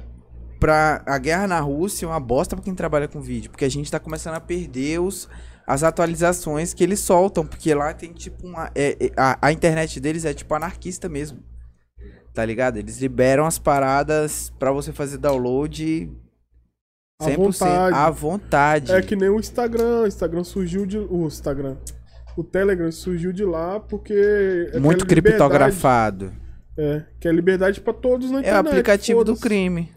pra, a guerra na Rússia é uma bosta pra quem trabalha com vídeo, porque a gente tá começando a perder os, as atualizações que eles soltam, porque lá tem tipo uma é- é- a, a internet deles é tipo anarquista mesmo. Tá ligado? Eles liberam as paradas pra você fazer download À 100% vontade. à vontade. É que nem o Instagram. O Instagram surgiu de. O Instagram. O Telegram surgiu de lá porque. é Muito aquela liberdade- criptografado. É, que é liberdade pra todos na É o internet. aplicativo do crime.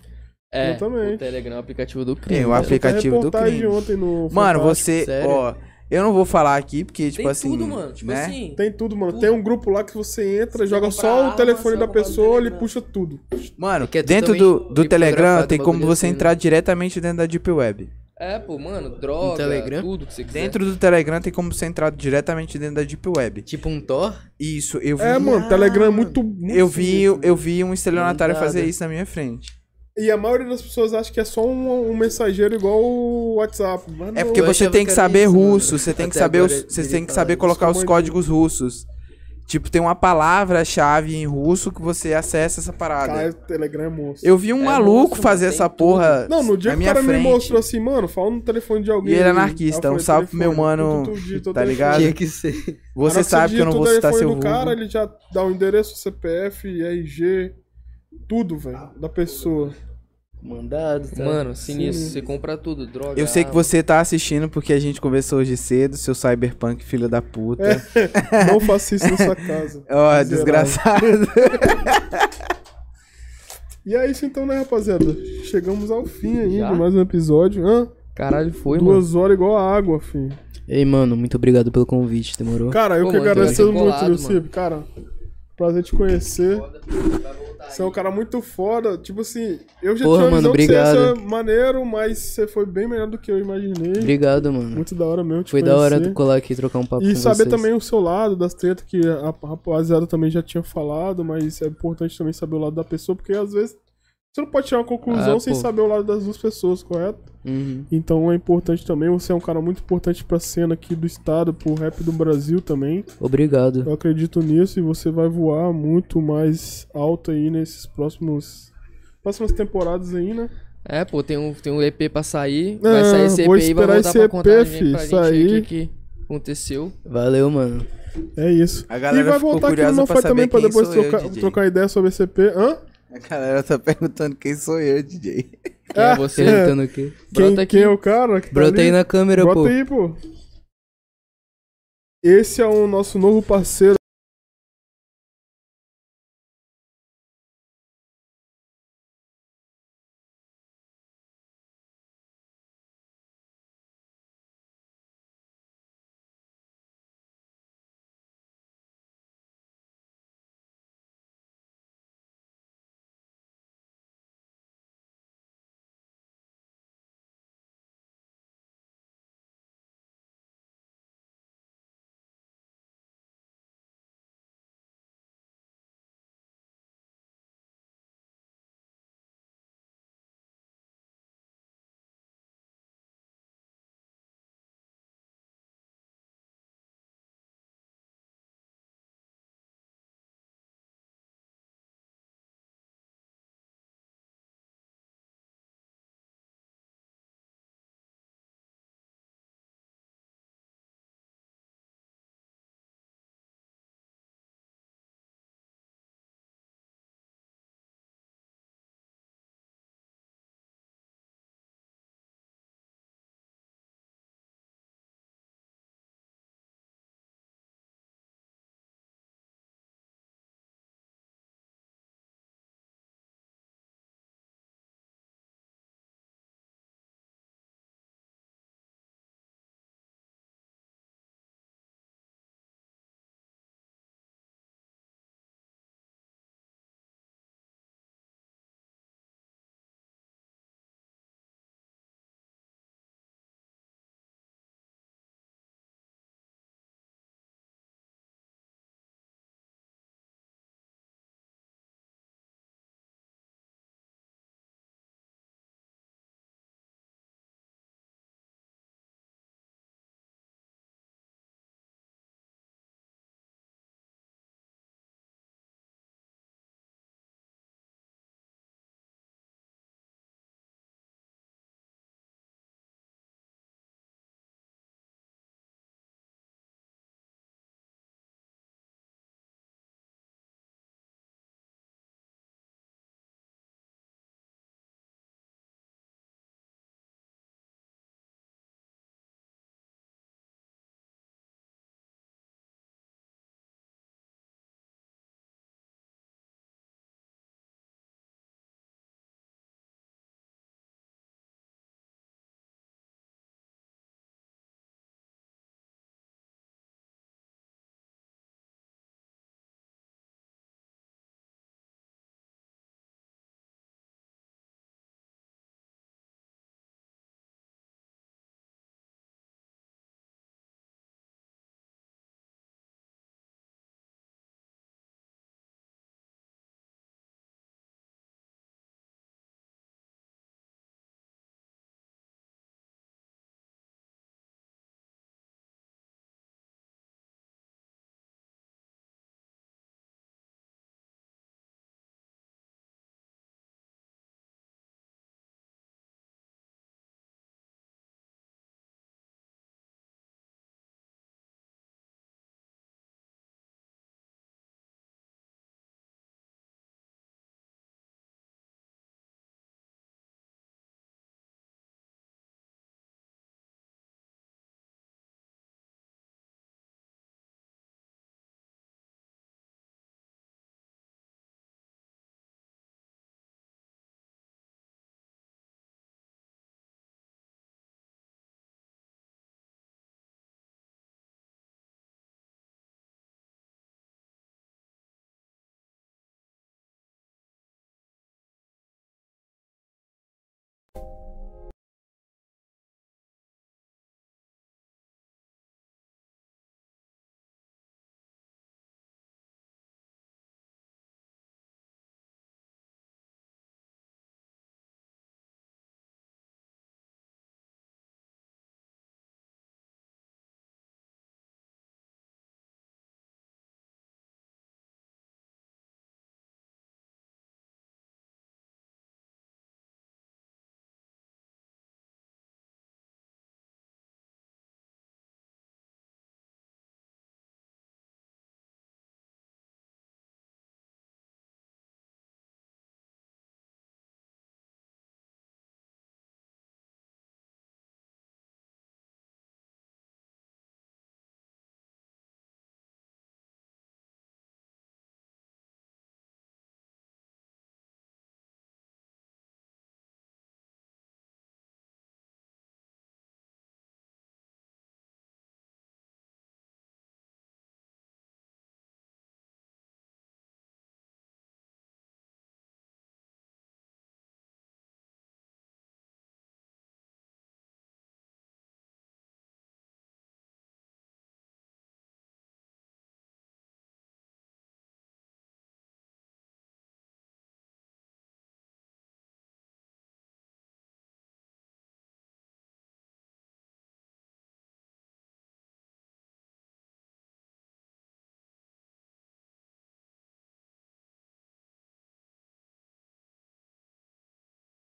É, Exatamente. o Telegram é o aplicativo do crime. É, o velho. aplicativo do crime. ontem no Mano, você, sério? ó, eu não vou falar aqui porque tipo Tem assim, tudo, mano. Tipo né? assim, Tem tudo, mano. Tudo. Tem um grupo lá que você entra, Você joga só arma, o telefone da pessoa, ele puxa tudo. Mano, que é dentro do, do Telegram tem como bagulho você assim, né? entrar diretamente dentro da Deep Web. É, pô, mano, droga, Telegram? tudo que você quiser. Dentro do Telegram tem como você entrar diretamente dentro da Deep Web. Tipo um Thor? Isso, eu vi. É, mano, Telegram é muito. muito Eu vi, sinistro. eu vi um estelionatário fazer isso na minha frente. E a maioria das pessoas acha que é só um, um mensageiro igual o WhatsApp. Mas É porque você tem que que saber isso, mano. russo, você tem que Até saber agora os, você tem que fala saber colocar os códigos russos. Tipo, tem uma palavra-chave em russo que você acessa essa parada. Cara, o Telegram é monstro. Eu vi um É maluco monstro, fazer mano, essa porra Não, no dia que o minha cara frente. me mostrou assim, mano, fala no telefone de alguém. E ele é anarquista, um salve pro meu mano, tu, tu digita o tá ligado? Tinha que ser. Você Cara, sabe que eu não vou o citar telefone seu do vulgo. cara, ele já dá o endereço, CPF, RG, tudo, velho, da pessoa. Mandado, tá? Mano, sinistro, você compra tudo, droga. Eu sei que você tá assistindo porque a gente conversou hoje cedo, seu cyberpunk filho da puta. Não faça isso na sua casa. Ó, Miserável. desgraçado. E é isso então, né, rapaziada? Chegamos ao fim aí Já? de mais um episódio. Hã? Caralho, foi, mano. Duas horas igual a água, filho. Ei, mano, muito obrigado pelo convite, demorou? Cara, eu Pô, que mano, agradeço muito, Lucipe. Cara, prazer te conhecer. Você é um cara muito foda. Tipo assim, eu já Porra, tinha mano, visão que você obrigado. maneiro, mas você foi bem melhor do que eu imaginei. Obrigado, mano. Muito da hora mesmo Foi da hora conhecer. tu colar aqui e trocar um papo E saber vocês. também o seu lado das tretas que a rapaziada também já tinha falado, mas é importante também saber o lado da pessoa, porque às vezes você não pode tirar uma conclusão Ah, sem pô. saber o lado das duas pessoas, correto? Uhum. Então é importante também, você é um cara muito importante pra cena aqui do estado, pro rap do Brasil também. Obrigado. Eu acredito nisso e você vai voar muito mais alto aí nesses próximos próximas temporadas aí, né? É, pô, tem um, tem um EP pra sair. Ah, vai sair esse EP aí, vai voltar esse pra contar EP, pra gente, fi, pra gente sair. o que, que aconteceu. Valeu, mano. É isso. A galera e vai voltar aqui no saber também pra depois eu, trocar, trocar ideia sobre esse EP. Hã? A galera tá perguntando quem sou eu, DJ. Quem é você? Perguntando o quê? Quem, Brota aqui. quem é o cara? Que tá Brota ali? aí na câmera, Bota pô. aí, pô. Esse é o nosso novo parceiro